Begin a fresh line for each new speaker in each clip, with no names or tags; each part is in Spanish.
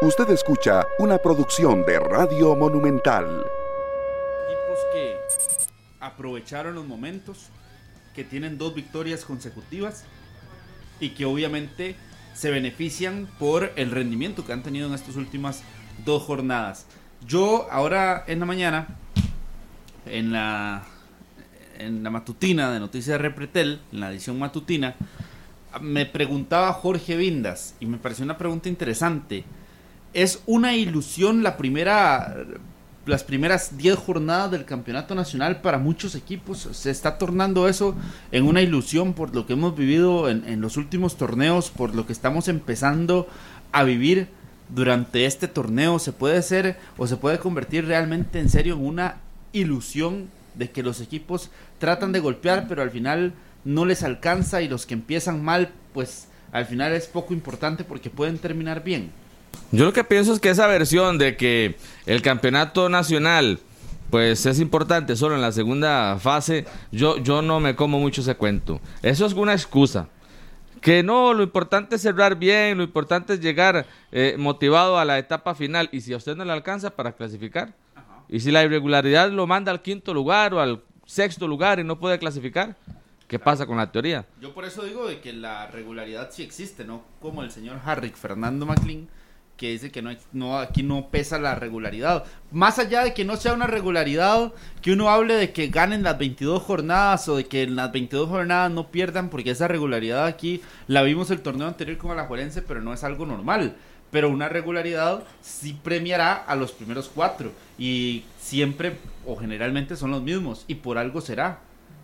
Usted escucha una producción de Radio Monumental.
Equipos que aprovecharon los momentos, que tienen dos victorias consecutivas y que obviamente se benefician por el rendimiento que han tenido en estas últimas dos jornadas. Yo ahora en la mañana, en la, en la matutina de Noticias Repretel, en la edición matutina, me preguntaba Jorge Vindas y me pareció una pregunta interesante. ¿Es una ilusión la primera, las primeras 10 jornadas del campeonato nacional para muchos equipos? ¿Se está tornando eso en una ilusión por lo que hemos vivido en, en los últimos torneos, por lo que estamos empezando a vivir durante este torneo? ¿Se puede ser o se puede convertir realmente en serio en una ilusión de que los equipos tratan de golpear, pero al final no les alcanza y los que empiezan mal, pues al final es poco importante porque pueden terminar bien.
Yo lo que pienso es que esa versión de que el campeonato nacional pues es importante solo en la segunda fase, yo, yo no me como mucho ese cuento. Eso es una excusa. Que no, lo importante es cerrar bien, lo importante es llegar eh, motivado a la etapa final y si a usted no le alcanza para clasificar, y si la irregularidad lo manda al quinto lugar o al sexto lugar y no puede clasificar, ¿Qué pasa con la teoría?
Yo por eso digo de que la regularidad sí existe, ¿no? Como el señor Harrick Fernando McLean, que dice que no, aquí no pesa la regularidad. Más allá de que no sea una regularidad, que uno hable de que ganen las 22 jornadas o de que en las 22 jornadas no pierdan, porque esa regularidad aquí la vimos el torneo anterior con Alajuelense, pero no es algo normal. Pero una regularidad sí premiará a los primeros cuatro y siempre o generalmente son los mismos y por algo será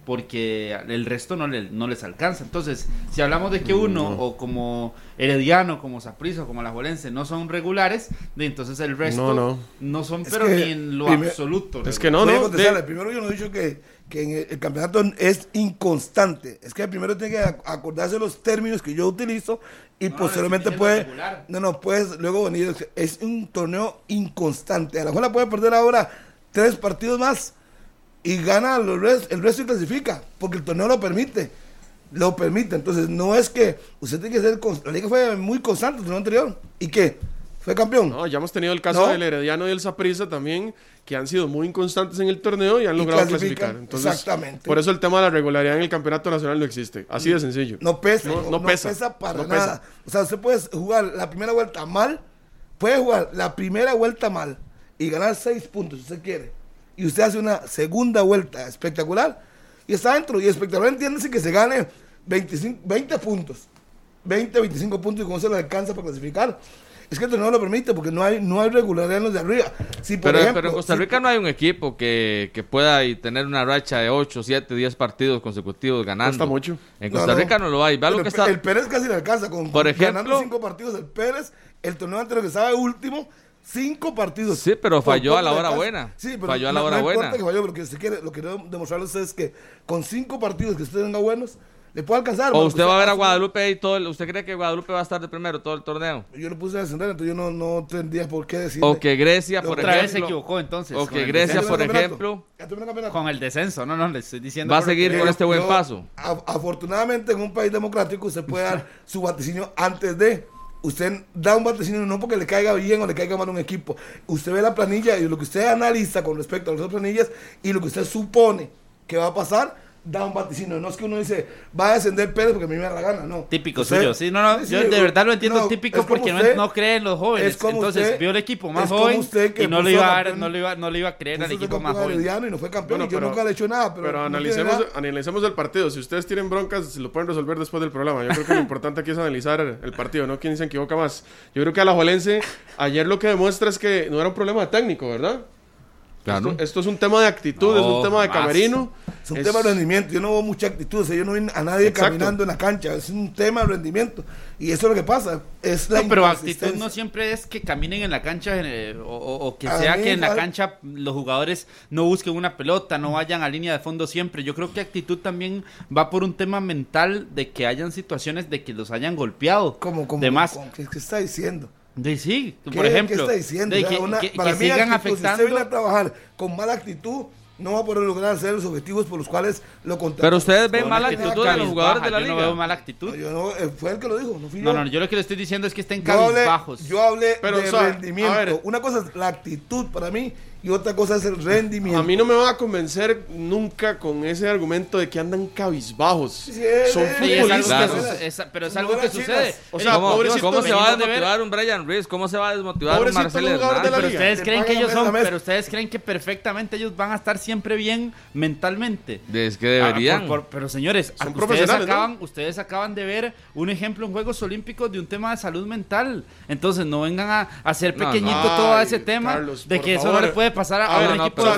porque el resto no, le, no les alcanza. Entonces, si hablamos de que uno, o como Herediano, como Saprissa, como Alajuelense, no son regulares, de entonces el resto no, son, pero ni en lo absoluto.
Es que no, no. Primero yo no he dicho que, que en el, campeonato es inconstante. Es que primero tiene que acordarse los términos que yo utilizo y posteriormente puede... No, no, pues luego venir. Es un torneo inconstante. A la mejor puede perder ahora tres partidos más y gana el resto y clasifica, porque el torneo lo permite. Lo permite. Entonces, no es que usted tiene que ser. La liga fue muy constante el torneo anterior. ¿Y qué? ¿Fue campeón?
No, ya hemos tenido el caso del Herediano y el Saprissa también, que han sido muy inconstantes en el torneo y han logrado clasificar.
exactamente.
Por eso el tema de la regularidad en el campeonato nacional no existe. Así de sencillo.
No pesa. No, pesa. para nada. O sea, usted puede jugar la primera vuelta mal, puede jugar la primera vuelta mal y ganar seis puntos si usted quiere y usted hace una segunda vuelta espectacular y está dentro. Y espectacular entiéndase que se gane 25, 20 puntos, 20, 25 puntos y con eso le alcanza para clasificar. Es que el torneo lo permite porque no hay, no hay regularidad en los de arriba. Si,
pero, en Costa Rica no hay un equipo que, que pueda tener una racha de 8, 7, 10 partidos consecutivos ganando.
Cuesta mucho.
En Costa Rica no lo hay.
el, Pérez casi le alcanza con,
por ejemplo,
ganando 5 partidos. El Pérez, el torneo anterior que estaba último, Cinco partidos.
Sí, pero falló a la hora buena. Sí, pero falló a la hora buena.
Que falló, pero que quiere, lo que quiero demostrarles es que con cinco partidos que usted tenga buenos, le puede alcanzar.
O usted va a ver a Guadalupe y todo. ¿Usted cree que Guadalupe va a estar de primero todo el torneo?
Yo lo puse a descender, entonces yo no, no tendría por qué decir.
O que Grecia, por
otra ejemplo. vez se equivocó entonces.
O que Grecia, por ejemplo.
Con el descenso, no, no, le estoy diciendo.
Va a seguir con este buen paso.
afortunadamente, en un país democrático, usted puede dar su vaticinio antes de usted da un vaticinio no porque le caiga bien o le caiga mal un equipo. Usted ve la planilla y lo que usted analiza con respecto a las otras planillas y lo que usted supone que va a pasar da un vaticinio. No es que uno dice, va a descender Pérez porque a mí me da la gana, no.
Típico suyo, sí, no, no, yo de verdad lo entiendo típico porque no, cree en los jóvenes. Entonces vio el equipo más joven y no, le iba a, no, le iba, no le iba a creer al equipo más joven.
Y no fue campeón y yo nunca le he hecho nada. Pero,
pero analicemos, analicemos el partido. Si ustedes tienen broncas, se lo pueden resolver después del programa. Yo creo que lo importante aquí es analizar el partido, no quién se equivoca más. Yo creo que a la Jolense ayer lo que demuestra es que no era un problema técnico, ¿verdad? Esto, es un tema de actitud, es un tema de camerino.
Es un tema de rendimiento. Yo no veo mucha actitud. yo no veo a nadie caminando en la cancha. Es un tema de rendimiento. Y eso es lo que pasa. Es la
no, pero actitud no siempre es que caminen en la cancha eh, o, que sea que en la cancha los jugadores no busquen una pelota, no vayan a línea de fondo siempre. Yo creo que actitud también va por un tema mental de que hayan situaciones de que los hayan golpeado.
Como, como, ¿qué está diciendo?
De sí, por ejemplo.
¿Qué está diciendo? que, sigan afectando. Si usted viene a trabajar con mala actitud, no va a poder lograr hacer los objetivos por los cuales lo contrataron.
Pero ustedes ven mala
una
actitud de los jugadores de la
yo
liga.
no veo mala actitud.
No, yo no, eh, fue el que lo dijo, no fui
No,
yo.
no, yo lo que le estoy diciendo es que estén
Yo hablé,
cabizbajos.
yo hablé
Pero,
de
o sea,
rendimiento. Una cosa es la actitud para mí y otra cosa es el rendimiento.
A mí no me va a convencer nunca con ese argumento de que andan cabizbajos.
Sí,
Son
Sí, es algo
futbolistas.
es- pero es algo que sucede.
O sea,
¿Cómo, cómo se va a desmotivar un Brian Reese? ¿Cómo se va a desmotivar un Marcelo Hernández?
Pero ustedes
Te
creen que ellos son, pero ustedes creen que perfectamente ellos van a estar siempre bien mentalmente.
Es que deberían.
Ah, por- por- pero señores,
Son
ustedes
profesionales, ¿no?
acaban, ustedes acaban de ver un ejemplo en Juegos Olímpicos de un tema de salud mental. Entonces no vengan a hacer pequeñito
no.
todo
Ay,
ese tema
Carlos,
de que eso no le puede pasar a,
A
a
ver,
un equipo de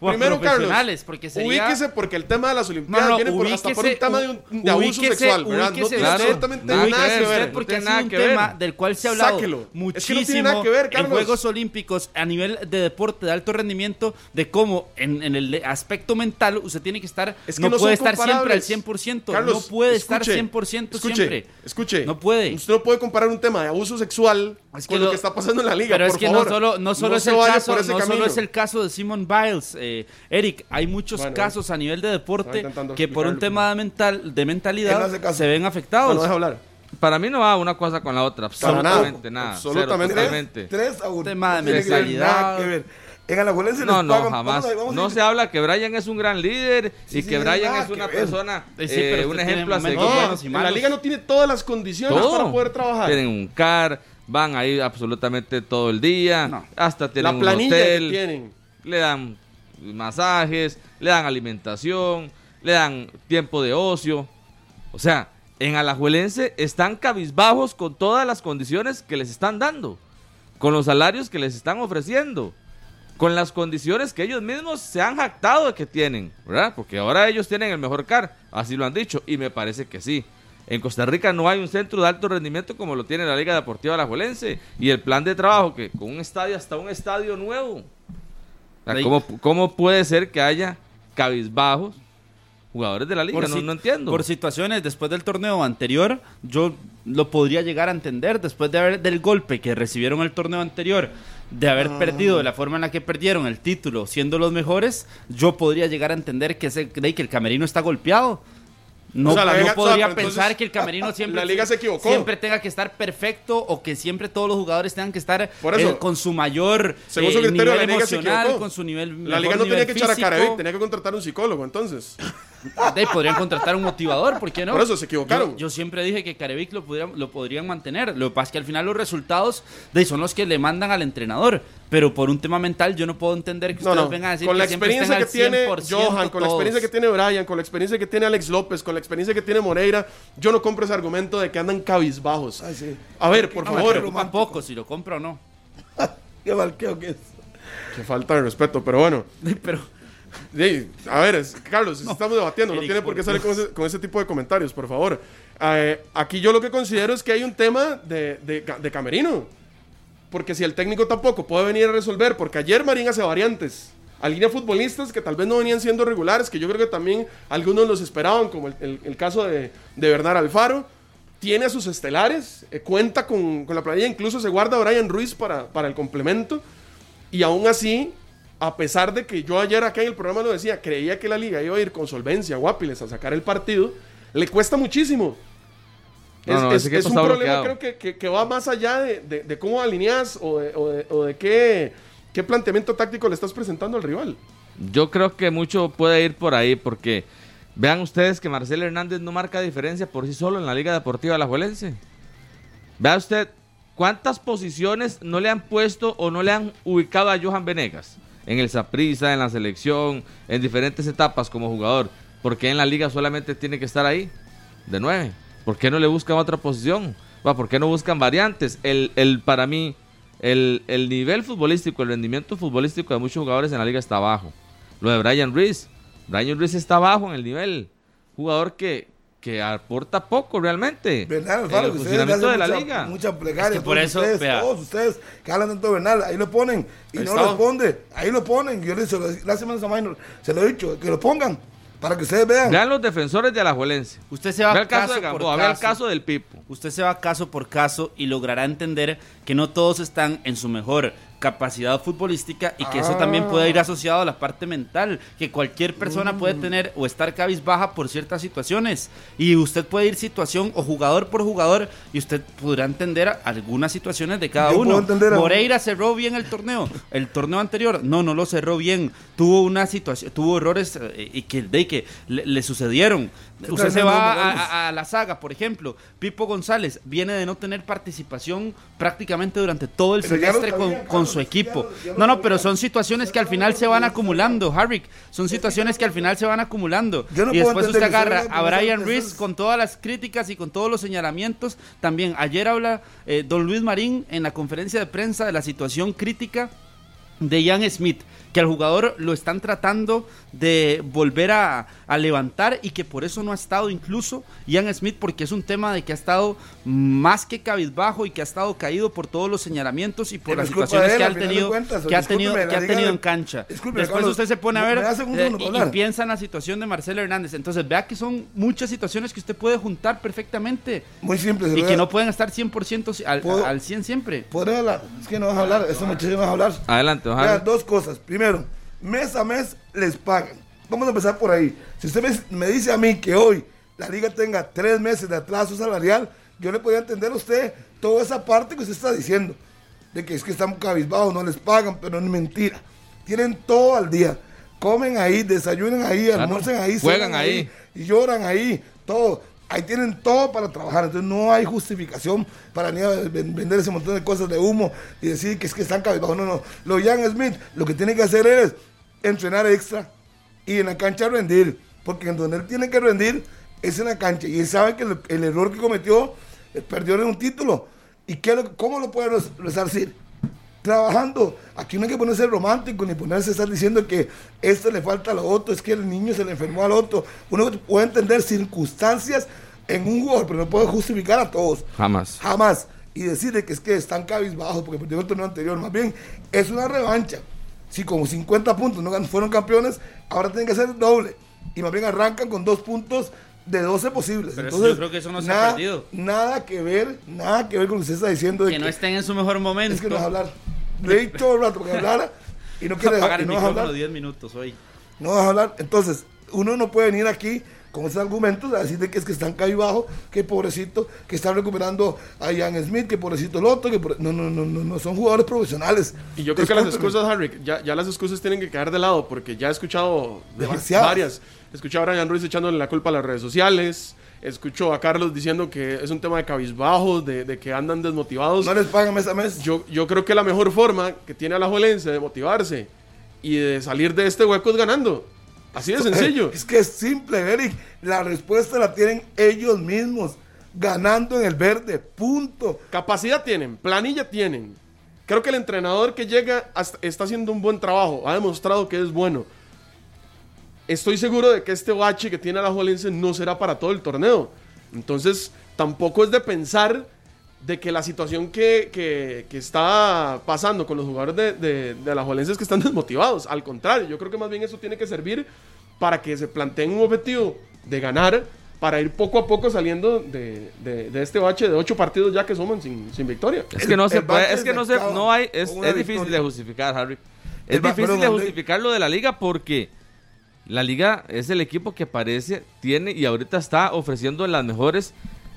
Primero, Carlos,
porque sería...
ubíquese porque el tema de las Olimpiadas
No, no,
viene por, hasta por un tema de, un- de abuso sexual, ¿verdad? No tiene absolutamente
Nada
nada,
que
que
ver,
porque
nada
un
que ver.
tema del cual se ha hablado
Sáquelo. Es que no
muchísimo
tiene nada que ver,
en. Juegos Olímpicos a nivel de deporte de alto rendimiento de cómo en, en el aspecto mental usted tiene que estar
Es que
no,
no
puede estar siempre al
comparables.
100%,
Carlos,
no puede estar
escuche,
100%
escuche,
siempre.
Escuche,
No puede.
Usted no puede comparar un tema de abuso sexual
Es que
con lo,
lo-
que está pasando en la liga.
Pero es
por
que
favor.
no solo, no solo es el caso, no solo es el caso de Simon Biles, eh, Eric, hay muchos
Bueno,
casos a nivel de deporte que por un tema de mental, de
no
mentalidad se ven afectados.
Deja hablar.
Para mí no va una cosa con la otra.
Nada.
Absolutamente nada.
Absolutamente.
Cero,
tres,
totalmente.
tres a uno.
Tema de mentalidad.
nada que ver. En Alajuelense
No,
les
no,
pagan-
jamás. No se habla que Brian es un gran líder
Sí,
y
sí,
que
sí,
Brian es una persona,
Sí, sí,
eh,
pero
un ejemplo a seguir.
No, la liga no tiene todas las condiciones
Todo.
para poder trabajar.
Tienen un car, van ahí absolutamente todo el día,
No.
hasta tienen
la
un hotel,
que tienen.
le dan masajes, le dan alimentación, le dan tiempo de ocio. O sea, en Alajuelense están cabizbajos con todas las condiciones que les están dando, con los salarios que les están ofreciendo, con las condiciones que ellos mismos se han jactado de que tienen, ¿verdad? Porque ahora ellos tienen el mejor car, así lo han dicho, y me parece que sí. En Costa Rica no hay un centro de alto rendimiento como lo tiene la Liga Deportiva Alajuelense y el plan de trabajo que con un estadio hasta un estadio nuevo. O sea,
Ahí-
¿cómo, cómo puede ser que haya cabizbajos jugadores de la liga? no,
si-
no entiendo.
Por situaciones después del torneo anterior, yo lo podría llegar a entender después de haber del golpe que recibieron el torneo anterior, de haber
Ah.
perdido de la forma en la que perdieron el título, siendo los mejores, yo podría llegar a entender que, ese, que el camerino está golpeado. No,
O sea,
no podría pensar
entonces,
que el camerino siempre,
la liga se equivocó.
siempre tenga que estar perfecto o que siempre todos los jugadores tengan que estar
Por eso,
eh, con su mayor
Según
eh,
su criterio,
nivel
la liga
emocional, con su nivel
La liga no tenía que echar a. Caraví, tenía que contratar un psicólogo, entonces.
De ahí podrían contratar un motivador, ¿por qué no?
Por eso se equivocaron.
Yo, yo siempre dije que Carevic lo, pudieran- lo podrían mantener. Lo que pasa es que al final los resultados de son los que le mandan al entrenador. Pero por un tema mental, yo no puedo entender que
No,
ustedes
no.
vengan a decir
Con la
que
experiencia que tiene
100%
Johan, con la experiencia que tiene Brian, con la experiencia que tiene Alex López, con la experiencia que tiene Moreira, yo no compro ese argumento de que andan cabizbajos.
Ay, sí.
A ver, por
No,
favor.
preocupa poco si lo compro o no.
Qué malqueo que es.
Que falta de respeto, pero bueno.
Pero
Sí, a ver, es- Carlos, estamos debatiendo, no
Eric,
tiene por qué salir con ese, con ese tipo de comentarios, por favor. Eh, aquí yo lo que considero es que hay un tema de, de de camerino. Porque si el técnico tampoco puede venir a resolver, porque ayer Marín hace variantes. A línea futbolistas que tal vez no venían siendo regulares, que yo creo que también algunos los esperaban, como el, el- el caso de, de Bernard Alfaro. Tiene a sus estelares, eh, cuenta con, con la planilla, incluso se guarda a Brian Ruiz para, para el complemento. Y aún así, a pesar de que yo ayer acá en el programa lo decía, creía que la liga iba a ir con solvencia, guapiles, a sacar el partido, le cuesta muchísimo.
No,
es
no,
es-
ese equipo
es un problema
bloqueado.
creo que, que- que va más allá de, de- de cómo alineas o de, o de- o de qué, qué planteamiento táctico le estás presentando al rival.
Yo creo que mucho puede ir por ahí porque vean ustedes que Marcelo Hernández no marca diferencia por sí solo en la Liga Deportiva Alajuelense. Vea usted cuántas posiciones no le han puesto o no le han ubicado a Johan Venegas en el Saprissa, en la selección, en diferentes etapas como jugador. porque en la liga solamente tiene que estar ahí de nueve? ¿Por qué no le buscan otra posición? ¿Por qué no buscan variantes? El, el, para mí, el, el nivel futbolístico, el rendimiento futbolístico de muchos jugadores en la liga está bajo. Lo de Brian Reese. Brian Reese está bajo en el nivel. Jugador que, que aporta poco realmente.
Bernal, Alfaro,
el
que ustedes le
funcionamiento
hacen
de la
mucha,
liga.
mucha plegaria.
Es que por
todos
eso,
ustedes,
vea.
todos ustedes que hablan tanto de Bernal, ahí lo ponen y
Ahí
no
está.
responde. Ahí lo ponen. Yo se lo, la semana pasada se lo he dicho, que lo pongan para que ustedes vean.
Vean los defensores de Alajuelense.
Usted se va
Vea el caso,
caso
de
por
Gamboa, vea el
caso
del Pipo.
Usted se va caso por caso y logrará entender que no todos están en su mejor capacidad futbolística y que eso también puede ir asociado a la parte mental, que cualquier persona puede
Mm.
tener o estar cabizbaja por ciertas situaciones. Y usted puede ir situación o jugador por jugador y usted podrá entender algunas situaciones de cada
Yo
uno. Moreira cerró bien el torneo, el torneo anterior. No, no lo cerró bien, tuvo una situación, tuvo errores eh, y que, de que le, le sucedieron.
¿Qué
Usted se va a,
no,
a- a la saga, por ejemplo, Pipo González viene de no tener participación prácticamente durante todo el semestre con, con su equipo. No, no, pero son situaciones que al final se van acumulando, Harry. Son situaciones que al final se van acumulando.
No
y después usted agarra a Brian Reese con todas las críticas y con todos los señalamientos. También ayer habla eh, don Luis Marín en la conferencia de prensa de la situación crítica de Ian Smith, que al jugador lo están tratando de volver a, a levantar y que por eso no ha estado incluso Ian Smith, porque es un tema de que ha estado más que cabizbajo y que ha estado caído por todos los señalamientos y por
Pero
las situaciones
él,
que, ha tenido,
cuentas,
que ha tenido, que ha tenido en cancha. Después
Carlos,
usted se pone a ver eh, y, y piensa en la situación de Marcelo Hernández. Entonces vea que son muchas situaciones que usted puede juntar perfectamente
Muy simple.
y que no pueden estar 100% al, al 100 siempre.
¿Podré hablar? Es que no vas a hablar, eso muchacho no vas a hablar.
Adelante,
Vea,
Harry.
dos cosas. Primero, mes a mes les pagan. Vamos a empezar por ahí. Si usted me, me dice a mí que hoy la liga tenga tres meses de atraso salarial, yo le podría entender a usted toda esa parte que usted está diciendo. De que es que están cabizbajos, no les pagan, pero es mentira. Tienen todo al día. Comen ahí, desayunan ahí, almuerzan ahí,
Juegan
cenan
ahí.
y lloran ahí, todo. Ahí tienen todo para trabajar, entonces no hay justificación para ni vender ese montón de cosas de humo y decir que es que están cabizbajos. No, no. Lo Jan Smith lo que tiene que hacer es entrenar extra y en la cancha rendir, porque en donde él tiene que rendir es en la cancha y él sabe que el, error que cometió eh, perdió en un título. ¿Y qué, cómo lo puede res- resarcir? Trabajando. Aquí no hay que ponerse romántico ni ponerse a estar diciendo que esto le falta a lo otro, es que el niño se le enfermó al otro. Uno puede entender circunstancias en un jugador, pero no puede justificar a todos.
Jamás.
Jamás. Y decirle que es que están cabizbajos porque perdieron el torneo anterior. Más bien, es una revancha. Si como 50 puntos no fueron campeones, ahora tienen que hacer doble. Y más bien arrancan con dos puntos de 12 posibles.
Pero
Entonces,
yo creo que eso no se ha
nada,
perdido.
Nada que ver, nada que ver con lo que usted está diciendo. de
Que no estén en su mejor momento.
es que no vas a hablar. Leí todo el rato porque hablara y no quiere y
el
no vas a hablar.
10 minutos hoy.
No vas a hablar. Entonces, uno no puede venir aquí con esos argumentos a decir de que es que están bajo, que pobrecito, que están recuperando a Ian Smith, que pobrecito el otro, que por- no, no, no, no, no, son jugadores profesionales.
Y yo creo que las excusas, Harry, ya, ya las excusas tienen que quedar de lado, porque ya he escuchado
Demasiadas.
varias. Escuché a Brian Ruiz echándole la culpa a las redes sociales. Escucho a Carlos diciendo que es un tema de cabizbajos, de, de que andan desmotivados.
No les pagan mes a mes.
Yo, yo creo que la mejor forma que tiene a la Juelense de motivarse y de salir de este hueco es ganando. Así de sencillo.
Es que es simple, Eric. La respuesta la tienen ellos mismos. Ganando en el verde. Punto.
Capacidad tienen, planilla tienen. Creo que el entrenador que llega está haciendo un buen trabajo, ha demostrado que es bueno. Estoy seguro de que este bache que tiene Alajuelense no será para todo el torneo. Entonces, tampoco es de pensar de que la situación que, que- que está pasando con los jugadores de, de, de Alajuelense es que están desmotivados. Al contrario, yo creo que más bien eso tiene que servir para que se planteen un objetivo de ganar para ir poco a poco saliendo de, de- de este bache de ocho partidos ya que suman sin, sin victoria.
Es que no
El-
se
el
puede, es que no
se
no hay, es, es difícil de justificar, Harry. Es difícil de justificar lo de la liga porque la liga es el equipo que parece, tiene y ahorita está ofreciendo las mejores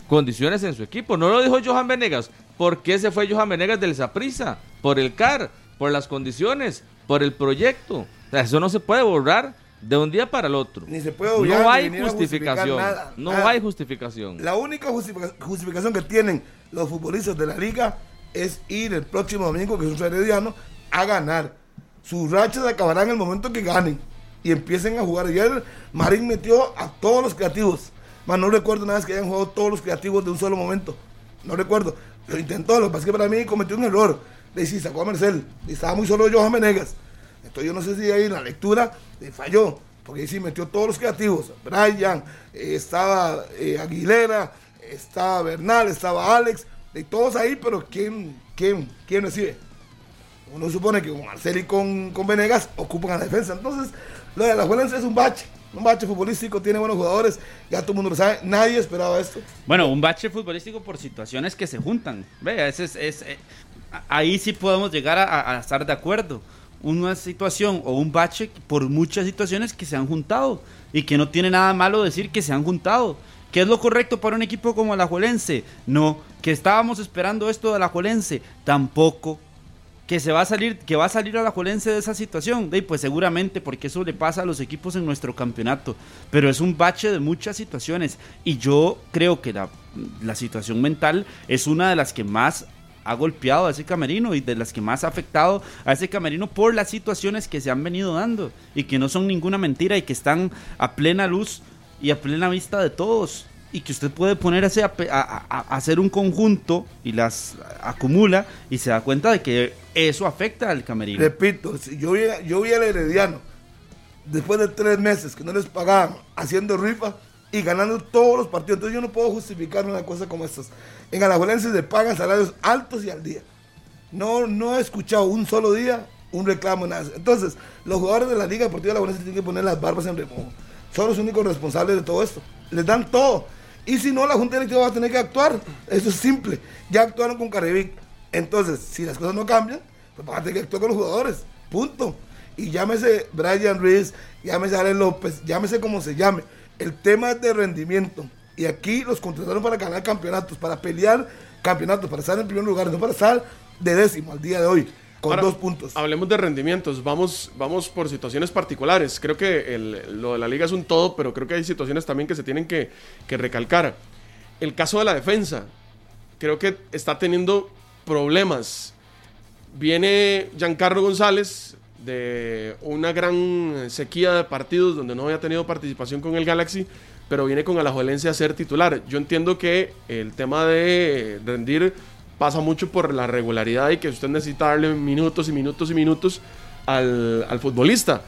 condiciones en su equipo. No lo dijo Johan Venegas. ¿Por qué se fue Johan Venegas del Saprissa? Por el CAR, por las condiciones, por el proyecto. O sea, eso no se puede borrar de un día para el otro.
Ni se puede obviar,
no hay justificación.
nada,
no
nada.
hay justificación.
La única justifica- justificación que tienen los futbolistas de la liga es ir el próximo domingo, que es un herediano, a ganar. Sus rachas acabarán en el momento que ganen y empiecen a jugar. Ayer Marín metió a todos los creativos. Más no recuerdo una vez que hayan jugado todos los creativos de un solo momento. No recuerdo. Lo intentó, lo que pasa es que para mí cometió un error. Le sacó a Marcel. Y estaba muy solo Johan Menegas. Entonces yo no sé si ahí en la lectura le falló. Porque ahí sí metió todos los creativos. Brian, eh, estaba eh, Aguilera, estaba Bernal, estaba Alex. Y todos ahí, pero ¿quién, quién, quién recibe? Uno supone que con Marcel y con, con Venegas ocupan la defensa. Entonces, lo de la Juelense es un bache. Un bache futbolístico, tiene buenos jugadores. Ya todo el mundo lo sabe. Nadie esperaba esto.
Bueno, un bache futbolístico por situaciones que se juntan. Vea, es, es, eh, ahí sí podemos llegar a, estar de acuerdo. Una situación o un bache por muchas situaciones que se han juntado y que no tiene nada malo decir que se han juntado. ¿Qué es lo correcto para un equipo como la Juelense? No. ¿Que estábamos esperando esto de la Juelense? Tampoco que se va a salir, que va a salir a la Jolense de esa situación, de, pues seguramente porque eso le pasa a los equipos en nuestro campeonato, pero es un bache de muchas situaciones. Y yo creo que la, la situación mental es una de las que más ha golpeado a ese camerino y de las que más ha afectado a ese camerino por las situaciones que se han venido dando y que no son ninguna mentira y que están a plena luz y a plena vista de todos y que usted puede ponerse a, hacer un conjunto y las acumula y se da cuenta de que eso afecta al camerino.
Repito, yo vi, yo vi al Herediano después de tres meses que no les pagaban haciendo rifa y ganando todos los partidos, entonces yo no puedo justificar una cosa como estas. En Alajuelense se pagan salarios altos y al día. No, no he escuchado un solo día un reclamo, nada. Entonces, los jugadores de la Liga Deportiva Alajuelense tienen que poner las barbas en remojo. Son los únicos responsables de todo esto. Les dan todo. Y si no, la Junta Directiva va a tener que actuar. Eso es simple. Ya actuaron con Caribic. Entonces, si las cosas no cambian, pues a tener que actuar con los jugadores. Punto. Y llámese Brian Rees, llámese Ale López, llámese como se llame. El tema es de rendimiento. Y aquí los contrataron para ganar campeonatos, para pelear campeonatos, para estar en primer lugar, no para estar de décimo al día de hoy con dos puntos.
Hablemos de rendimientos, vamos, vamos por situaciones particulares. Creo que lo de la liga es un todo, pero creo que hay situaciones también que se tienen que, recalcar. El caso de la defensa, creo que está teniendo problemas. Viene Giancarlo González de una gran sequía de partidos donde no había tenido participación con el Galaxy, pero viene con Alajuelense a ser titular. Yo entiendo que el tema de rendir pasa mucho por la regularidad y que usted necesita darle minutos y minutos y minutos al, futbolista.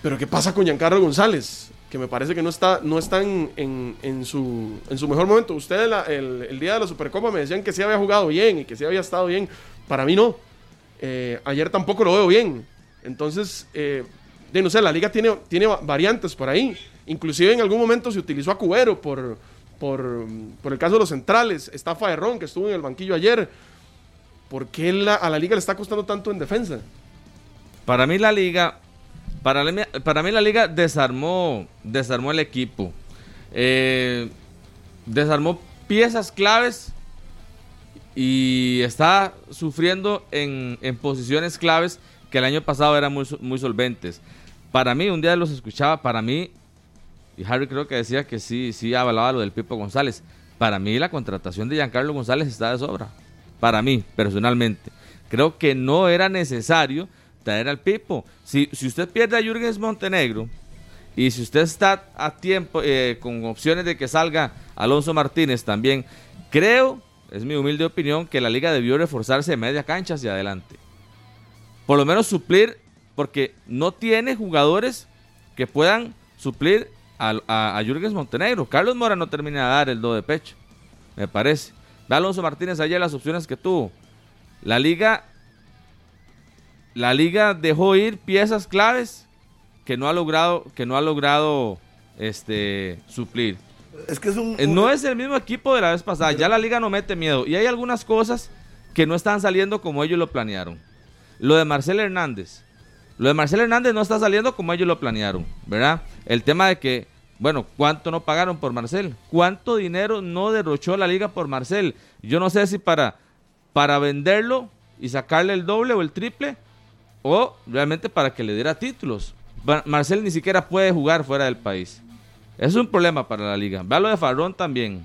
Pero ¿qué pasa con Giancarlo González? Que me parece que no está, no está en, en, su, en su mejor momento. Usted el, día de la Supercopa me decían que sí había jugado bien y que sí había estado bien. Para mí no. Eh, ayer tampoco lo veo bien. Entonces, eh, no sé, la liga tiene, tiene variantes por ahí. Inclusive en algún momento se utilizó a Cubero por, por, por, el caso de los centrales. Está Faerrón, que estuvo en el banquillo ayer. ¿Por qué a la liga le está costando tanto en defensa?
Para mí la liga, para, para mí la liga desarmó, desarmó el equipo. Eh, desarmó piezas claves y está sufriendo en, en, posiciones claves que el año pasado eran muy, muy solventes. Para mí, un día los escuchaba, para mí y Harry creo que decía que sí, sí avalaba lo del Pipo González. Para mí la contratación de Giancarlo González está de sobra. Para mí, personalmente. Creo que no era necesario traer al Pipo. Si, si usted pierde a Jürgens Montenegro y si usted está a tiempo eh, con opciones de que salga Alonso Martínez también, creo, es mi humilde opinión, que la liga debió reforzarse de media cancha hacia adelante. Por lo menos suplir, porque no tiene jugadores que puedan suplir a, a, Jürgens Montenegro. Carlos Mora no termina de dar el do de pecho, me parece. Ve Alonso Martínez ayer las opciones que tuvo. La liga, la liga dejó ir piezas claves que no ha logrado, que no ha logrado este, suplir.
Es que es un,
eh, No es el mismo equipo de la vez pasada. Ya la liga no mete miedo. Y hay algunas cosas que no están saliendo como ellos lo planearon. Lo de Marcel Hernández. Lo de Marcel Hernández no está saliendo como ellos lo planearon, ¿verdad? El tema de que, bueno, ¿cuánto no pagaron por Marcel? ¿Cuánto dinero no derrochó la liga por Marcel? Yo no sé si para, para venderlo y sacarle el doble o el triple, o realmente para que le diera títulos. Marcel ni siquiera puede jugar fuera del país. Es un problema para la liga. Vea lo de Farrón también.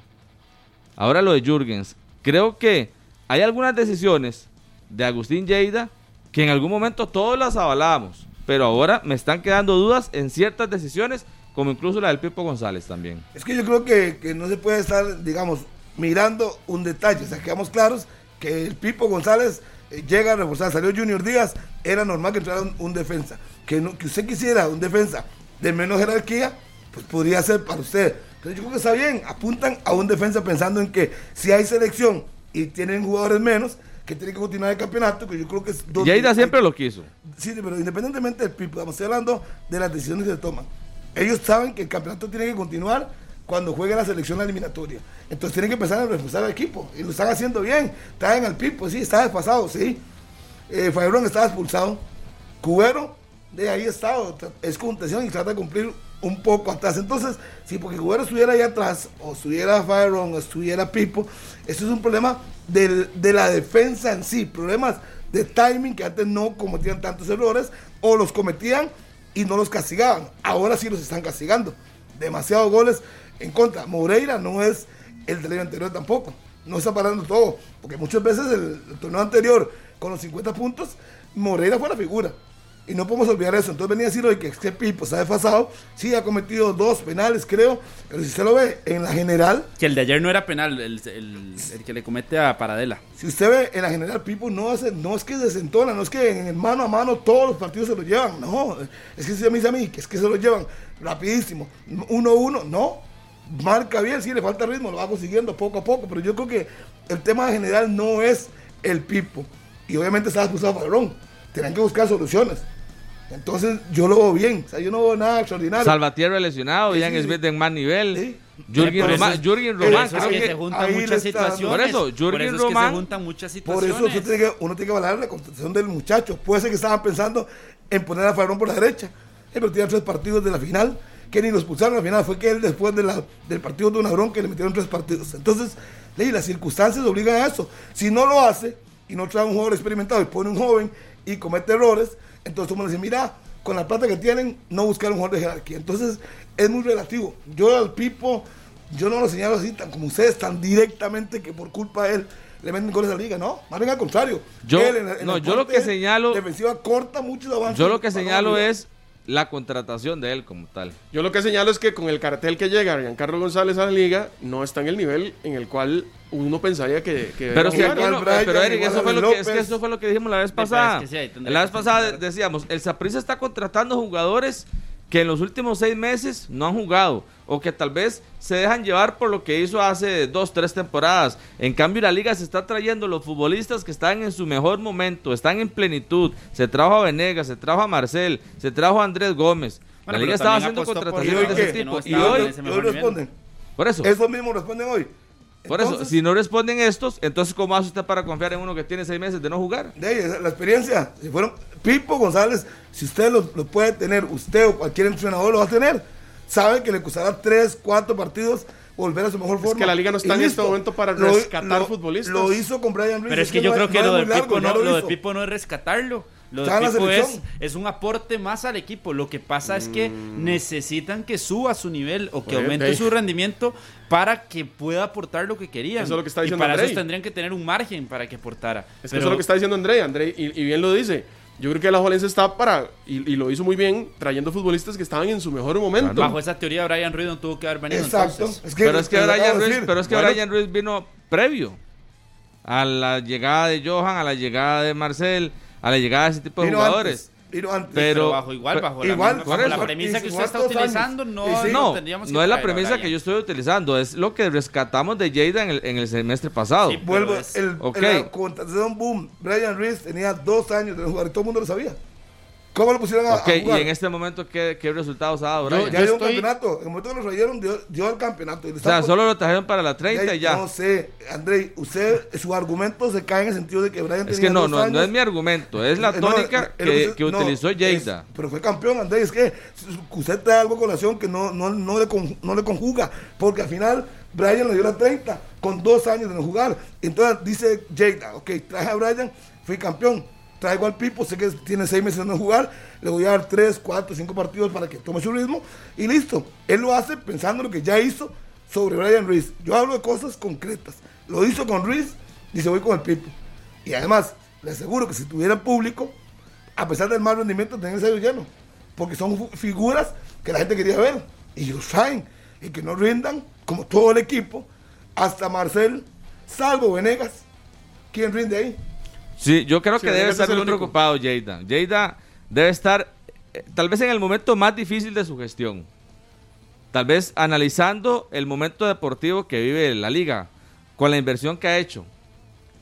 Ahora lo de Jürgens. Creo que hay algunas decisiones de Agustín Lleida que en algún momento todos las avalábamos, pero ahora me están quedando dudas en ciertas decisiones, como incluso la del Pipo González también.
Es que yo creo que, no se puede estar, digamos, mirando un detalle, o sea, quedamos claros que el Pipo González eh, llega a reforzar, salió Junior Díaz, era normal que entrara un, defensa, que, no, que usted quisiera un defensa de menos jerarquía, pues podría ser para usted. Entonces yo creo que está bien, apuntan a un defensa pensando en que si hay selección y tienen jugadores menos, que tiene que continuar el campeonato, que yo creo que es...
Dos Lleida siempre lo quiso.
Sí, pero independientemente del PIB, estamos hablando de las decisiones que se toman. Ellos saben que el campeonato tiene que continuar cuando juegue la selección eliminatoria. Entonces tienen que empezar a reforzar al equipo. Y lo están haciendo bien. Traen al Pipo, sí, está desfasado, sí. Eh, Fabrón está expulsado. Cubero, de ahí está, es contención y trata de cumplir un poco atrás. Entonces, si porque Cubero estuviera ahí atrás, o estuviera Fabrón, o estuviera Pipo, eso es un problema de la defensa en sí. Problemas de timing que antes no cometían tantos errores, o los cometían y no los castigaban. Ahora sí los están castigando. Demasiados goles en contra. Moreira no es el del anterior tampoco. No está parando todo. Porque muchas veces el, torneo anterior, con los 50 puntos, Moreira fue la figura. Y no podemos olvidar eso. Entonces venía a decir hoy que este Pipo está desfasado. Sí, ha cometido dos penales, creo. Pero si usted lo ve en la general.
Que el de ayer no era penal, el, que le comete a Paradela.
Si usted ve en la general, Pipo no hace, no es que desentona, no es que en mano a mano todos los partidos se lo llevan. No, es que se me dice a mí que es que se lo llevan rapidísimo. Uno a uno, no marca bien, sí, le falta ritmo, lo va consiguiendo poco a poco, pero yo creo que el tema general no es el Pipo. Y obviamente está expulsado Padrón. Tienen que buscar soluciones. Entonces yo lo veo bien, o sea, yo no veo nada extraordinario.
Salvatierra lesionado, Ian Smith en más nivel. ¿Sí? Jürgen Román, Jürgen Román,
creo que, se juntan muchas situaciones.
Por eso, Jürgen Román. se juntan
muchas situaciones.
Por eso uno tiene, que, uno tiene que valorar la contratación del muchacho. Puede ser que estaban pensando en poner a Fabrón por la derecha, pero tiene tres partidos de la final que ni lo expulsaron al final, fue que él después de la, del partido de una bronca le metieron tres partidos. Entonces, ley, las circunstancias obligan a eso. Si no lo hace y no trae un jugador experimentado y pone un joven y comete errores, entonces tú me dices, mira, con la plata que tienen, no buscar un jugador de jerarquía. Entonces, es muy relativo. Yo al Pipo, yo no lo señalo así, tan como ustedes, tan directamente que por culpa de él le meten goles a la liga, no, más bien al contrario.
Yo, no, yo lo que señalo.
Defensiva corta muchos avances.
Yo lo que señalo es la contratación de él como tal.
Yo lo que señalo es que con el cartel que llega Giancarlo González a la liga, no está en el nivel en el cual uno pensaría que...
pero, si pero Eric, eso fue, lo que, es que eso fue lo que dijimos la vez pasada. la vez pasada decíamos, el Saprissa está contratando jugadores que en los últimos seis meses no han jugado o que tal vez se dejan llevar por lo que hizo hace dos, tres temporadas. En cambio, la liga se está trayendo los futbolistas que están en su mejor momento, están en plenitud. Se trajo a Venegas, se trajo a Marcel, se trajo a Andrés Gómez. la liga estaba haciendo contrataciones de ese tipo. y hoy,
hoy responden.
Por eso.
Eso mismo responden hoy.
Por eso, si no responden estos, entonces ¿cómo hace usted para confiar en uno que tiene seis meses de no jugar?
De la experiencia, si fueron Pipo González, si usted lo, puede tener, usted o cualquier entrenador lo va a tener, sabe que le costará tres, cuatro partidos volver a su mejor forma. Es
que la liga no está en este momento para rescatar futbolistas.
Lo hizo con Brian Ruiz.
Pero es que, yo creo que lo, de Pipo no, lo de Pipo no es rescatarlo lo de Pipo es, es, un aporte más al equipo. Lo que pasa es que mm. necesitan que suba su nivel o que aumente su rendimiento para que pueda aportar lo que querían.
Eso es lo que está diciendo
y para eso tendrían que tener un margen para que aportara.
Es eso es lo que está diciendo André. André y, bien lo dice. Yo creo que la Jolense está para, y, lo hizo muy bien, trayendo futbolistas que estaban en su mejor momento.
Bajo esa teoría, Brian Ruiz no tuvo que haber venido.
Exacto.
pero es que, Brian Ruiz, pero es que Brian Ruiz vino previo a la llegada de Johan, a la llegada de Marcel a la llegada de ese tipo de jugadores.
Pero, bajo igual, bajo, la, premisa que usted está utilizando, no,
no, no es la premisa que yo estoy utilizando, es lo que rescatamos de Jada en el, en el semestre pasado.
Vuelvo, el, okay. el, boom, Brian Reese tenía dos años de jugar y todo el mundo lo sabía. ¿Cómo lo pusieron a,
okay, ¿Y en este momento qué, qué resultados ha dado?
Brian? ya dio un campeonato. En el momento que lo trajeron, dio, dio el campeonato.
o sea, solo lo trajeron para la 30 y ya.
No sé, André, usted, su argumento se cae en el sentido de que Brian
Es que no, no, no es mi argumento, es la eh, tónica que, que, utilizó Jada.
Pero fue campeón, André, es que usted trae algo con colación que no, no, no, le, no le conjuga, porque al final Brian le dio la 30 con dos años de no jugar. Entonces dice Jada, ok, traje a Brian, fui campeón traigo al Pipo, sé que tiene seis meses de no jugar, le voy a dar tres, cuatro, cinco partidos para que tome su ritmo y listo. Él lo hace pensando en lo que ya hizo sobre Brian Ruiz. Yo hablo de cosas concretas. Lo hizo con Ruiz, dice voy con el Pipo. Y además, le aseguro que si tuviera público, a pesar del mal rendimiento, tendría el sello lleno. Porque son figuras que la gente quería ver. Y ellos saben. Y que no rindan, como todo el equipo, hasta Marcel, salvo Venegas. ¿Quién rinde ahí?
Sí, yo creo que debe estar muy preocupado Jada. Jada debe estar eh, tal vez en el momento más difícil de su gestión. Tal vez analizando el momento deportivo que vive la liga, con la inversión que ha hecho,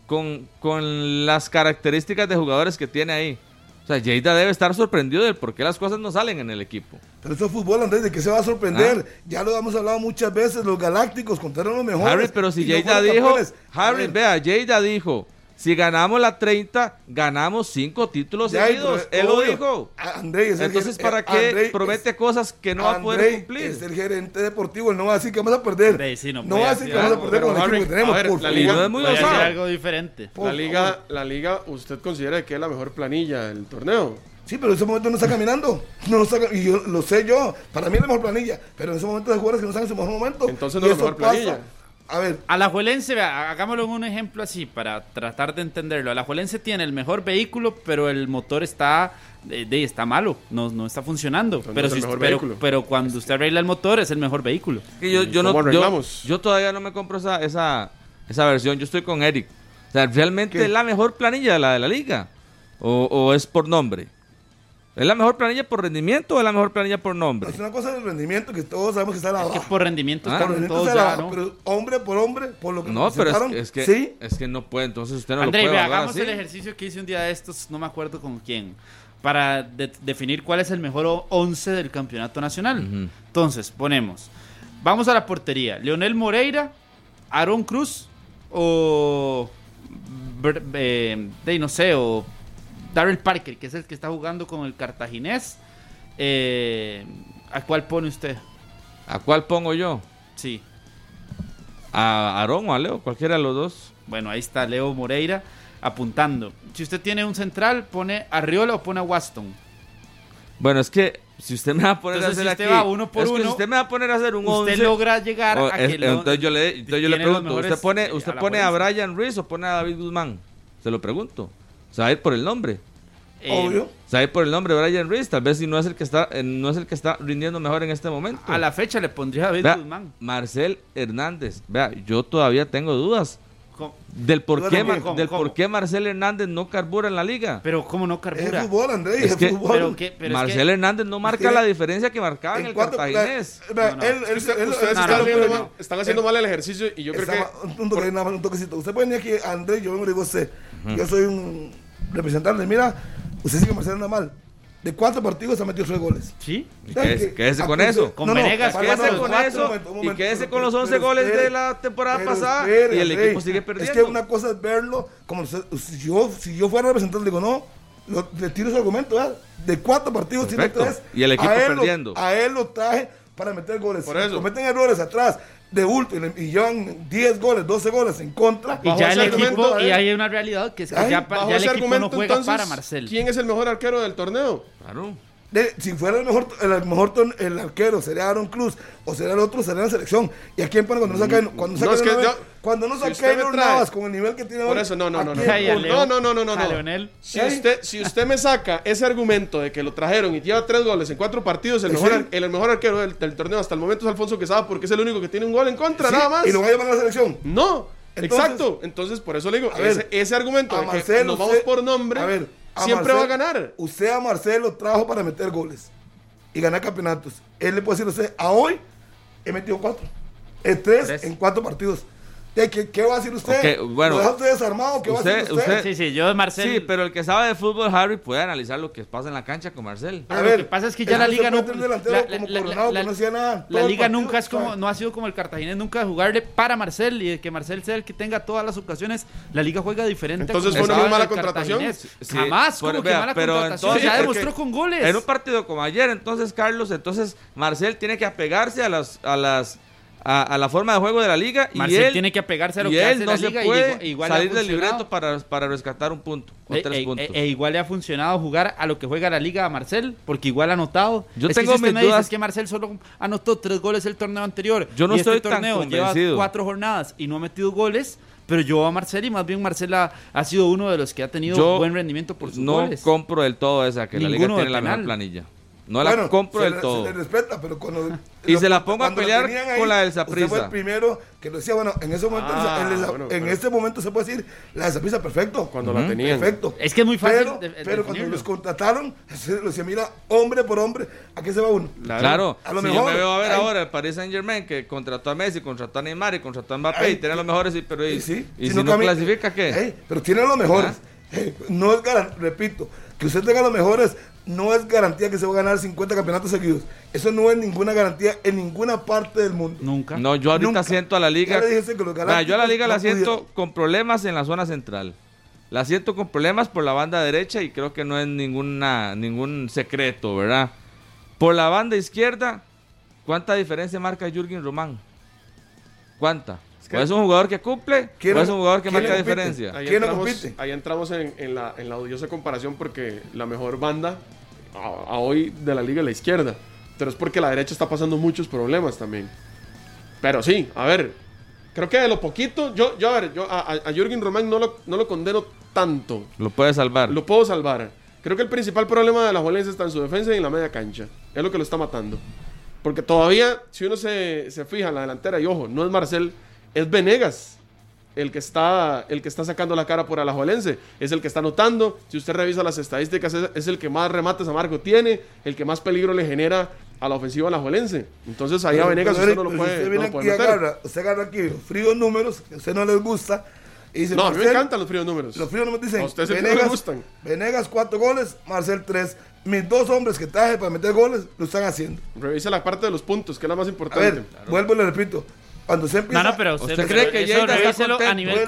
con, con las características de jugadores que tiene ahí. O sea, Lleida debe estar sorprendido del por qué las cosas no salen en el equipo.
Pero eso es fútbol, Andrés, ¿de qué se va a sorprender? Ya lo hemos hablado muchas veces, los galácticos contaron lo mejor.
Harry, pero si Lleida dijo, Harry, vea, Lleida dijo, si ganamos la 30, ganamos cinco títulos
Ya,
seguidos. Él lo dijo.
A- Andrés, el
Entonces, ¿para
eh,
qué
Andrés
promete
es-
cosas que no va a poder cumplir?
Es el gerente deportivo, él no va a decir que vamos a perder.
Andrés, sí, no
no va a decir que vamos a perder con el equipo que tenemos.
a ver,
por
la liga-
no es muy
Voy a decir
osado.
algo diferente.
Por
La
favor.
liga, la liga, ¿usted considera que es la mejor planilla del torneo?
Sí, pero en ese momento no está caminando. No está, y yo lo sé yo. Para mí es la mejor planilla. Pero en ese momento hay jugadores que no están en su mejor momento.
Entonces no es la
eso
mejor planilla.
A ver,
Alajuelense, vea, hagámoslo en un ejemplo así para tratar de entenderlo. Alajuelense tiene el mejor vehículo, pero el motor está de, de- está malo, no, no está funcionando. Pero,
es el
si-
mejor
pero,
vehículo.
pero cuando usted arregla el motor es el mejor vehículo.
Yo, yo, no,
¿Cómo
yo,
arreglamos?
yo todavía no me compro esa, esa, esa versión. Yo estoy con Eric. O sea, ¿realmente
¿Qué?
es la mejor planilla de la de la liga? ¿O, o es por nombre? ¿Es la mejor planilla por rendimiento o es la mejor planilla por nombre?
es una cosa del rendimiento que todos sabemos que está a la
Es que por rendimiento
Ah.
Por
están
rendimiento
todos
está a la
ya,
baja,
¿no?
Pero hombre por hombre, por lo que
No, pero es, es que,
sí.
es que no puede. Entonces usted no
André,
lo puede
vea, hagamos
así.
el ejercicio que hice un día de estos, no me acuerdo con quién, para de- definir cuál es el mejor 11 del campeonato nacional.
Ujú.
Entonces, ponemos, vamos a la portería, Leonel Moreira, Aaron Cruz o, eh, de, no sé, o Darrell Parker, que es el que está jugando con el cartaginés. Eh, ¿A cuál pone usted?
¿A cuál pongo yo?
Sí.
¿A Aarón o a Leo? Cualquiera de los dos.
Bueno, ahí está Leo Moreira apuntando. Si usted tiene un central, pone a Riola o pone a Waston.
Bueno, es que si usted me va a poner
Entonces,
a
si
hacer
usted
aquí...
va uno por
es que si
uno,
usted me va a poner a hacer un
Usted
11...
logra llegar a
es-
que lo-
entonces yo le, entonces yo le pregunto, ¿usted pone,
eh,
usted
a
pone a. Brian Ruiz o pone a David Guzmán? Se lo pregunto. Ir por el nombre.
eh,
Obvio.
Ir por el nombre Brian Ruiz. Tal vez si no es el que está, eh, no es el que está rindiendo mejor en este momento.
A la fecha le pondría a David
Vea,
Guzmán.
Marcel Hernández. Vea, yo todavía tengo dudas del por qué. Mar-
¿Cómo,
del
cómo?
por qué Marcel Hernández no carbura en la liga.
Pero cómo no
Es
carbura.
fútbol, Andrés,
Es
es,
que-
fútbol.
Pero que, pero es
Marcel
que-
Hernández no marca
que-
la diferencia que marcaba en,
¿En
el
cuánto-
cartaginés.
vea,
No, no.
él- él-
Usted-
él-
ustedes
él-
no,
están, haciendo mal, están haciendo mal el ejercicio y yo creo que...
Estaba- un, toque, nada más, un toquecito. Usted puede venir aquí, Andrés, yo vengo y le digo a usted, yo soy un representante, mira, usted sigue Marcelo anda mal. De cuatro partidos ha metido tres goles.
Sí.
Y quédese- quédese con eso.
Con Venegas,
Quédese con eso
momento,
y quédese con los
pero
11 goles
espere,
de la temporada pasada
espere,
y el equipo sigue perdiendo.
Es que una cosa es verlo, como si yo, si yo fuera representante, digo, no, lo- le tiro su argumento, ¿verdad? De cuatro partidos tiene
Perfecto.
tres.
Y el equipo
A él lo-
perdiendo.
a él lo traje para meter goles.
Por
Si
eso.
cometen errores atrás de bulto y, le- y llevan 10 goles, 12 goles en contra.
Y ya el equipo, y hay una realidad que es que
Ay,
ya, ya el equipo no
argumento,
juega
entonces,
para Marcel.
¿quién es el mejor arquero del torneo?
Claro.
De- si fuera el mejor, el mejor ton- el arquero sería Aaron Cruz o sería el otro, sería la selección. ¿Y a quién pone cuando no saca cuando
No,
saca
es que
Navas-
yo-
cuando no
si
saca
usted me
Keylor
trae-
Navas con el nivel que tiene
Por eso, no, no,
¿a
no, no. No, no, no, no, no.
A
no.
Leonel.
Si usted, si usted me saca ese argumento de que lo trajeron y lleva tres goles en cuatro partidos, el mejor, ar- el, mejor arquero del, del torneo hasta el momento es Alfonso Quesada porque es el único que tiene un gol en contra,
Sí,
nada más.
Y lo va a llevar a la selección.
No,
Entonces-
exacto. Entonces, por eso le digo,
A ver,
ese, ese argumento de que
Marcelo,
nos vamos
usted-
por nombre,
a ver, a
siempre va a ganar.
Usted a Marcelo trajo para meter goles y ganar campeonatos. Él le puede decir a usted, a hoy he metido cuatro. Tres,
Tres.
en cuatro partidos. ¿Qué, qué, qué va a decir usted?
Ok, bueno,
¿Lo deja usted desarmado? ¿Qué va a decir usted?
usted-
Sí, sí, yo de Marcel.
Sí, pero el que sabe de fútbol, Harry, puede analizar lo que pasa en la cancha con Marcel.
Pero
A
lo
ver,
que pasa es que ya la liga no.
que hacía nada.
la liga
partido,
nunca es como, no ha sido como el Cartaginés nunca de jugarle para Marcel y de que Marcel sea el que tenga todas las ocasiones. La liga juega diferente.
Entonces, ¿fue una muy mala contratación?
Sí,
Jamás,
por-
como que
vea,
mala
pero
contratación.
entonces-
ya demostró con goles.
En un partido como ayer, entonces, Carlos, entonces Marcel tiene que apegarse a las a las a, a la forma de juego de la liga y
Marcel
él
tiene que apegarse a lo
y
que
él
hace
no
la liga y
puede
igual ha
salir del libreto para, para rescatar un punto o
E-
tres
e-
puntos.
e- e igual le ha funcionado jugar a lo que juega la liga a Marcel, porque igual ha anotado.
Yo
Es que
tengo
si
mis
dice
dudas-
que Marcel solo anotó tres goles el torneo anterior.
Yo no
y este
estoy tan
torneo lleva
convencido.
cuatro jornadas y no ha metido goles. Pero yo a Marcel y más bien Marcel ha, ha sido uno de los que ha tenido
Yo
buen rendimiento por sus
no
goles.
compro del todo esa que la liga
Ninguno
tiene la mejor planilla. No
Bueno,
la compro
se
del
le-
todo.
Se le respeta, pero cuando.
Y se la pongo a pelear
tenían
con la del
Usted fue el primero que lo decía, bueno, en ese momento,
Ah,
en, el-
bueno,
en
pero-
este momento se puede decir, la de Saprissa, perfecto.
Cuando la tenían.
Perfecto.
Es que es muy fácil
Pero,
de- de
pero cuando los contrataron, se lo decía, mira, hombre por hombre, ¿a qué se va uno?
Claro,
A lo
si
mejor,
yo me veo a ver
hay-
ahora el Paris Saint Germain que contrató a Messi, contrató a Neymar y contrató a Mbappé
Ay,
y tiene los mejores, y- pero y,
Sí,
y
si
si no,
cami-
clasifica, ¿qué?
Pero tienen los mejores.
Ah.
No es garan, repito, Que usted tenga los mejores no es garantía que se va a ganar 50 campeonatos seguidos. Eso no es ninguna garantía en ninguna parte del mundo.
Nunca.
No, yo ahorita
Nunca.
siento a la liga.
Ya le dije que los
yo a la liga la siento con problemas en la zona central. La siento con problemas por la banda derecha y creo que no es ninguna ningún secreto, ¿verdad? Por la banda izquierda, ¿cuánta diferencia marca Jürgen Román? ¿Cuánta? ¿O es un jugador que cumple?
¿Quién-
¿O es un jugador que marca
compite?
diferencia?
Ahí
¿Quién no
entramos,
compite?
ahí entramos en, en la, en la odiosa comparación porque la mejor banda a, a hoy de la liga es la izquierda. Pero es porque la derecha está pasando muchos problemas también. Pero sí, a ver, creo que de lo poquito, yo, yo a ver, yo a, a- a Jürgen Román no lo, no lo condeno tanto.
Lo puede salvar.
Lo puedo salvar. Creo que el principal problema de la Juelense está en su defensa y en la media cancha. Es lo que lo está matando. Porque todavía, si uno se, se fija en la delantera, y ojo, no es Marcel, es Venegas el que está, el que está sacando la cara por Alajuelense. Es el que está anotando. Si usted revisa las estadísticas, es, es el que más remates a Marco tiene, el que más peligro le genera a la ofensiva Alajuelense. Entonces ahí a Venegas
pero,
usted no lo
pero si
puede,
usted
no
viene
lo puede
aquí agarra, usted agarra aquí fríos números, que a usted no les gusta, y dice,
No, a mí me encantan los fríos números.
Los fríos números dicen,
A
Venegas,
gustan.
Venegas cuatro goles, Marcel tres. Mis dos hombres que traje para meter goles lo están haciendo.
Revisa la parte de los puntos, que es la más
A
importante.
vuelvo y le repito. Cuando se empieza...
No, no, pero usted,
¿Usted cree que
eso
Lleida está
revíselo a nivel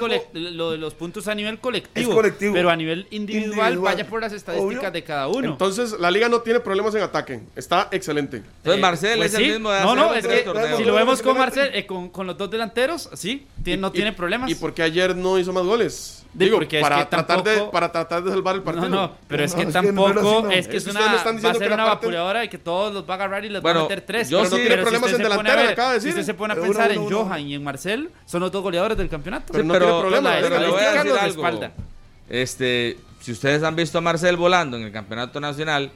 lo de los puntos a nivel colectivo,
Es colectivo.
pero a nivel individual,
Individual.
vaya por las estadísticas
Obvio.
de cada uno.
Entonces, la liga no tiene problemas en ataque. Está excelente.
Entonces, Marcel
Pues
es
sí.
el mismo de
No, no, es que si lo vemos con Marcel, eh, con, con los dos delanteros, sí, tiene- no
Y-
tiene problemas.
¿Y por qué ayer no hizo más goles?
Di,
Digo,
porque es
para,
que
tratar de, para tratar de salvar el partido.
No, no, pero es
No,
que
es que no
tampoco es que
Es
es
que
una
están
va a ser una
parte-
vapuleadora y que todos los va a agarrar y les
Bueno,
va a meter tres.
yo
Pero no
sí-
tiene problemas en delantera, acaba de
Si
decir.
usted se pone a pensar
uno,
en. Johan y en Marcel, son los dos goleadores del campeonato.
Pero tiene problema.
pero le voy a decir algo. Este, si ustedes han visto a Marcel volando en el campeonato nacional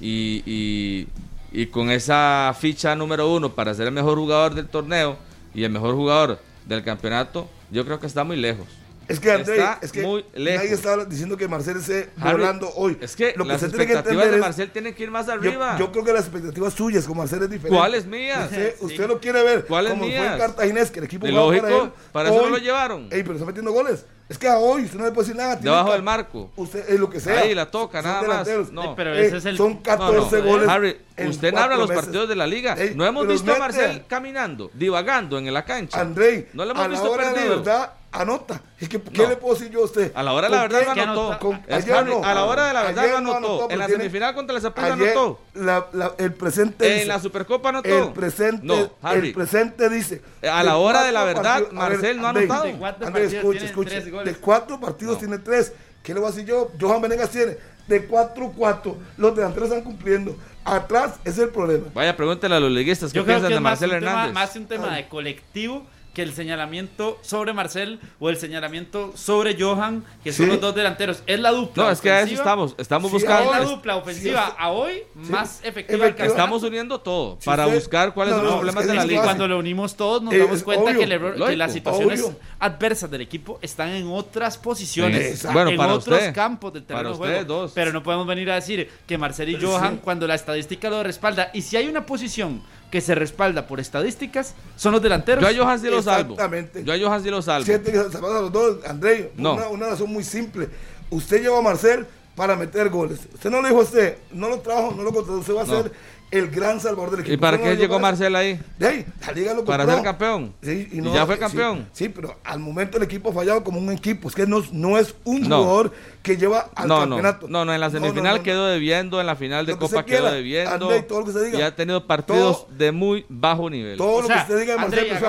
y, y- y con esa ficha número uno para ser el mejor jugador del torneo y el mejor jugador del campeonato, yo creo que está muy lejos.
Es que, André,
Está
es que
muy lejos.
nadie está diciendo que Marcel esté
Harry,
volando hoy.
Es que
Lo que
las
usted tiene que entender
de
es-
Marcel tienen que ir más arriba.
yo creo que las expectativas suyas con Marcel es diferente.
¿Cuáles mías?
Usted, usted lo quiere ver
¿Cuáles
como fue
mías?
en Cartaginés, que el equipo jugaba
lógico,
para él.
para eso no lo llevaron.
Ey, pero está metiendo goles. Es que a hoy usted no le puede decir nada.
Debajo del marco.
Usted, es lo que sea.
Ahí la toca,
Son
nada más. No.
Sí, pero ese es el-
Son 14
No, no,
goles.
Harry, usted narra los
meses.
partidos de la liga.
Ey,
no hemos visto a. Marcel caminando, divagando en la cancha.
Andrei,
no le hemos
a la
visto
hora de la
perdido.
verdad, anota. Es que, ¿qué
No.
le puedo decir yo a usted?
A la hora de la
¿Con
verdad
qué?
no anotó.
Con-
Es
ayer
Harry,
no.
a la hora de la verdad
Ayer
no anotó. en la semifinal contra la Saprissa
ayer
anotó.
la- la- el presente
En
dice-
la Supercopa anotó.
El presente,
No, Harry.
el presente dice.
A la hora de la verdad,
partidos- a ver,
Marcel no ha anotado.
De cuatro
escuche, escuche.
goles.
De cuatro partidos tiene tres. ¿Qué le voy a decir yo? Johan Venegas tiene de 4-4. Los delanteros están cumpliendo. Atrás es el problema.
Vaya, pregúntele a los liguistas qué
Yo creo
piensan
que
de Marcel
un, tema,
Hernández.
más un tema de colectivo que el señalamiento sobre Marcel o el señalamiento sobre Johan, que son
Sí.
los dos delanteros. Es la dupla.
No, es que a eso estamos. Estamos
Sí,
Es
buscando.
la
es-
dupla ofensiva
sí,
a hoy
sí,
más efectiva
efectiva.
Estamos uniendo todo para
usted-
buscar cuáles
no,
son los
no,
problemas
es
de
que
la
es
liga.
Cuando lo unimos todos nos
Eh,
damos cuenta
obvio,
que, el error- que las situaciones
obvio.
adversas del equipo están en otras posiciones.
Bueno,
en
para
otros
usted.
campos del terreno
Para
de juego.
dos.
Pero no podemos venir a decir que Marcel y Johan, cuando la estadística lo respalda, y si hay una posición que se respalda por estadísticas, son los delanteros.
Yo a Johan sí lo salvo.
Exactamente.
Yo a Johan sí lo salvo.
Siete que se pasan a los dos, por
No.
una, una razón muy simple. Usted lleva a Marcel para meter goles. Usted no le dijo a usted, no lo trajo, no lo contrató. Usted va a
No.
ser el gran salvador del equipo.
¿Y para qué llegó Marcel ahí?
De ahí, la liga lo
Para ser campeón.
Sí,
Y ya fue campeón.
Sí, pero al momento el equipo ha fallado como un equipo. Es que no, no es un
No.
jugador que lleva al
No, no,
campeonato.
no, no, en la semifinal
no, no.
quedó debiendo, en la final de Copa
quiera,
quedó debiendo.
Andrei, todo lo que se diga.
Y ha tenido partidos
Todo-
de muy bajo nivel.
Todo
O
lo
sea,
que usted diga de Marcel, pues,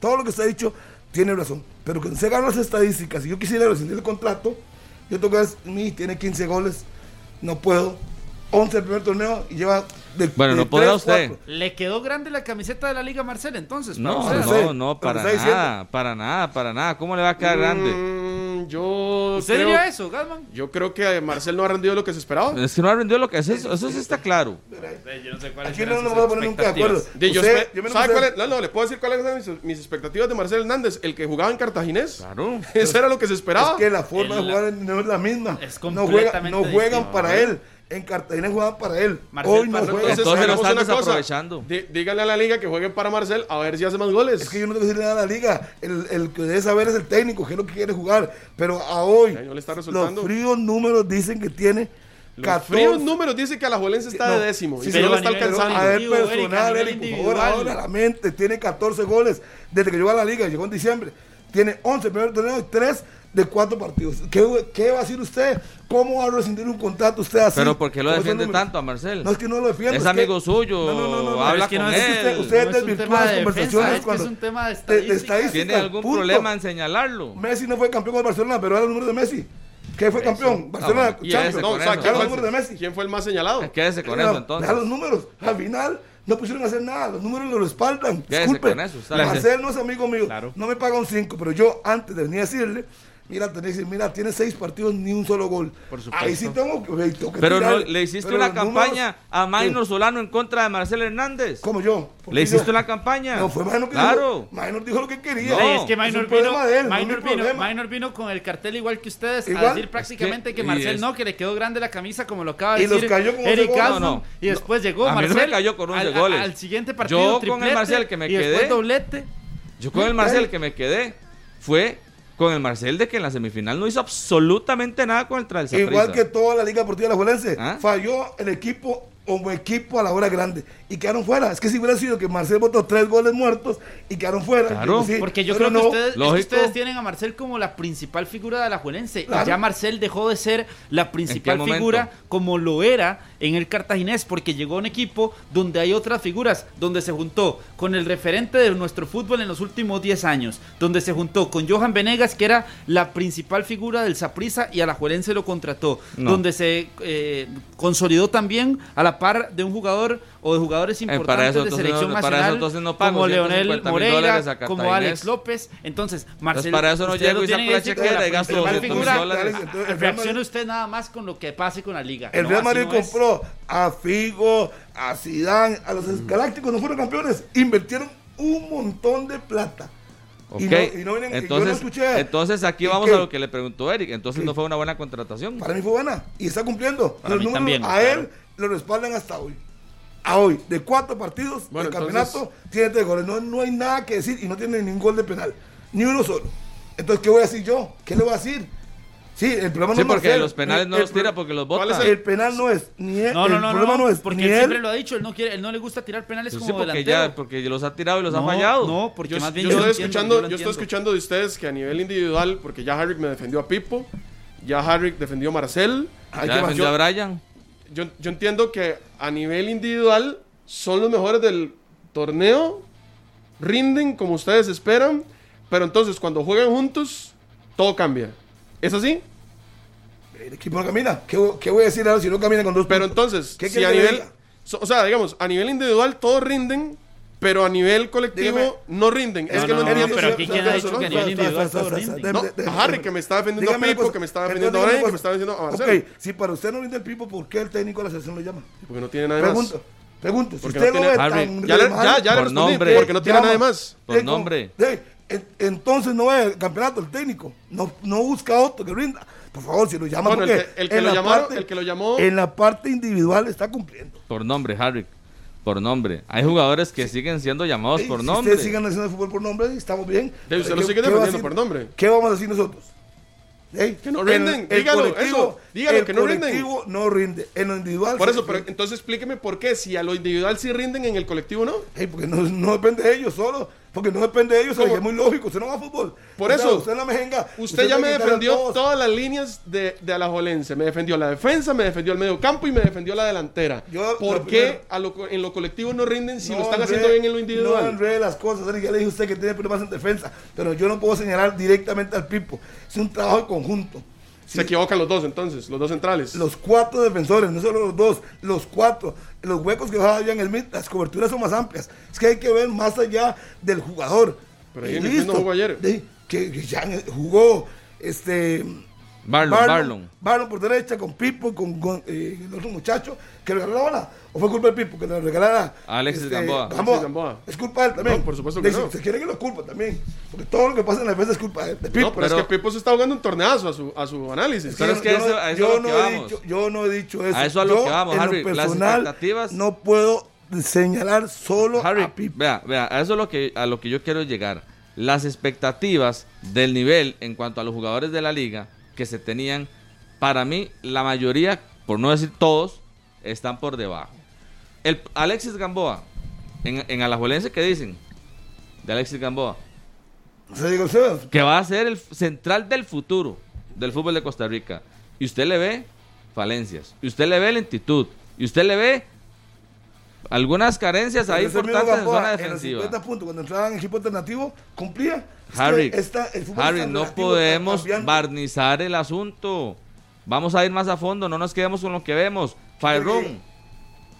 todo lo que usted ha dicho tiene razón. Pero que se ganan las estadísticas, si yo quisiera rescindir el contrato, yo tengo que ver, mi, tiene 15 goles, no puedo. 11 el primer torneo y lleva de
Bueno,
de
no podrá
tres,
usted.
cuatro.
¿Le quedó grande la camiseta de la Liga Marcel entonces?
No,
usted?
usted.
no, no, para
está diciendo-
nada, para nada, para nada. ¿Cómo le va a quedar grande?
Mm, yo
¿Usted
creo,
diría eso, Gasman?
Yo creo que Marcel no ha rendido lo que se esperaba.
Es que no ha rendido lo que es eso, eso sí está claro.
Yo no sé cuáles
Aquí no nos vamos a poner nunca de acuerdo.
Di, yo
Usted- yo me
¿sabe cuál es? No, no, le puedo decir cuáles eran mis, mis expectativas de Marcel Hernández, el que jugaba en Cartaginés.
Claro.
Eso era lo que se esperaba.
Es que la forma
El-
de jugar no es la misma.
Es
no, juega,
completamente
no juegan
distinto.
para él. En Cartagena jugaban para él.
Marcel
Hoy no juega.
Entonces lo están
cosa.
desaprovechando.
Dí- díganle a la liga que jueguen para Marcel a ver si hace más goles.
Es que yo no tengo que decirle nada a la liga. El, el que debe saber es el técnico, que es lo que quiere jugar. Pero a hoy,
no le está
los fríos números dicen que tiene
Los
14.
fríos números dice que Alajuelense está
No,
de décimo
sí,
y
pero
solo
a
está alcanzando.
A ver,
a
personal,
nivel
Eric, por favor, ahora la mente. Tiene 14 goles desde que llegó a la liga, llegó en diciembre. Tiene 11 primer torneo y 3 de 4 partidos. ¿Qué, qué va a decir usted? ¿Cómo va a rescindir un contrato usted así?
Pero ¿por qué lo
Con
defiende tanto a Marcel?
No es que no lo defiendo.
Es
que-
amigo suyo,
No, no, no, no, no,
habla
es que no
con
es
él.
Usted, usted
es
desvirtúa las
de
conversaciones
defensa, es que
cuando.
es un tema de
de-
estadística.
¿Tiene algún
punto.
problema en señalarlo?
Messi no fue campeón con el Barcelona, pero era el número de Messi. ¿Qué fue campeón? Barcelona,
bueno, y
Champions.
No,
con
o sea, ¿quién fue,
número de Messi.
quién fue el más señalado?
Quédese con eso entonces.
vea los números. Al final no pusieron a hacer nada. Los números lo respaldan. Disculpe. Marcel no es amigo mío.
Claro.
No me paga un 5, pero yo antes de venir a decirle, mira, tenés que decir, mira, tiene 6 partidos ni un solo gol.
Por supuesto.
Ahí sí tengo, que- tengo que
Pero no, le hiciste
Pero
una
los números-
campaña a Maynor Solano en contra de Marcel Hernández.
Como yo. ¿Por
¿Le hiciste
yo?
una campaña?
No, fue Minor que
Claro.
dijo. Minor dijo lo que quería.
No,
es que
es un
Minor vino,
él, no mi
vino. Minor vino con el cartel igual que ustedes a decir prácticamente
Es
que,
que-
Marcel no, que le quedó grande la camisa como lo acaba de
Y los
decir
cayó con
Eric
goles.
Carlson,
No, no.
y después llegó Marcel
cayó con once
al, a-
goles.
al siguiente partido
Yo con el Marcel que me quedé.
doblete.
Yo con el Marcel que me quedé fue con el Marcel de que en la semifinal no hizo absolutamente nada con el Trail
Igual que toda la Liga Deportiva Alajuelense,
¿Ah?
falló el equipo como equipo a la hora grande y quedaron fuera. Es que si hubiera sido que Marcel votó tres goles muertos y quedaron fuera.
Claro.
sí,
Porque yo creo que
no.
ustedes, es que
lógico.
ustedes tienen a Marcel como la principal figura de la Juelense.
Claro.
Y ya Marcel dejó de ser la principal figura como lo era en el cartaginés, porque llegó a un equipo donde hay otras figuras, donde se juntó con el referente de nuestro fútbol en los últimos 10 años, donde se juntó con Johan Venegas, que era la principal figura del Saprissa y a la Juelense lo contrató,
No.
donde se eh, consolidó también a la par de un jugador o de jugadores
Eh, para
importantes
eso,
de
entonces,
selección
no- para
nacional
eso, entonces, no pago
como Leonel
150.000
Moreira, como. Alex López. Entonces, Marcel,
para eso no llego y saco la chequera y gasto
principal
200.000
figura.
Entonces,
Reaccione usted nada más con lo que pase con la liga.
El Real Madrid
no
a Figo, a Zidane, a los Galácticos, no fueron campeones. Invirtieron un montón de plata.
Ok,
Y no- y no vienen-
entonces,
escuché.
entonces aquí
¿Y
vamos a lo que le preguntó Eric. Entonces no fue una buena contratación.
Para mí fue buena y está cumpliendo.
Para
Los
mí
números
también,
a
claro.
él lo respaldan hasta hoy. A hoy, de cuatro partidos
Bueno,
del
entonces-
campeonato, tiene tres goles. No, no hay nada que decir y no tiene ningún gol de penal. Ni uno solo. Entonces, ¿qué voy a decir yo? ¿Qué le voy a decir? Sí, el problema
Sí,
no es
porque los penales no
El-
los tira porque los
¿Cuál
bota.
El penal no es ni él.
No, no,
el
no,
problema
no,
no, es
porque
ni
él siempre lo ha dicho, él no quiere, él no le gusta tirar penales
Pues
como
sí, porque
delantero.
ya, porque los ha tirado y los ha
No,
fallado.
No, porque
Yo,
más bien
yo
yo,
estoy
entiendo,
escuchando,
yo
estoy escuchando de ustedes que a nivel individual, porque ya Harrick me defendió a Pipo, ya Harrick defendió a Marcel.
Ya
¿qué más?
defendió a Brian.
Yo, yo entiendo que a nivel individual son los mejores del torneo, rinden como ustedes esperan, pero entonces cuando juegan juntos, todo cambia. ¿Es así?
El equipo no camina. ¿Qué, qué voy a decir ahora si no camina con dos
Pero
puntos?
entonces,
¿Qué
si a nivel, so- o sea, digamos, a nivel individual todos rinden, pero a nivel colectivo
Dígame.
no rinden. es
No,
que no,
no,
entiendo.
pero aquí quién ha dicho que a nivel individual todos rinden?
No, Harry que me está defendiendo a Pipo, que me está defendiendo a que me está defendiendo a.
Ok, si para usted no rinde el Pipo, ¿por qué el técnico de la selección lo llama?
Porque no tiene nada más.
Pregunto, pregunto. Si
Porque
usted
no
lo
tiene-
ve
Harry,
tan
Ya ya, ya le respondí,
nombre.
porque no tiene
llama.
nada más.
Por
Eh,
nombre.
En- entonces no ve el campeonato el técnico. No, no busca otro que rinda. Por favor, si lo llama
Bueno, el
porque
que- el que
en
lo
la
llamaron-
parte-
el que lo llamó-
En la parte individual está cumpliendo.
Por nombre, Harry. Por nombre. Hay jugadores que siguen siendo llamados por
si
nombre.
ustedes sigan haciendo el fútbol por nombre, estamos bien.
Usted lo
¿qué-
sigue defendiendo por nombre.
¿Qué vamos a decir nosotros? Ey,
Que no rinden,
el
dígalo,
colectivo-
eso, dígalo,
el
que no rinden.
colectivo no rinde. En lo individual.
Por
sí
eso, pero entonces explíqueme por qué, si a lo individual sí rinden, en el colectivo no.
Ey, porque no, no depende de ellos solo. Porque no depende de ellos. Es muy lógico. Usted no va a fútbol.
Por
O sea,
eso,
usted en la mejenga.
Usted ya me defendió todas las líneas de, de Alajuelense. Me defendió la defensa, me defendió el medio campo y me defendió la delantera.
Yo,
¿Por qué a lo en lo colectivo no rinden si
No
lo están
enrede-
haciendo bien en lo
No
individual?
enrede las cosas. Ya le dije a usted que tiene problemas en defensa. Pero yo no puedo señalar directamente al Pipo. Es un trabajo conjunto.
Se equivocan los dos entonces, los dos centrales.
Los cuatro defensores, no solo los dos, los cuatro. Los huecos que dejaba Jan Smith, las coberturas son más amplias. Es que hay que ver más allá del jugador.
Pero Jan Smith no jugó ayer.
Sí, que, que Jan jugó, este,
Barlon, Barlon.
Barlon por derecha, con Pipo, con, con eh, el otro muchacho que le regaló la bola. ¿O fue culpa de Pipo que le regalara
Alexis
este,
Gamboa.
Alexis Gamboa.
Es culpa de él también.
No, por supuesto que
Le-
no.
Se quiere que lo culpa también. Porque todo lo que pasa en la defensa es culpa de, de Pipo.
No, pero,
pero-
es que Pipo se está jugando un torneazo a su, a su análisis.
Pero
yo-
es que
yo
eso-
no-
a eso
yo
es a lo
no
que
he
vamos.
dicho- yo no he dicho eso.
A eso a lo
Yo,
que vamos,
en
Harry. Las
personal,
expectativas-
No puedo señalar solo
Harry,
a Pipo.
vea, vea, a eso es lo que, a lo que yo quiero llegar. Las expectativas del nivel en cuanto a los jugadores de la liga que se tenían, para mí, la mayoría, por no decir todos, están por debajo. El Alexis Gamboa, en, en Alajuelense, ¿qué dicen? De Alexis Gamboa.
Se digo, Sebas,
que va a ser el central del futuro del fútbol de Costa Rica. Y usted le ve falencias, y usted le ve lentitud, y usted le ve algunas carencias ahí importantes en zona
En los
defensiva.
50 puntos, cuando entraba en equipo alternativo, cumplía.
Harry,
el fútbol
Harry,
está
no podemos
está
barnizar el asunto. Vamos a ir más a fondo, no nos quedemos con lo que vemos. Fairón,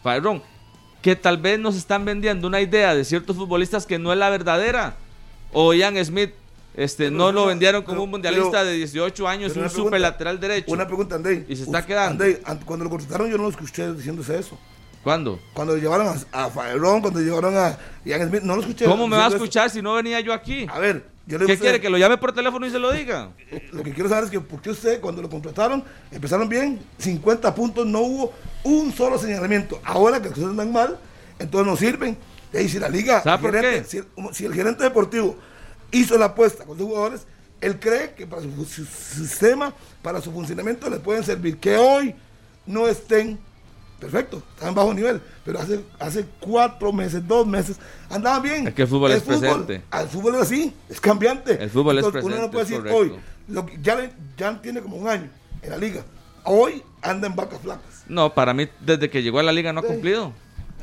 Fairón, que tal vez nos están vendiendo una idea de ciertos futbolistas que no es la verdadera. O Ian Smith, este,
Pero,
no lo vendieron como
pero,
un mundialista
pero,
de 18 años, un
pregunta,
super lateral derecho.
Una pregunta, Andrei.
Y se está
Uf,
quedando.
Andrei, cuando lo contrataron yo no lo escuché diciéndose eso.
¿Cuándo?
Cuando lo llevaron a, a Faerón, cuando llevaron a Ian Smith, no lo escuché.
¿Cómo me va a escuchar si no venía yo aquí?
A ver, yo le
¿Qué quiere? ¿Que lo llame por teléfono y se lo diga?
Lo que quiero saber es que, ¿por qué usted, cuando lo contrataron, empezaron bien, 50 puntos, no hubo un solo señalamiento? Ahora que las cosas van mal, entonces no sirven. Y ahí, si la liga,
¿Sabe
el
por
gerente-
qué?
Si, el, si el gerente deportivo hizo la apuesta con los jugadores, él cree que para su, su sistema, para su funcionamiento, le pueden servir. Que hoy no estén perfecto, están bajo nivel, pero hace, hace cuatro meses, dos meses, andaban bien.
Es que el fútbol es presente.
El fútbol es así, es cambiante.
El fútbol es
Entonces, Uno no
presente,
puede
es
decir
correcto.
hoy, lo que ya, ya tiene como un año en la liga. Hoy anda en vacas flacas.
No, para mí, desde que llegó a la liga no ha cumplido.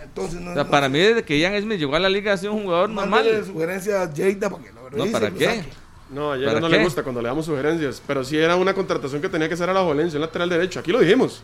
Entonces, no,
O sea,
no
para
sé.
mí, desde que Ian Smith llegó a la liga, ha sido un jugador normal.
sugerencia a Jada para que lo revise
¿para qué?
saque.
No, a Diego
¿Para
no
qué?
le gusta cuando le damos sugerencias, pero sí era una contratación que tenía que ser a la Jolense, un lateral derecho. Aquí lo dijimos.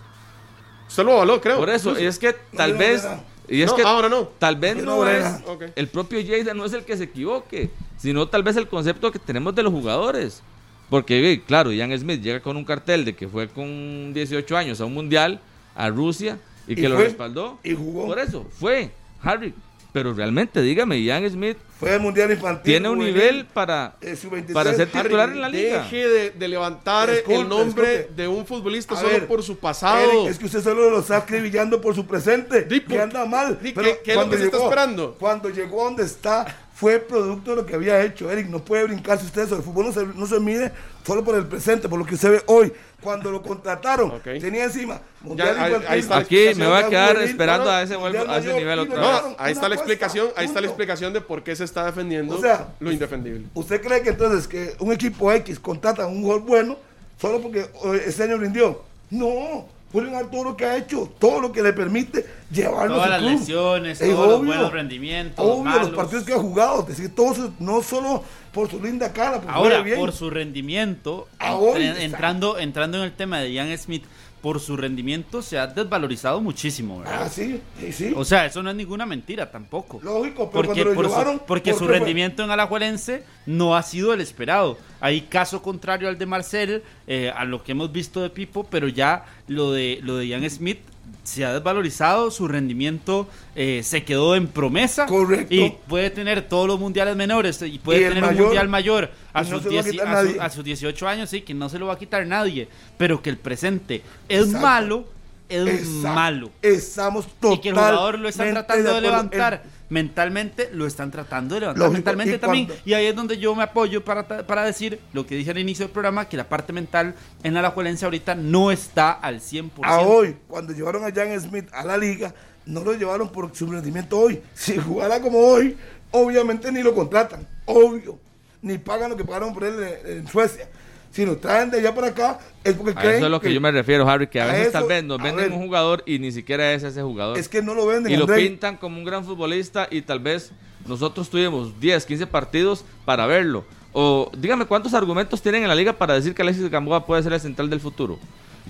Usted lo avaló, creo.
Por eso, y es que tal
no,
vez. Y es
No,
que
ahora no.
tal vez no
no,
es.
Brena.
Ok.
El propio Jada no es el que se equivoque, sino tal vez el concepto que tenemos de los jugadores. Porque, claro, Ian Smith llega con un cartel de que fue con 18 años a un mundial a Rusia y que
Y
lo respaldó.
y jugó.
Por eso, fue Harry. Pero realmente, dígame, Ian Smith
Fue el mundial infantil.
tiene un nivel para,
eh, sub-23.
para ser
Harry,
titular en la liga.
Deje de, de levantar el nombre de un futbolista
A
solo
ver,
por su pasado.
Eric, es que usted solo lo está acribillando por su presente.
Di,
que anda mal.
di,
pero
¿qué- qué es lo
cuando
que se está esperando?
Cuando llegó donde está, fue producto de lo que había hecho. Eric, no puede brincarse usted eso. El fútbol no se, no se mide solo por el presente, por lo que usted ve hoy. Cuando lo contrataron,
Ok.
tenía encima.
Ya, ahí- ahí está la
Aquí me voy a quedar
juvenil,
esperando
no,
a ese, vuelvo-
Mundial
a ese
mayor,
nivel otra vez.
No, ahí está la explicación, ahí está la explicación de por qué se está defendiendo
O sea,
lo indefendible.
¿Usted cree que entonces que un equipo X contrata a un jugador bueno solo porque eh, este año rindió? No, pueden dar todo lo que ha hecho, todo lo que le permite llevarlo
Todas
a
las
su club.
lesiones,
Es
todos los
obvio.
buenos rendimientos.
Obvio, los
malos.
partidos que ha jugado, es decir, todo eso, no solo por su linda cara, porque
Ahora,
bien.
por su rendimiento,
Ahora,
entrando, entrando en el tema de Ian Smith, por su rendimiento se ha desvalorizado muchísimo, ¿verdad?
Ah, sí, sí, sí.
O sea, eso no es ninguna mentira tampoco.
Lógico, pero
Porque,
cuando lo
por
llevaron,
su, porque
¿por
su rendimiento en Alajuelense no ha sido el esperado. Hay caso contrario al de Marcel, eh, a lo que hemos visto de Pipo, pero ya lo de, lo de Ian Smith se ha desvalorizado, su rendimiento eh, se quedó en promesa.
Correcto.
Y puede tener todos los mundiales menores y puede
Y
tener un mundial mayor a,
no
sus
a
10
quitar
a, su- a sus 18 años, sí, que no se lo va a quitar nadie. Pero que el presente es
Exacto.
malo, es malo
Estamos totalmente
y que el jugador lo están tratando de, levantar mentalmente lo están tratando de levantar
Lógico,
mentalmente
y
también
cuando-
y ahí es donde yo me apoyo para, para decir lo que dije al inicio del programa que la parte mental en la Alajuelense ahorita no está al 100%
A hoy, cuando llevaron a Jan Smith a la liga, no lo llevaron por su rendimiento hoy. Si jugara como hoy, obviamente ni lo contratan, obvio. Ni pagan lo que pagaron por él en, en Suecia. Si lo traen de allá para acá, es porque
A
creen
eso es lo que, yo me refiero, Harry, que a,
a
veces
eso-
tal vez nos venden
ver.
un jugador y ni siquiera es ese jugador.
es que no lo venden.
y lo pintan como un gran futbolista y tal vez nosotros tuvimos 10, 15 partidos para verlo. O dígame cuántos argumentos tienen en la liga para decir que Alexis Gamboa puede ser el central del futuro.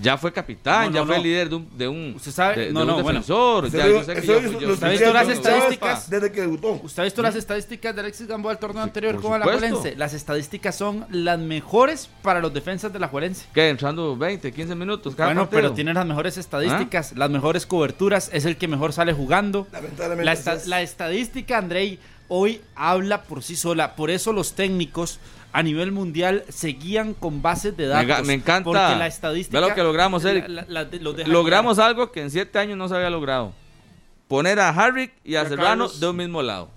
Ya fue capitán, ya fue líder de un, de un,
¿Usted sabe?
de,
no, no,
defensor.
Bueno.
Ya, yo sé que yo,
¿Usted ha visto las estadísticas?
Desde que debutó.
¿Usted ha visto las estadísticas de Alexis Gamboa del torneo anterior con Alajuelense? Las estadísticas son las mejores para los defensas de la Juelense.
¿Qué? Entrando 20, 15 minutos cada
Bueno,
partido?
pero tiene las mejores estadísticas, las mejores coberturas, es el que mejor sale jugando.
Lamentablemente.
La, esta- la estadística, Andrei, hoy habla por sí sola. Por eso los técnicos a nivel mundial se guían con bases de datos.
me encanta.
Porque la estadística.
Ve lo que logramos, Eric.
la- la- la- los deja
Logramos algo que en 7 años no se había logrado. Poner a Harrick y a Serrano
Carlos.
de un mismo lado.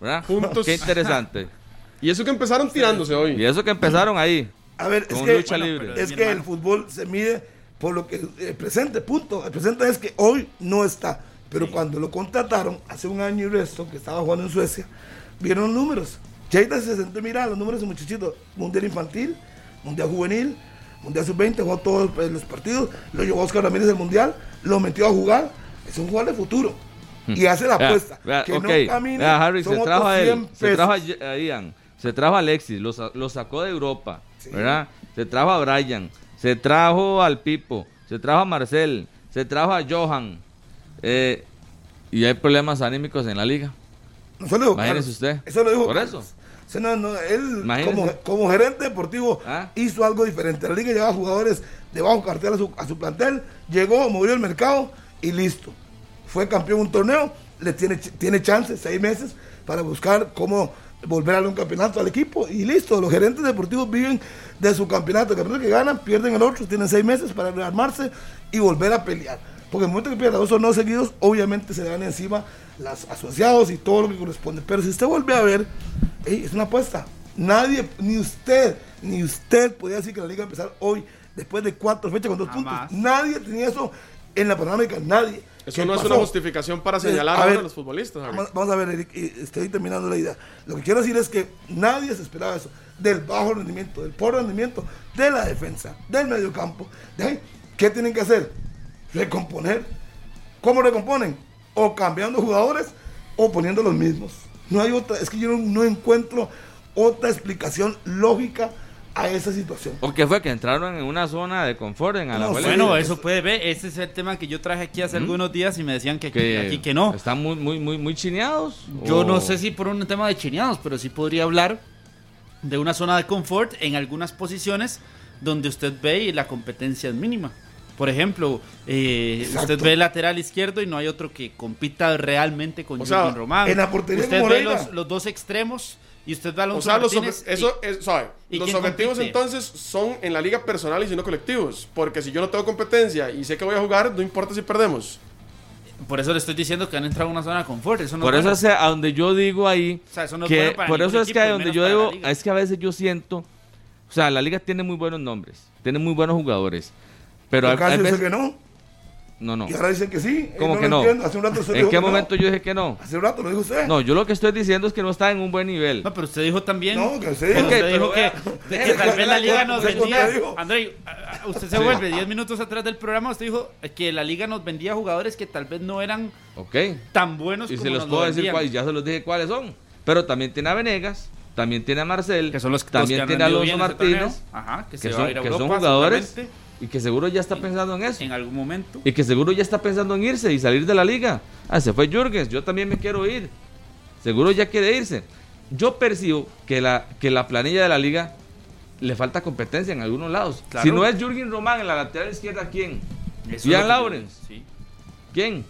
¿Verdad?
Juntos.
Qué interesante.
Y eso que empezaron tirándose hoy.
y eso que empezaron ahí.
A ver, es
Con
que,
lucha
Bueno,
libre.
es que el fútbol se mide por lo que el presente, punto. El presente es que hoy no está. Pero cuando lo contrataron, hace un año y resto, que estaba jugando en Suecia, vieron los números. Cheita se sentó, mira los números de muchachito. Mundial infantil, mundial juvenil, mundial sub-20, jugó todos los partidos, lo llevó Oscar Ramírez del mundial, lo metió a jugar. Es un jugador de futuro. Y hace la apuesta.
vea,
que no camine,
Harry,
son
se trajo
otros
a
100
él, se trajo a, a Ian, se trajo a Alexis, lo, lo sacó de Europa, ¿verdad? Se trajo a Brian, se trajo al Pipo, se trajo a Marcel, se trajo a Johan. Eh, y hay problemas anímicos en la liga.
Eso lo dijo
Imagínese usted.
Eso lo dijo
Por
Carlos.
eso.
No, no, él como, como gerente deportivo
Ah.
hizo algo diferente. La liga llevaba jugadores de bajo cartel a su, a su plantel, llegó, movió el mercado y listo. Fue campeón en un torneo, le tiene, tiene chance, seis meses, para buscar cómo volver a un campeonato al equipo y listo. Los gerentes deportivos viven de su campeonato. El campeonato que ganan, pierden el otro, tienen seis meses para rearmarse y volver a pelear. Porque en el momento que pierdan dos torneos seguidos, obviamente se le dan encima los asociados y todo lo que corresponde. Pero si usted vuelve a ver, es una apuesta. Nadie, ni usted, ni usted podía decir que la liga va a empezar hoy, después de cuatro fechas con dos
Jamás.
puntos. Nadie tenía eso en la panorámica, nadie.
Eso
¿Qué
no es una justificación para
Sí,
señalar
a ver,
a los futbolistas.
Vamos, vamos a ver, Eric, estoy terminando la idea. Lo que quiero decir es que nadie se esperaba eso, del bajo rendimiento, del pobre rendimiento, de la defensa, del mediocampo. De ahí, ¿Qué tienen que hacer? Recomponer. ¿Cómo recomponen? O cambiando jugadores o poniendo los mismos. No hay otra, es que yo no, no encuentro otra explicación lógica a esa situación.
¿O qué fue? Que entraron en una zona de confort en Alajuelense.
Bueno, eso puede ver. Ese es el tema que yo traje aquí hace algunos días y me decían que aquí
que
aquí que no.
Están muy, muy, muy, muy chineados.
Yo
o-
no sé si por un tema de chineados, pero sí podría hablar de una zona de confort en algunas posiciones donde usted ve y la competencia es mínima. Por ejemplo, eh, usted ve el lateral izquierdo y no hay otro que compita realmente con
O sea,
Román.
en la portería
usted ve los, los dos extremos y usted ve a
O
Alonso
sea, los,
Martínez
eso es, ¿sabe?
¿y
los objetivos
compite?
entonces son en la liga personales y no colectivos. Porque si yo no tengo competencia y sé que voy a jugar, no importa si perdemos.
por eso le estoy diciendo que han entrado a una zona de confort. Eso no
Por
es
eso es a donde yo digo ahí
O sea, eso no es
que
para
por eso es
equipo,
que donde yo digo es que a veces yo siento o sea la liga tiene muy buenos nombres tiene muy buenos jugadores pero
Ocasio
hay
dice
veces
que no,
no no
y ahora dicen que sí.
¿Cómo
no
que no?
entiendo. Hace un rato usted
en
dijo
qué
que no.
momento yo dije que no
Hace un rato lo dijo usted.
no yo lo que estoy diciendo es que no está en un buen nivel
No, pero usted dijo también.
No, que sí.
Pero
Ok,
usted dijo que,
vea,
que tal vez la liga nos
usted
vendía. André, usted se vuelve 10 minutos atrás del programa. Usted dijo que la liga nos vendía jugadores que tal vez no eran
ok
tan buenos
y
como
se los
nos
puedo
lo
decir cuáles ya se los dije cuáles son pero también tiene a Venegas también tiene a Marcel
Que son los los
también
que han
tiene a Alonso Martínez.
Ajá, que,
que
se
son,
a ir a
que son
Europa,
jugadores y que seguro ya está pensando en eso
en algún momento.
Y que seguro ya está pensando en irse y salir de la liga. Ah, se fue Jürgens, yo también me quiero ir. Seguro ya quiere irse. Yo percibo que la, que la planilla de la liga le falta competencia en algunos lados.
Claro.
Si no es Jürgen Román en la lateral izquierda, ¿quién?
Eso es
Ian Lawrence.
Sí.
¿Quién?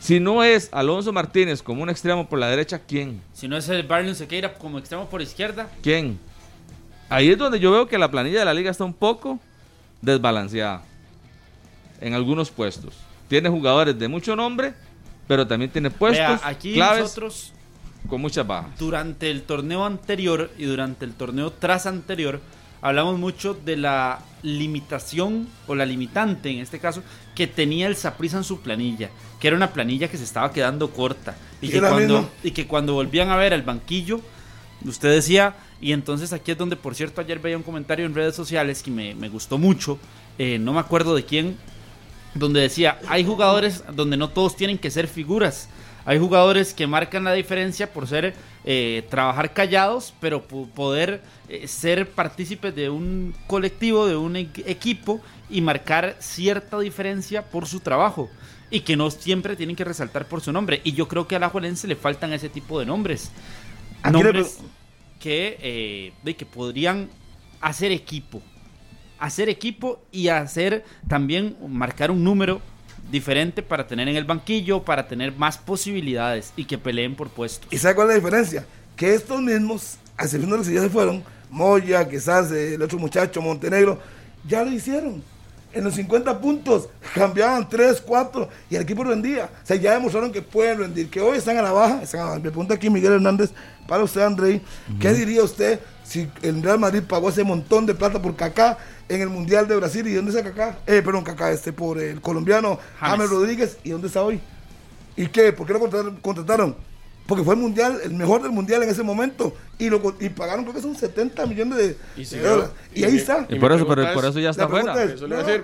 Si no es Alonso Martínez como un extremo por la derecha, ¿quién?
Si no es el Barnum Sequeira como extremo por izquierda,
¿Quién? Ahí es donde yo veo que la planilla de la liga está un poco desbalanceada en algunos puestos. Tiene jugadores de mucho nombre, pero también tiene puestos
vea, aquí
claves
nosotros
con muchas bajas.
durante el torneo anterior y durante el torneo tras anterior hablamos mucho de la limitación o la limitante en este caso que tenía el Saprissa en su planilla, que era una planilla que se estaba quedando corta y
Y
que cuando y que cuando volvían a ver el banquillo usted decía y entonces aquí es donde por cierto ayer veía un comentario en redes sociales que me, me gustó mucho, eh, no me acuerdo de quién, donde decía, hay jugadores donde no todos tienen que ser figuras. Hay jugadores que marcan la diferencia por ser eh, trabajar callados, pero poder eh, ser partícipes de un colectivo, de un equipo y marcar cierta diferencia por su trabajo y que no siempre tienen que resaltar por su nombre. Y yo creo que a la Juelense le faltan ese tipo de nombres. nombres que, eh, de que podrían hacer equipo. Hacer equipo y hacer también marcar un número diferente para tener en el banquillo, para tener más posibilidades y que peleen por puestos.
¿Y sabe cuál es la diferencia? Que estos mismos, a de los ya se fueron, Moya, quizás el otro muchacho, Montenegro, ya lo hicieron. En los 50 puntos cambiaban 3, 4 y el equipo rendía. O sea, ya demostraron que pueden rendir, que hoy están a la baja. Me pregunta aquí Miguel Hernández, para usted, Andrei, ¿qué diría usted si el Real Madrid pagó ese montón de plata por Kaká en el Mundial de Brasil? ¿Y dónde está Kaká? Eh, perdón, Kaká, este, por el colombiano James Rodríguez. ¿Y dónde está hoy? ¿Y qué? ¿Por qué lo contrataron? Porque fue el mundial, el mejor del mundial en ese momento. Y lo y pagaron creo que son 70 millones de,
y
dólares. Y, ahí está.
Y por eso, por, eso ya está fuera.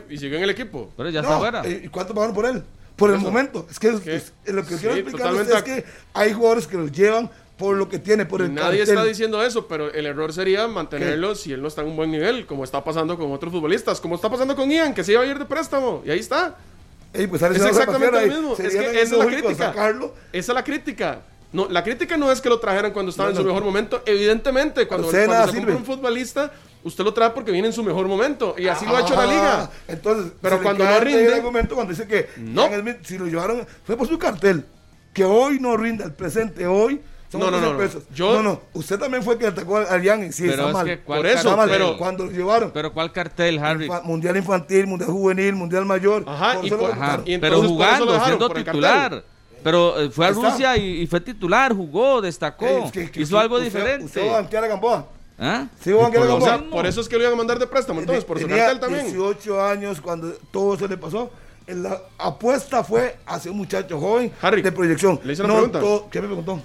y siguió en el equipo.
Pero ya está fuera.
¿Y cuánto pagaron por él? Por el momento. Es que, lo que quiero explicar es que hay jugadores que los llevan por lo que tiene, por el
Nadie está diciendo eso, pero el error sería mantenerlo si él no está en un buen nivel, como está pasando con otros futbolistas, como está pasando con Ian, que se iba a ir de préstamo, y ahí está.
Pues,
es exactamente lo mismo. Es que esa es la crítica. Esa es la crítica. No, la crítica no es que lo trajeran cuando estaba en su mejor momento. Evidentemente, cuando, se compra un futbolista, usted lo trae porque viene en su mejor momento. Y así lo ha hecho la liga.
Entonces, pero cuando no rinde. El argumento cuando dice que no. si lo llevaron, fue por su cartel. Que hoy no rinde el presente, hoy
no, no, no,
pesos. no, no, usted también fue que atacó a Jan sí,
pero
está
mal.
Por eso, pero
cuando lo llevaron.
Pero ¿cuál cartel, Harry?
mundial infantil, mundial juvenil, mundial mayor.
Ajá, y,
pero jugando, siendo titular. Pero eh, fue a Rusia y, fue titular, jugó, destacó, hizo algo diferente.
¿Usted va a banquear a Gamboa?
¿Ah?
Sí, a banquear a Gamboa.
por eso es que lo iban a mandar de préstamo, entonces, por su cartel también.
18 años cuando todo se le pasó. La apuesta fue hacia un muchacho joven
Harry,
de proyección.
Le hice una pregunta.
¿Qué me preguntó?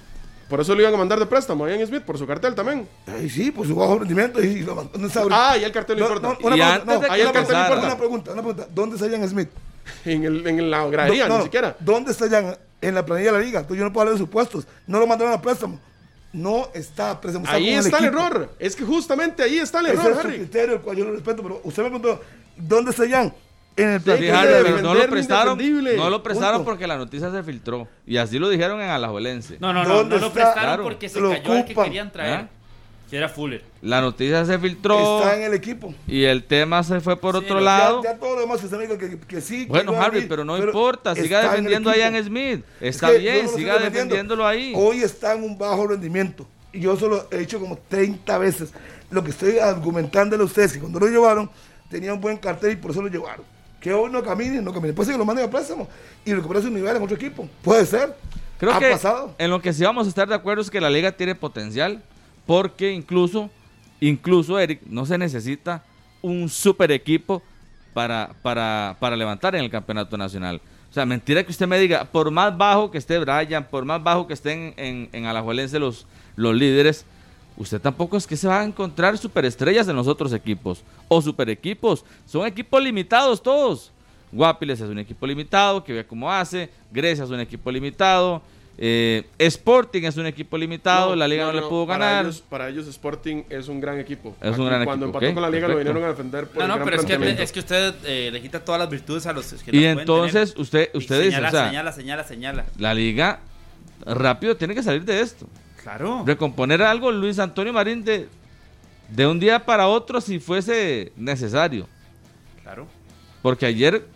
Por eso le iban a mandar de préstamo a Ian Smith, por su cartel también.
Ay, sí, por su bajo rendimiento. Y lo,
¿dónde está Ah, y el cartel no, importa.
No, una, y pregunta, no,
ahí el cartel importa.
Una pregunta, una pregunta. ¿Dónde está Ian Smith?
En, el, en la gradería, ni siquiera.
¿Dónde está Ian? En la planilla de la liga. Entonces yo no puedo hablar de sus puestos. No lo mandaron a préstamo. No está préstamo.
Ahí está el, error. Es que justamente ahí está el error,
Harry. Es el criterio, el cual yo lo respeto. Pero usted me preguntó, ¿dónde está Ian?
En el pero no lo prestaron, no lo prestaron porque la noticia se filtró. Y así lo dijeron en Alajuelense.
No, no, no, no lo prestaron porque se cayó el que querían traer. ¿Ah? Que era Fuller.
La noticia se filtró.
Está en el equipo.
Y el tema se fue por otro lado.
Ya, todo lo demás me que, que sí.
Bueno, Harry, pero no importa. Siga defendiendo a Ian Smith. Está bien, siga defendiéndolo ahí.
Hoy está en un bajo rendimiento. Y yo solo he dicho como 30 veces. Lo que estoy argumentándole a ustedes, que cuando lo llevaron, tenía un buen cartel y por eso lo llevaron que hoy no camine, no camine. Puede ser que lo manden a préstamo y recupere su nivel en otro equipo. Puede ser.
Creo ha que pasado. en lo que sí vamos a estar de acuerdo es que la liga tiene potencial porque incluso, incluso Eric, no se necesita un super equipo para, para, para levantar en el campeonato nacional. O sea, mentira que usted me diga, por más bajo que esté Brian, por más bajo que estén en, en Alajuelense los, los líderes, usted tampoco es que se va a encontrar superestrellas en los otros equipos o super equipos. Son equipos limitados todos. Guapiles es un equipo limitado, que vea cómo hace. Grecia es un equipo limitado. Eh, Sporting es un equipo limitado, la liga no, le pudo ganar.
Para ellos, Sporting es un gran equipo.
Es un gran
cuando
equipo.
empató con la liga lo vinieron a defender
por No, no, pero es que, es que, usted eh, le quita todas las virtudes a los que
Y entonces usted, usted dice,
señala, señala, señala, señala.
La liga rápido tiene que salir de esto.
Claro.
Recomponer algo Luis Antonio Marín de, de un día para otro si fuese necesario.
Claro.
Porque ayer,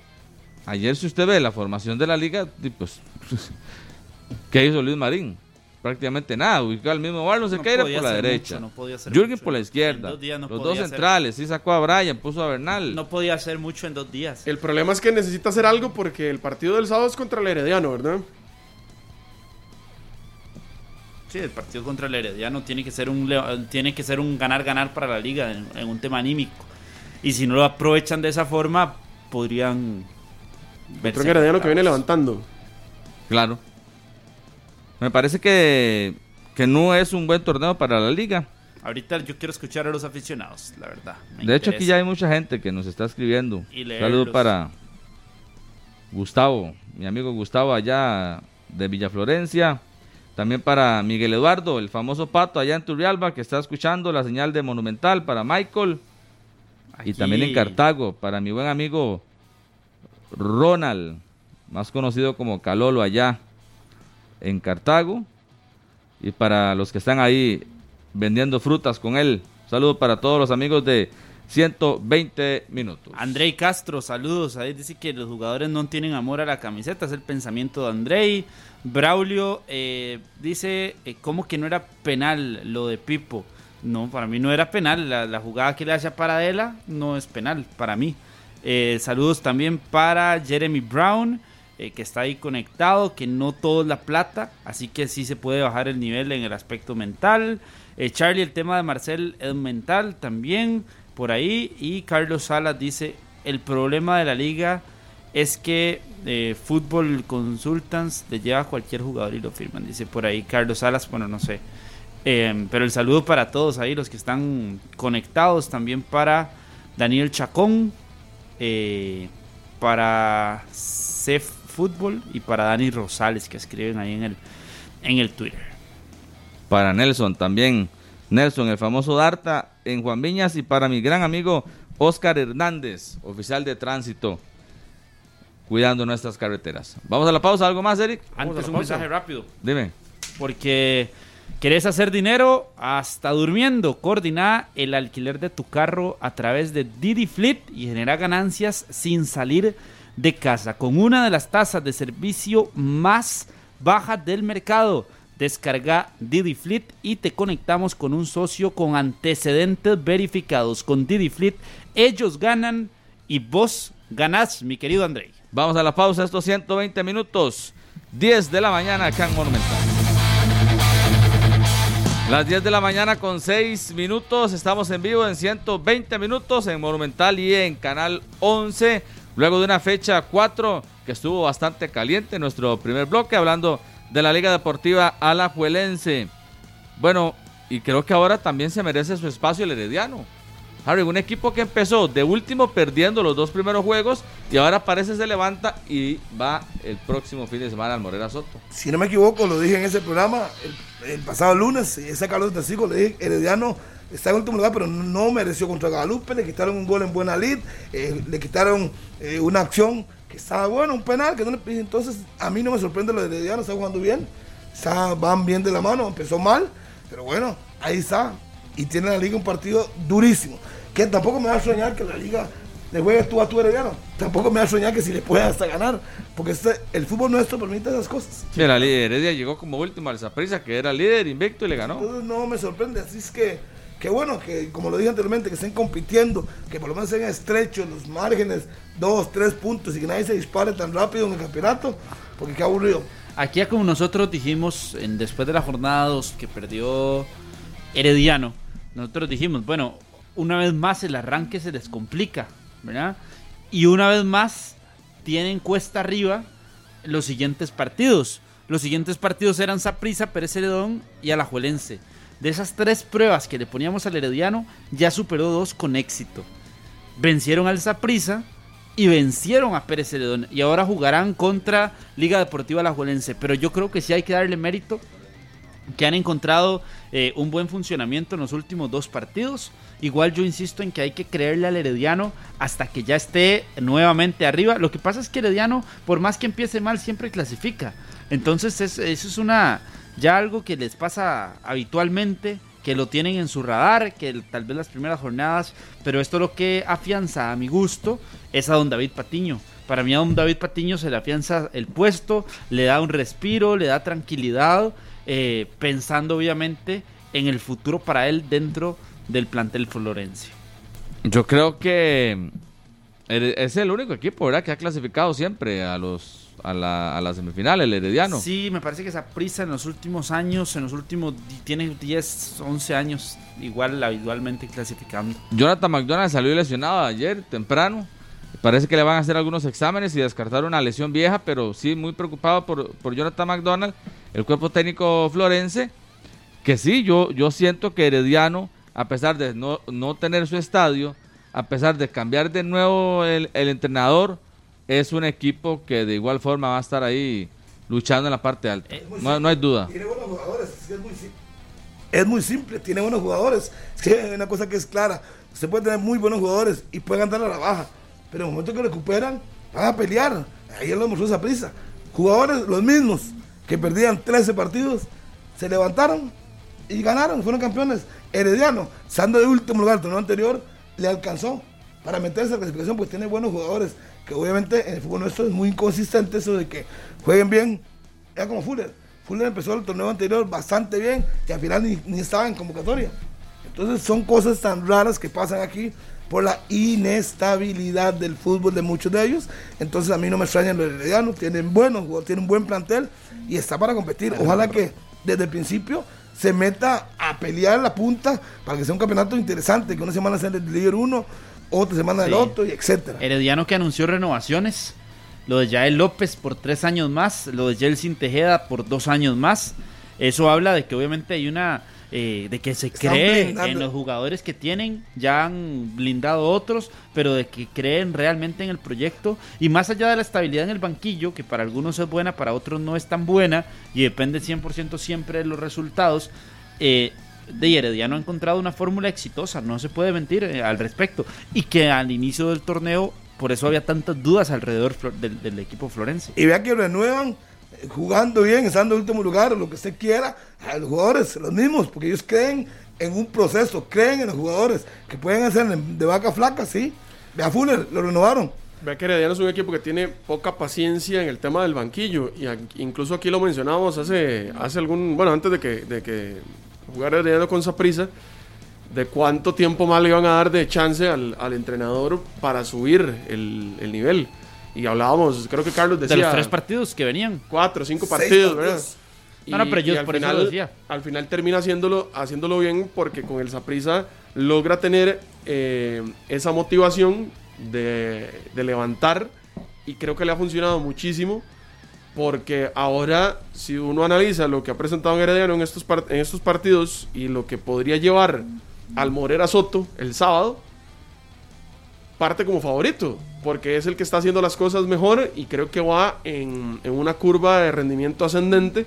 ayer si usted ve la formación de la liga, pues, ¿qué hizo Luis Marín? Prácticamente nada, ubicó al mismo Barlos no Sequeira por la derecha, no Jürgen por la izquierda, los dos centrales, sí sacó a Brian, puso a Bernal.
No podía hacer mucho en dos días.
El problema es que necesita hacer algo porque el partido del sábado es contra el Herediano, ¿verdad?
Sí, el partido contra el Herediano tiene que ser un tiene que ser un ganar-ganar para la liga en, un tema anímico. Y si no lo aprovechan de esa forma, podrían
Otro Herediano que viene levantando.
Claro. Me parece que, que no es un buen torneo para la liga.
Ahorita yo quiero escuchar a los aficionados, la verdad.
de hecho, aquí ya hay mucha gente que nos está escribiendo. Saludos para Gustavo, mi amigo Gustavo allá de Villaflorencia. También para Miguel Eduardo, el famoso pato allá en Turrialba, que está escuchando la señal de Monumental. Para Michael. Y también en Cartago, para mi buen amigo Ronald, más conocido como Calolo allá en Cartago. Y para los que están ahí vendiendo frutas con él. Saludos para todos los amigos de 120 minutos.
Andrei Castro, saludos. Ahí dice que los jugadores no tienen amor a la camiseta, es el pensamiento de Andrei. Braulio eh, dice, eh, ¿cómo que no era penal lo de Pipo? No, para mí no era penal. La, jugada que le hace a Paradela no es penal para mí. Eh, saludos también para Jeremy Brown, que está ahí conectado, que no todo es la plata, así que sí se puede bajar el nivel en el aspecto mental. Charlie, el tema de Marcel es mental también por ahí. Y Carlos Salas dice, el problema de la liga es que eh, Fútbol Consultants le lleva a cualquier jugador y lo firman. Dice por ahí Carlos Salas, bueno, no sé. Em, pero el saludo para todos ahí, los que están conectados. También para Daniel Chacón, eh, para Cef Fútbol y para Dani Rosales, que escriben ahí en el, en el Twitter.
Para Nelson también. Nelson, el famoso Darta en Juan Viñas y para mi gran amigo Oscar Hernández, oficial de tránsito, cuidando nuestras carreteras. Vamos a la pausa, ¿algo más, Eric?
Antes un mensaje rápido.
Dime.
Porque querés hacer dinero hasta durmiendo. Coordina el alquiler de tu carro a través de Didi Fleet y genera ganancias sin salir de casa con una de las tasas de servicio más bajas del mercado. Descarga Didi Fleet y te conectamos con un socio con antecedentes verificados. Con Didi Fleet, ellos ganan y vos ganás, mi querido Andrei.
Vamos a la pausa, estos 120 minutos. 10 de la mañana acá en Monumental. Las 10 de la mañana con 6 minutos. Estamos en vivo en 120 minutos en Monumental y en Canal 11. Luego de una fecha 4 que estuvo bastante caliente, nuestro primer bloque, hablando de la Liga Deportiva Alajuelense. Bueno, y creo que ahora también se merece su espacio el Herediano. Harry, un equipo que empezó de último perdiendo los dos primeros juegos y ahora parece se levanta y va el próximo fin de semana al Morera Soto.
Si no me equivoco, lo dije en ese programa el, pasado lunes, ese Carlos Tasico, le dije, Herediano está en último lugar, pero no mereció contra Guadalupe, le quitaron un gol en buena lid, eh, le quitaron eh, una acción que estaba bueno, un penal, que no le entonces a mí no me sorprende lo de Herediano, está jugando bien, está, van bien de la mano, empezó mal, pero bueno, ahí está, y tiene la liga un partido durísimo, que tampoco me va a soñar que la liga le juegue tú a tu Herediano, tampoco me va a soñar que si le puede hasta ganar, porque este, el fútbol nuestro permite esas cosas.
Sí, la Heredia llegó como último al Zaprisa, que era líder invicto y le ganó.
Entonces no me sorprende, así es que Qué bueno que, como lo dije anteriormente, que estén compitiendo, que por lo menos sean estrechos los márgenes, dos, tres puntos y que nadie se dispare tan rápido en el campeonato, porque qué aburrido.
Aquí, como nosotros dijimos después de la jornada 2 que perdió Herediano, nosotros dijimos, bueno, una vez más el arranque se les complica, ¿verdad? Y una vez más tienen cuesta arriba los siguientes partidos. Los siguientes partidos eran Saprissa, Pérez Celedón y Alajuelense. De esas tres pruebas que le poníamos al Herediano, ya superó dos con éxito. Vencieron al Zaprisa y vencieron a Pérez Celedón. Y ahora jugarán contra Liga Deportiva Alajuelense. Pero yo creo que sí hay que darle mérito que han encontrado eh, un buen funcionamiento en los últimos dos partidos. Igual yo insisto en que hay que creerle al Herediano hasta que ya esté nuevamente arriba. Lo que pasa es que Herediano, por más que empiece mal, siempre clasifica. Entonces eso es una, ya algo que les pasa habitualmente, que lo tienen en su radar, que tal vez las primeras jornadas, pero esto lo que afianza a mi gusto es a don David Patiño. Para mí a don David Patiño se le afianza el puesto, le da un respiro, le da tranquilidad, eh, pensando obviamente en el futuro para él dentro del plantel florense.
Yo creo que es el único equipo, ¿verdad? Que ha clasificado siempre a los a la, a la semifinal, el Herediano.
Sí, me parece que esa prisa en los últimos años, en los últimos, tiene 10, 11 años, igual habitualmente clasificando.
Jonathan McDonald salió lesionado ayer, temprano. Parece que le van a hacer algunos exámenes y descartar una lesión vieja, pero sí muy preocupado por, por Jonathan McDonald, el cuerpo técnico florense, que sí, yo, yo siento que Herediano, a pesar de no, no tener su estadio, a pesar de cambiar de nuevo el, el entrenador, es un equipo que de igual forma va a estar ahí luchando en la parte alta. No, no hay duda.
Tiene buenos jugadores, es, muy, sim- es muy simple, tiene buenos jugadores. Es que hay una cosa que es clara, usted puede tener muy buenos jugadores y pueden andar a la baja, pero en el momento que recuperan, van a pelear. Ayer lo mostró esa prisa. Jugadores los mismos, que perdían 13 partidos, se levantaron y ganaron, fueron campeones. Herediano, estando de último lugar el torneo anterior, le alcanzó para meterse a la clasificación, pues tiene buenos jugadores, que obviamente en el fútbol nuestro es muy inconsistente eso de que jueguen bien, era como Fuller. Fuller empezó el torneo anterior bastante bien y al final ni, ni estaba en convocatoria. Entonces son cosas tan raras que pasan aquí por la inestabilidad del fútbol de muchos de ellos. Entonces a mí no me extrañan los heredianos, tienen buenos jugadores, tienen un buen plantel y está para competir. Ojalá que desde el principio se meta a pelear la punta para que sea un campeonato interesante, que una semana sea el líder uno, otra semana el
Sí.
otro, y etcétera.
Herediano que anunció renovaciones. Lo de Yael López por tres años más. Lo de Jelsin Tejeda por dos años más. Eso habla de que obviamente hay una. eh, de que se
Están
cree
blindando.
en los jugadores que tienen. Ya han blindado otros. Pero de que creen realmente en el proyecto. Y más allá de la estabilidad en el banquillo. Que para algunos es buena, para otros no es tan buena. Y depende 100% siempre de los resultados. Eh, de Herediano ha encontrado una fórmula exitosa, no se puede mentir eh, al respecto. Y que al inicio del torneo, por eso había tantas dudas alrededor del, del equipo florense.
y vea que renuevan eh, jugando bien, estando en último lugar, lo que usted quiera, a los jugadores, los mismos, porque ellos creen en un proceso, creen en los jugadores, que pueden hacer de vaca flaca, sí. Vea Fuller, lo renovaron.
Vea que Herediano es un equipo que tiene poca paciencia en el tema del banquillo. Y aquí- incluso aquí lo mencionábamos hace, hace algún. Bueno, antes de que, de que jugara Herediano con Saprisa. De cuánto tiempo más le iban a dar de chance al, al entrenador para subir el, el nivel. Y hablábamos, creo que Carlos decía.
de los tres partidos que venían.
cuatro cinco partidos,
partidos.
¿verdad?
No, no, pero yo
al
por eso
final,
lo decía.
Al final termina haciéndolo, haciéndolo bien porque con el Saprisa logra tener eh, esa motivación de, de levantar y creo que le ha funcionado muchísimo porque ahora si uno analiza lo que ha presentado en Herediano en estos, en estos partidos y lo que podría llevar al Morera Soto el sábado, parte como favorito, porque es el que está haciendo las cosas mejor y creo que va en, en una curva de rendimiento ascendente,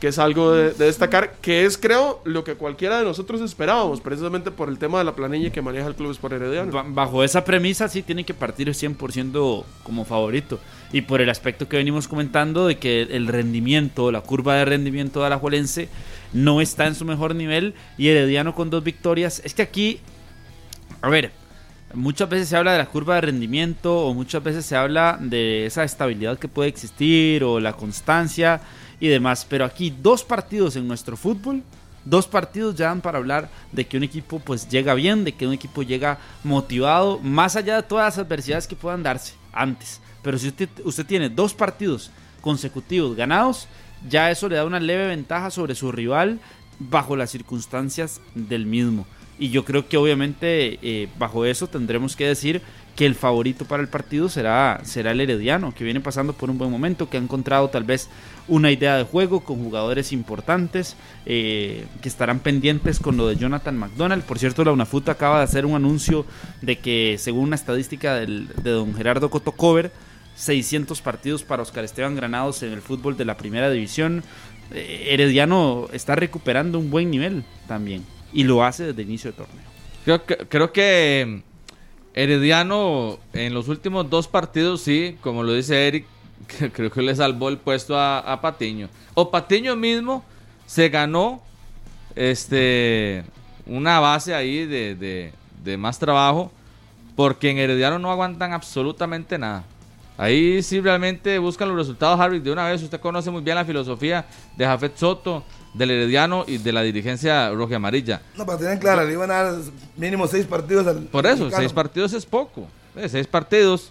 que es algo de, de destacar, que es creo lo que cualquiera de nosotros esperábamos, precisamente por el tema de la planilla que maneja el Club Sport Herediano.
Ba- Bajo esa premisa sí tiene que partir 100% como favorito. Y por el aspecto que venimos comentando de que el rendimiento, la curva de rendimiento de Alajuelense no está en su mejor nivel y Herediano con dos victorias. Es que aquí, a ver, muchas veces se habla de la curva de rendimiento o muchas veces se habla de esa estabilidad que puede existir o la constancia y demás. Pero aquí dos partidos en nuestro fútbol, dos partidos ya dan para hablar de que un equipo pues llega bien, de que un equipo llega motivado, más allá de todas las adversidades que puedan darse antes. Pero si usted, tiene dos partidos consecutivos ganados, ya eso le da una leve ventaja sobre su rival bajo las circunstancias del mismo. Y yo creo que obviamente eh, bajo eso tendremos que decir que el favorito para el partido será, será el Herediano, que viene pasando por un buen momento, que ha encontrado tal vez una idea de juego con jugadores importantes, eh, que estarán pendientes con lo de Jonathan McDonald. Por cierto, la UNAFUT acaba de hacer un anuncio de que según una estadística del- de don Gerardo Cotocover, 600 partidos para Oscar Esteban Granados en el fútbol de la primera división. Eh, Herediano está recuperando un buen nivel también y lo hace desde el inicio de torneo.
Creo que, creo que Herediano en los últimos dos partidos, sí, como lo dice Eric, creo que le salvó el puesto a, Patiño. O Patiño mismo se ganó este una base ahí de- de más trabajo, porque en Herediano no aguantan absolutamente nada. Ahí sí realmente buscan los resultados, Harry, de una vez. Usted conoce muy bien la filosofía de Jafet Soto, del Herediano y de la dirigencia roja y amarilla.
No, para tener clara, le iban a dar mínimo seis partidos al.
Por eso,
mexicano.
seis partidos es poco. Eh, seis partidos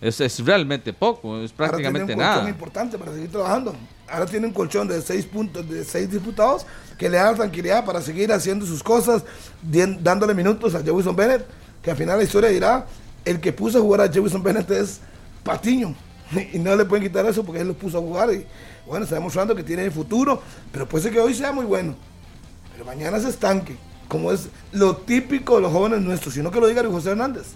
es, es realmente poco, es prácticamente nada.
importante para seguir trabajando. Ahora tiene un colchón de seis puntos, de seis diputados, que le da tranquilidad para seguir haciendo sus cosas, dándole minutos a Jefferson Bennett, que al final la historia dirá, el que puso a jugar a Jefferson Bennett es Patiño. Y no le pueden quitar eso porque él lo puso a jugar. Y bueno, está demostrando que tiene futuro, pero puede ser que hoy sea muy bueno. Pero mañana se estanque, como es lo típico de los jóvenes nuestros, sino que lo diga Luis José Hernández,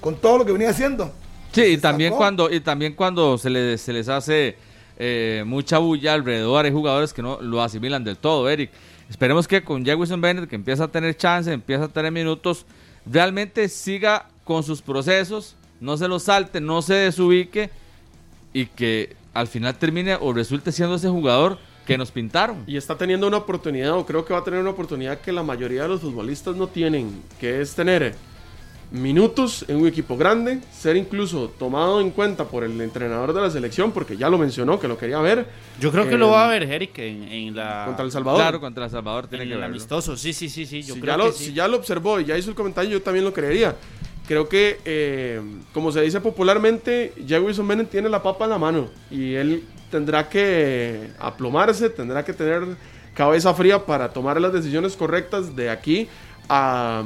con todo lo que venía haciendo.
Sí, y también cuando y también cuando se les, se les hace eh, mucha bulla alrededor. Hay jugadores que no lo asimilan del todo, Eric. Esperemos que con Jefferson Bennett, que empieza a tener chance, empieza a tener minutos, realmente siga con sus procesos, no se lo salte, no se desubique y que al final termine o resulte siendo ese jugador que nos pintaron.
Y está teniendo una oportunidad, o creo que va a tener una oportunidad que la mayoría de los futbolistas no tienen, que es tener minutos en un equipo grande, ser incluso tomado en cuenta por el entrenador de la selección, porque ya lo mencionó, que lo quería ver.
Yo creo que lo va a ver, Eric, en, la...
Contra El Salvador.
Claro, contra El Salvador tiene que
ver. amistoso, sí, sí, sí, sí. Yo
si,
creo
ya lo,
que sí.
si ya lo observó y ya hizo el comentario, yo también lo creería. Creo que, eh, como se dice popularmente, Jay Wilson Bennett tiene la papa en la mano y él tendrá que aplomarse, tendrá que tener cabeza fría para tomar las decisiones correctas de aquí a,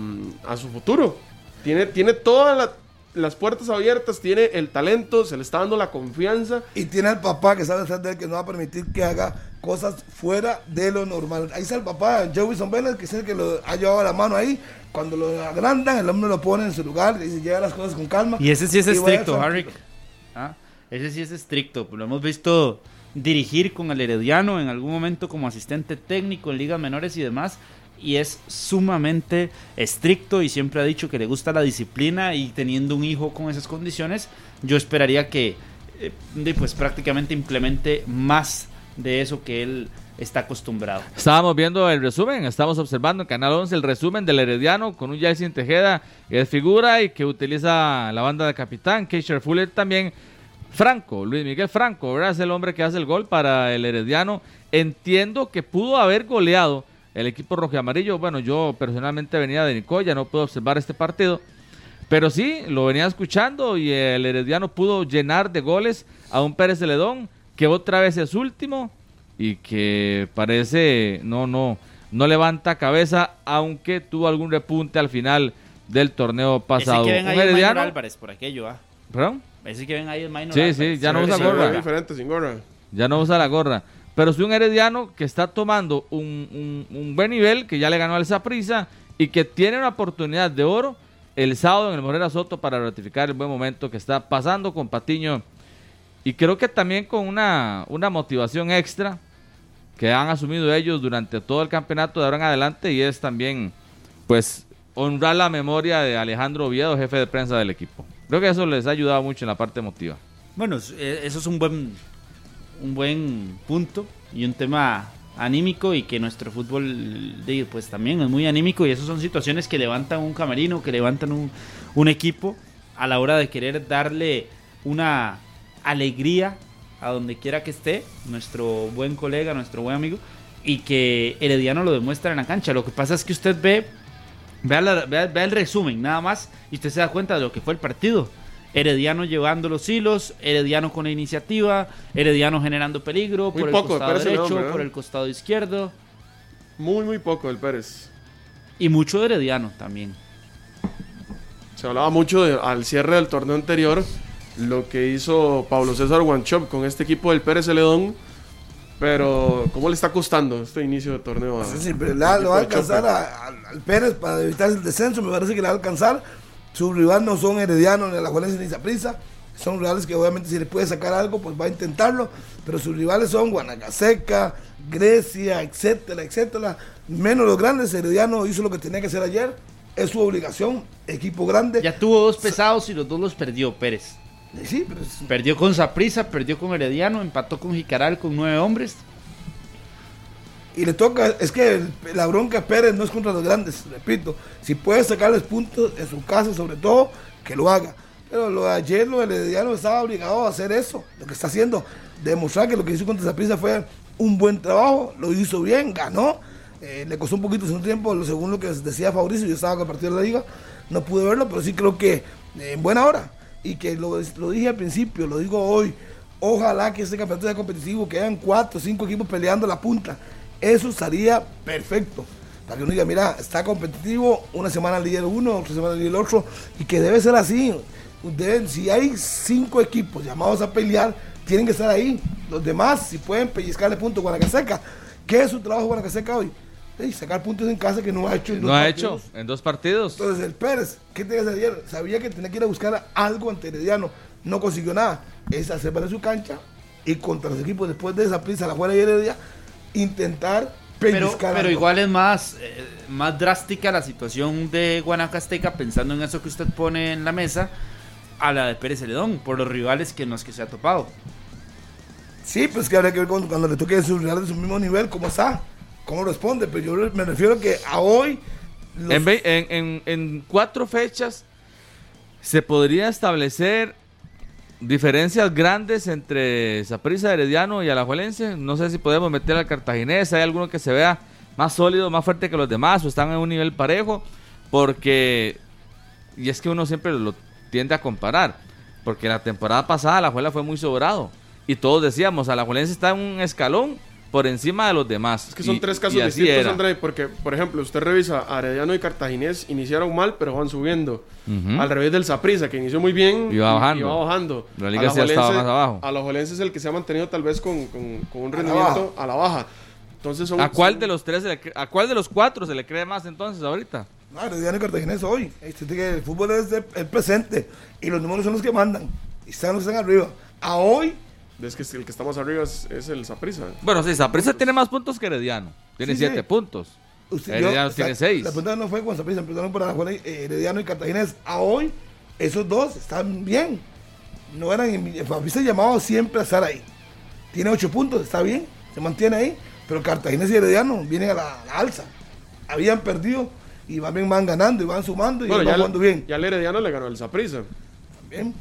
a su futuro. Tiene, tiene todas las puertas abiertas, tiene el talento, se le está dando la confianza.
Y tiene al papá que sabe hacer de él, que no va a permitir que haga cosas fuera de lo normal. Ahí está el papá, Joe Wilson Bennett, que es el que lo ha llevado la mano ahí. Cuando lo agrandan, el hombre lo pone en su lugar, y dice, lleva las cosas con calma.
Y ese sí es estricto, Harry. ¿Ah? Ese sí es estricto. Lo hemos visto dirigir con el Herediano en algún momento como asistente técnico en ligas menores y demás. Y es sumamente estricto y siempre ha dicho que le gusta la disciplina y teniendo un hijo con esas condiciones, yo esperaría que eh, pues prácticamente implemente más de eso que él está acostumbrado.
Estábamos viendo el resumen, estamos observando en Canal 11 el resumen del Herediano con un Jason Tejeda que es figura y que utiliza la banda de capitán, Keisher Fuller también Franco, Luis Miguel Franco, ¿verdad? Es el hombre que hace el gol para el Herediano. Entiendo que pudo haber goleado el equipo rojo y amarillo. Bueno, yo personalmente venía de Nicoya, no puedo observar este partido. Pero sí, lo venía escuchando y el Herediano pudo llenar de goles a un Pérez Celedón que otra vez es último y que parece no no no levanta cabeza aunque tuvo algún repunte al final del torneo pasado.
Ese que ven ahí Herediano, Álvarez por aquello, ¿ah?
¿Perdón?
Ese que ven ahí el Minor
Sí, sí, ya no usa gorra.
diferente sin gorra.
Ya no usa la gorra. Pero es un Herediano que está tomando un, un, buen nivel, que ya le ganó al Zaprisa y que tiene una oportunidad de oro el sábado en el Morera Soto para ratificar el buen momento que está pasando con Patiño. Y creo que también con una, una motivación extra que han asumido ellos durante todo el campeonato de ahora en adelante y es también, pues, honrar la memoria de Alejandro Oviedo, jefe de prensa del equipo. Creo que eso les ha ayudado mucho en la parte emotiva.
Bueno, eh, eso es un buen, un buen punto y un tema anímico y que nuestro fútbol pues también es muy anímico y esas son situaciones que levantan un camerino, que levantan un, un equipo a la hora de querer darle una alegría a donde quiera que esté, nuestro buen colega, nuestro buen amigo, y que Herediano lo demuestra en la cancha. Lo que pasa es que usted ve, vea, el resumen nada más y usted se da cuenta de lo que fue el partido. Herediano llevando los hilos, Herediano con la iniciativa, Herediano generando peligro por el costado derecho, por el costado izquierdo.
Muy, muy poco del Pérez.
Y mucho de Herediano también.
Se hablaba mucho al cierre del torneo anterior lo que hizo Pablo César Wanchop con este equipo del Pérez Celedón. Pero, ¿cómo le está costando este inicio de torneo?
A, sí, pero le va a alcanzar al Pérez para evitar el descenso. Me parece que le va a alcanzar. Sus rivales no son Herediano ni la Juárez ni Zaprisa. Son rivales que obviamente si le puede sacar algo, pues va a intentarlo. Pero sus rivales son Guanacaseca, Grecia, etcétera, etcétera. Menos los grandes. Herediano hizo lo que tenía que hacer ayer. Es su obligación. Equipo grande.
Ya tuvo dos pesados y los dos los perdió Pérez. Perdió con Saprisa, perdió con Herediano, empató con Jicaral con nueve hombres.
Y le toca, es que la bronca Pérez no es contra los grandes, repito. Si puede sacarles puntos en su casa, sobre todo, que lo haga. Pero lo de ayer, lo del Herediano, estaba obligado a hacer eso. Lo que está haciendo, demostrar que lo que hizo contra Saprisa fue un buen trabajo, lo hizo bien, ganó. Eh, le costó un poquito su tiempo, según lo que decía Fabricio, yo estaba con el partido de la liga, no pude verlo, pero sí creo que eh, en buena hora y que lo, dije al principio, lo digo hoy, ojalá que este campeonato sea competitivo, que hayan cuatro o cinco equipos peleando la punta. Eso estaría perfecto. Para que uno diga, mira, está competitivo, una semana líder uno, otra semana líder otro, y que debe ser así. Deben, si hay cinco equipos llamados a pelear, tienen que estar ahí. Los demás, si pueden pellizcarle puntos a Guanacaseca. ¿Qué es su trabajo Guanacaseca hoy? y sacar puntos en casa que no ha hecho
en no ha hecho en dos partidos.
Entonces el Pérez, ¿qué tenía que hacer ayer? Sabía que tenía que ir a buscar algo ante Herediano, no consiguió nada. Es hacer para su cancha y contra los equipos después de esa prisa, la Juela y Heredia, intentar
pero,
pellizcar
pero igual es más, eh, más drástica la situación de Guanacasteca, pensando en eso que usted pone en la mesa, a la de Pérez Celedón, por los rivales que nos que se ha topado.
Sí, pues que habría que ver cuando, cuando le toque su rival de su mismo nivel, cómo está, cómo responde. Pero yo me refiero que a hoy. los-
En, en- en- en cuatro fechas se podría establecer diferencias grandes entre Saprissa, Herediano y Alajuelense. No sé si podemos meter al Cartaginés. Hay alguno que se vea más sólido, más fuerte que los demás o están en un nivel parejo. Porque, y es que uno siempre lo tiende a comparar. Porque la temporada pasada Alajuela fue muy sobrado. Y todos decíamos, Alajuelense está en un escalón por encima de los demás.
Es que son
Y-
tres casos distintos,
era.
André, porque, por ejemplo, usted revisa Arellano y Cartaginés, iniciaron mal, pero van subiendo.
Ujú.
Al revés del Saprissa, que inició muy bien
Y va bajando.
y va bajando.
La liga sí estaba más abajo.
Alajuelense es el que se ha mantenido tal vez con, con- con un
A la
rendimiento a la baja. Entonces son,
¿A cuál
son-
de los tres se le a cuál de los cuatro se le cree más entonces ahorita?
No, Herediano y Cartaginés hoy. El fútbol es el presente y los números son los que mandan. Y están los que están arriba. A hoy,
Es que el que está más arriba es, es el Saprissa.
Bueno, sí, Saprissa tiene más puntos que Herediano. Tiene
Sí,
siete
sí.
puntos.
usted
Herediano
yo-
tiene
o sea,
seis.
La pregunta no fue cuando se empezaron por Alajuela, eh, Herediano y Cartaginés. A hoy, esos dos están bien. No eran. Fabrizio llamado siempre a estar ahí. Tiene ocho puntos, está bien. Se mantiene ahí. Pero Cartaginés y Herediano vienen a la, alza. Habían perdido y bien van ganando y van sumando y
Bueno,
van jugando bien.
ya el Herediano le ganó el Saprissa.
Bien.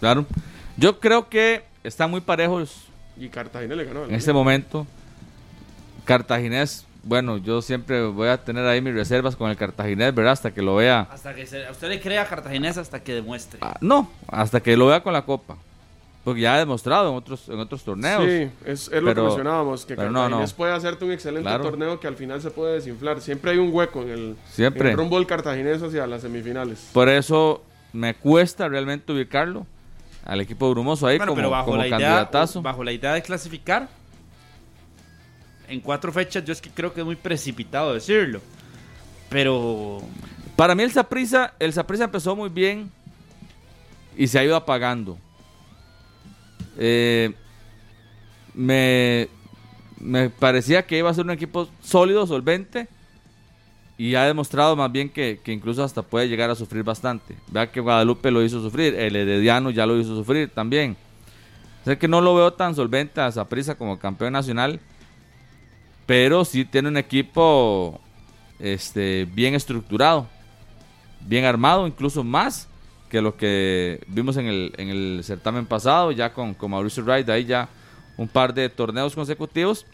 Claro. Yo creo que están muy parejos
Y Cartagena le ganó.
en este momento. Cartaginés, bueno, yo siempre voy a tener ahí mis reservas con el Cartaginés, ¿verdad? Hasta que lo vea.
Hasta que se, a usted le crea Cartaginés hasta que demuestre.
Ah, no, hasta que lo vea con la copa. Porque ya ha demostrado en otros, en otros torneos.
Sí, es, es lo que mencionábamos, que
no,
Cartaginés
no.
puede hacerte un excelente
Claro.
torneo que al final se puede desinflar. Siempre hay un hueco en el,
Siempre.
en el rumbo del Cartaginés hacia las semifinales.
Por eso me cuesta realmente ubicarlo al equipo brumoso ahí
Bueno,
como,
pero bajo
como
la idea, bajo la idea de clasificar, en cuatro fechas yo es que creo que es muy precipitado decirlo. Pero
Para mí el Saprissa, el Saprissa empezó muy bien y se ha ido apagando. Eh, me, me parecía que iba a ser un equipo sólido, solvente y ha demostrado más bien que, que incluso hasta puede llegar a sufrir bastante. Vea que Guadalupe lo hizo sufrir, el Herediano ya lo hizo sufrir también. Sé que no lo veo tan solvente a Saprissa como campeón nacional, pero sí tiene un equipo este, bien estructurado, bien armado, incluso más que lo que vimos en el, en el certamen pasado, ya con, con Mauricio Wright, ahí ya un par de torneos consecutivos.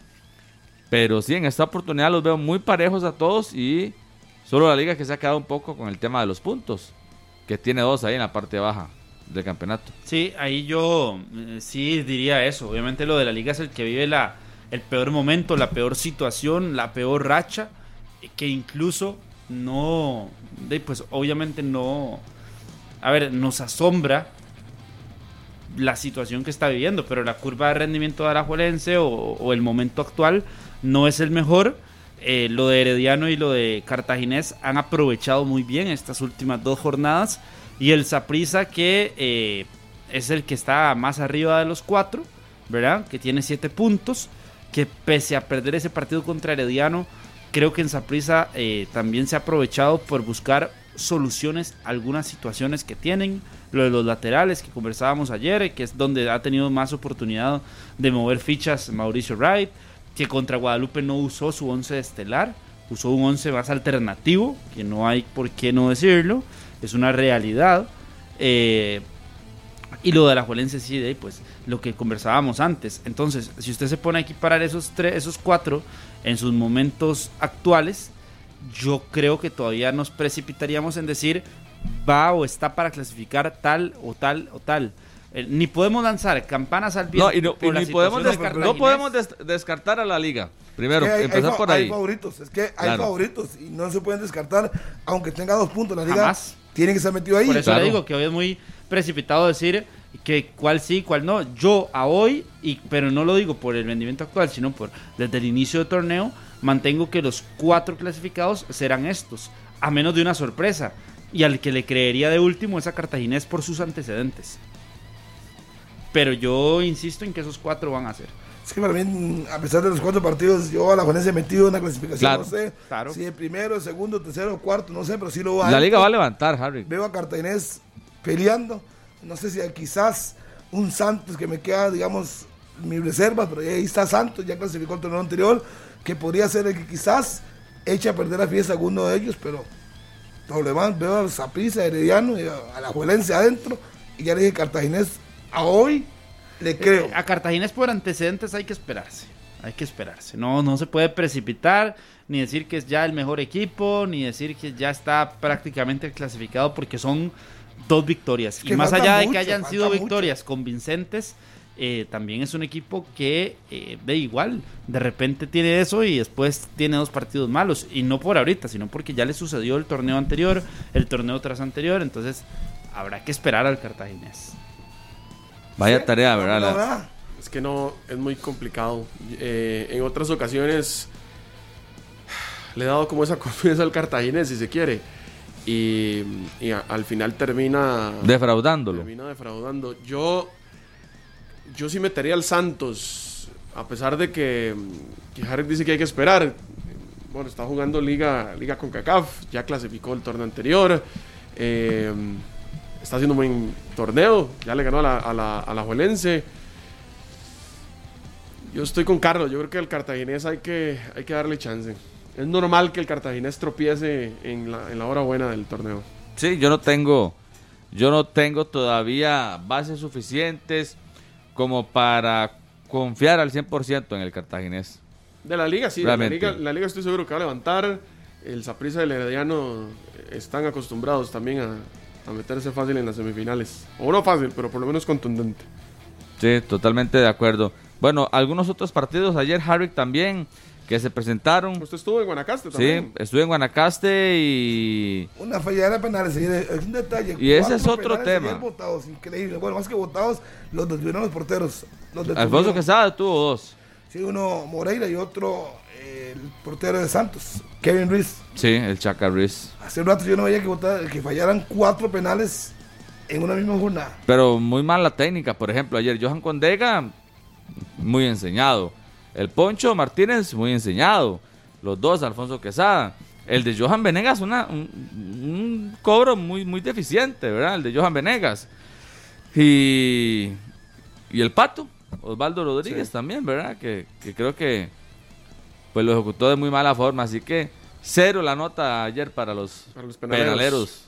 Pero sí, en esta oportunidad los veo muy parejos a todos y solo la liga que se ha quedado un poco con el tema de los puntos, que tiene dos ahí en la parte baja del campeonato.
sí, ahí yo eh, sí diría eso. Obviamente lo de la liga es el que vive la, el peor momento, la peor situación, la peor racha, que incluso no, pues obviamente no, a ver, nos asombra la situación que está viviendo, pero la curva de rendimiento de Arajuelense o, o el momento actual no es el mejor. Eh, lo de Herediano y lo de Cartaginés han aprovechado muy bien estas últimas dos jornadas. Y el Saprissa que eh, es el que está más arriba de los cuatro, ¿verdad? Que tiene siete puntos. Que pese a perder ese partido contra Herediano, creo que en Saprissa eh, también se ha aprovechado por buscar soluciones a algunas situaciones que tienen. Lo de los laterales que conversábamos ayer, que es donde ha tenido más oportunidad de mover fichas Mauricio Wright, que contra Guadalupe no usó su 11 estelar, usó un 11 más alternativo, que no hay por qué no decirlo, es una realidad. Eh, y lo de la Juelense sí, de pues lo que conversábamos antes. Entonces, si usted se pone a equiparar esos, tres, esos cuatro en sus momentos actuales, yo creo que todavía nos precipitaríamos en decir va o está para clasificar tal o tal o tal. Eh, ni podemos lanzar campanas al viento.
No, y no,
por
y
la
ni podemos
situación
des-
de
no podemos des- descartar a la liga. Primero,
Es que hay-
empezar
hay,
por
hay
ahí.
favoritos, es que hay
Claro.
favoritos y no se pueden descartar, aunque tenga dos puntos la liga.
Jamás.
Tiene que estar metido ahí.
Por eso
Claro.
le digo que hoy es muy precipitado decir que cuál sí, cuál no. Yo a hoy, y, pero no lo digo por el rendimiento actual, sino por desde el inicio del torneo, mantengo que los cuatro clasificados serán estos, a menos de una sorpresa. Y al que le creería de último es a Cartaginés por sus antecedentes. Pero yo insisto en que esos cuatro van a ser.
Es que para mí, a pesar de los cuatro partidos, yo a la Juanese he metido en la clasificación.
Claro,
no sé
claro.
si el primero, el segundo, tercero, cuarto, no sé, pero sí lo va
La liga va a levantar, Harry.
Veo a Cartaginés peleando. No sé si quizás un Santos que me queda, digamos, mi reserva, pero ahí está Santos, ya clasificó el torneo anterior, que podría ser el que quizás eche a perder la fiesta a alguno de ellos, pero por lo demás veo a Zaprisa, Herediano y a, a la Juelense adentro, y ya le dije Cartaginés, a hoy le creo.
Eh, a Cartaginés por antecedentes hay que esperarse. Hay que esperarse. No, no se puede precipitar, ni decir que es ya el mejor equipo, ni decir que ya está prácticamente clasificado, porque son dos victorias.
que
y más allá de que hayan sido
mucho.
victorias convincentes, eh, también es un equipo que eh, de igual, de repente tiene eso y después tiene dos partidos malos. Y no por ahorita, sino porque ya le sucedió el torneo anterior, el torneo tras anterior. Entonces habrá que esperar al cartaginés.
Vaya tarea, ¿verdad?
No,
La-
¿verdad?
Es que no, es muy complicado. Eh, en otras ocasiones le he dado como esa confianza al cartaginés, si se quiere. Y, y a- al final termina,
defraudándolo.
termina defraudando. Yo, yo sí metería al Santos, a pesar de que, que Harry dice que hay que esperar. Bueno, está jugando Liga, Liga con CACAF, ya clasificó el torneo anterior. eh, está haciendo un buen torneo, ya le ganó a la, a la, a la Juelense. Yo estoy con Carlos, yo creo que al cartaginés hay que, hay que darle chance. Es normal que el cartaginés tropiece en la, en la hora buena del torneo.
Sí, yo no tengo, yo no tengo todavía bases suficientes como para confiar al 100% en el cartaginés.
De la liga, sí, de la liga, la liga estoy seguro que va a levantar. El Saprissa y el Herediano están acostumbrados también a, a meterse fácil en las semifinales. O no fácil, pero por lo menos contundente.
Sí, totalmente de acuerdo. Bueno, algunos otros partidos, ayer Harvick también, que se presentaron.
Usted estuvo en Guanacaste
Sí,
también.
estuve en Guanacaste y...
Una fallada de penales, sí, es un detalle.
Y ese es otro tema.
votados, increíble. Bueno, más que votados, los detuvieron los porteros. Los
Alfonso. Quesada tuvo dos.
Sí, uno Moreira y otro eh, el portero de Santos, Kevin Ruiz.
Sí, el Chaca Ruiz.
Hace un rato yo no veía que, que fallaran cuatro penales en una misma jornada.
Pero muy mal la técnica. Por ejemplo, ayer Johan Condega, muy enseñado. El Poncho Martínez, muy enseñado. Los dos, Alfonso Quesada. El de Johan Venegas, una, un, un cobro muy, muy deficiente, ¿verdad? El de Johan Venegas. Y, y el Pato, Osvaldo Rodríguez también, ¿verdad? Que, que creo que pues lo ejecutó de muy mala forma. Así que cero la nota ayer para los,
Para los penaleros.
penaleros.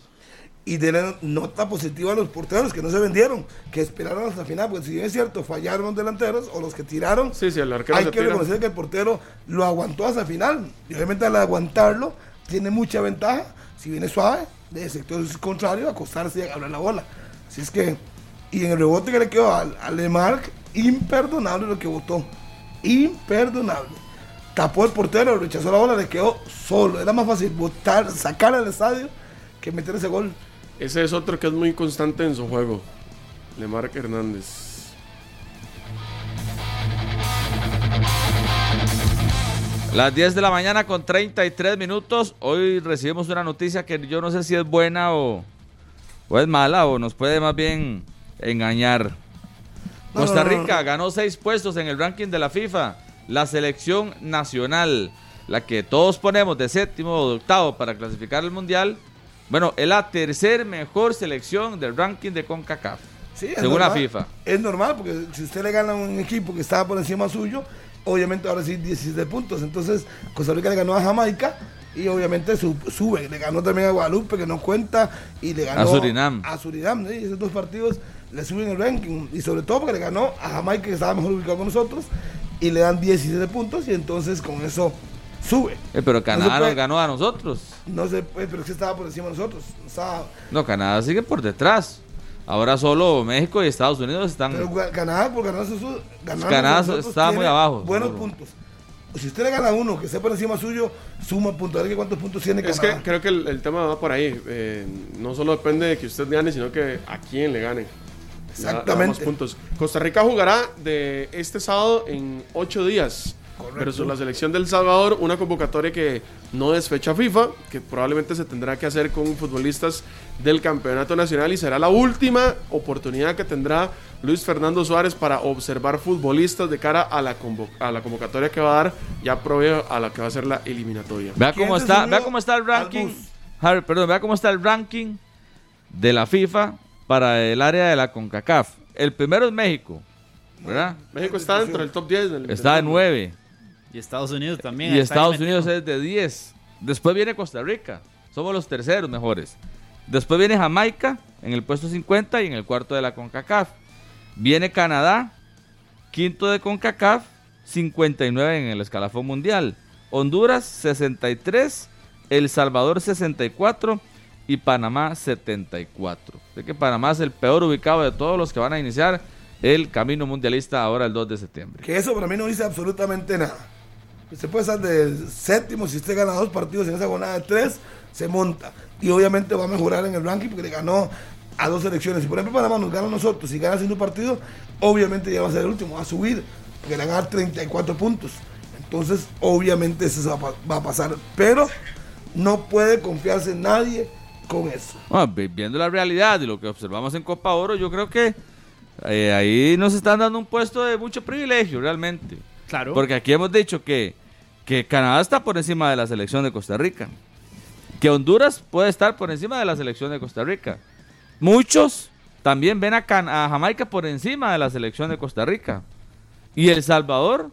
Y de nota positiva a los porteros que no se vendieron, que esperaron hasta el final, porque si bien es cierto, fallaron los delanteros o los que tiraron,
Sí, sí, el arquero
hay
se
que
tira.
reconocer que el portero lo aguantó hasta el final. Y obviamente al aguantarlo, tiene mucha ventaja. Si viene suave, de sector contrario, acostarse y agarrar la bola. Así es que, y en el rebote que le quedó al, al Lemarc, imperdonable lo que votó. Imperdonable. Tapó el portero, rechazó la bola, le quedó solo. Era más fácil botar, sacar al estadio que meter ese gol.
Ese es otro que es muy constante en su juego. Lemarc Hernández.
Las 10 de la mañana con 33 minutos. Hoy recibimos una noticia que yo no sé si es buena o, o es mala o nos puede más bien engañar.
No,
Costa
no, no,
Rica
no.
ganó seis puestos en el ranking de la FIFA. La selección nacional, la que todos ponemos de séptimo o de octavo para clasificar al mundial. Bueno, es la tercer mejor selección del ranking de CONCACAF.
Sí,
según la
normal.
FIFA.
Es normal, porque si usted le gana a un equipo que estaba por encima suyo, obviamente ahora sí 17 puntos. Entonces, Costa Rica le ganó a Jamaica y obviamente su- sube. Le ganó también a Guadalupe, que no cuenta, y le ganó
A Surinam.
A Surinam, ¿sí? Esos dos partidos le suben el ranking. Y sobre todo porque le ganó a Jamaica, que estaba mejor ubicado con nosotros, y le dan 17 puntos, y entonces con eso sube.
Eh, pero Canadá
puede-
nos ganó a nosotros.
No sé, pues, pero es que estaba por encima de nosotros. Estaba,
No, Canadá sigue por detrás. Ahora solo México y Estados Unidos están.
Pero Canadá, por ganarse su.
Canadá
a nosotros,
está muy abajo,
Buenos puntos. Si usted le gana a uno que esté por encima suyo, suma puntos. A ver que cuántos puntos tiene
Es
Canadá.
que creo que el, el tema va por ahí. Eh, no solo depende de que usted gane, sino que a quién le gane. Da
Exactamente.
puntos. Costa Rica jugará de este sábado en ocho días versus la selección del Salvador, una convocatoria que no es fecha FIFA, que probablemente se tendrá que hacer con futbolistas del campeonato nacional y será la última oportunidad que tendrá Luis Fernando Suárez para observar futbolistas de cara a la, a la convocatoria que va a dar, ya provee a la que va a ser la eliminatoria.
Vea cómo está, vea cómo está el ranking. perdón, vea cómo está el ranking de la FIFA para el área de la CONCACAF. El primero es México, ¿verdad?
México está dentro del top 10.
está de 9.
Y Estados Unidos también.
Y Estados Unidos es de 10. Después viene Costa Rica. Somos los terceros mejores. Después viene Jamaica en el puesto 50 y en el cuarto de la CONCACAF. Viene Canadá, quinto de CONCACAF, 59 en el escalafón mundial. Honduras 63, El Salvador 64 y Panamá 74. Sé que Panamá es el peor ubicado de todos los que van a iniciar el camino mundialista ahora el 2 de septiembre.
Que eso para mí no dice absolutamente nada. Usted puede estar de séptimo, si usted gana dos partidos en esa jornada de tres, se monta. Y obviamente va a mejorar en el ranking porque le ganó a dos selecciones. Si por ejemplo Panamá nos gana a nosotros y gana haciendo partido, obviamente ya va a ser el último, va a subir, porque le van a dar 34 puntos. Entonces, obviamente eso va a pasar. Pero no puede confiarse en nadie con eso.
viendo la realidad y lo que observamos en Copa Oro, yo creo que eh, ahí nos están dando un puesto de mucho privilegio realmente.
Claro.
Porque aquí hemos dicho que que Canadá está por encima de la selección de Costa Rica, que Honduras puede estar por encima de la selección de Costa Rica. Muchos también ven a, Jamaica por encima de la selección de Costa Rica. Y El Salvador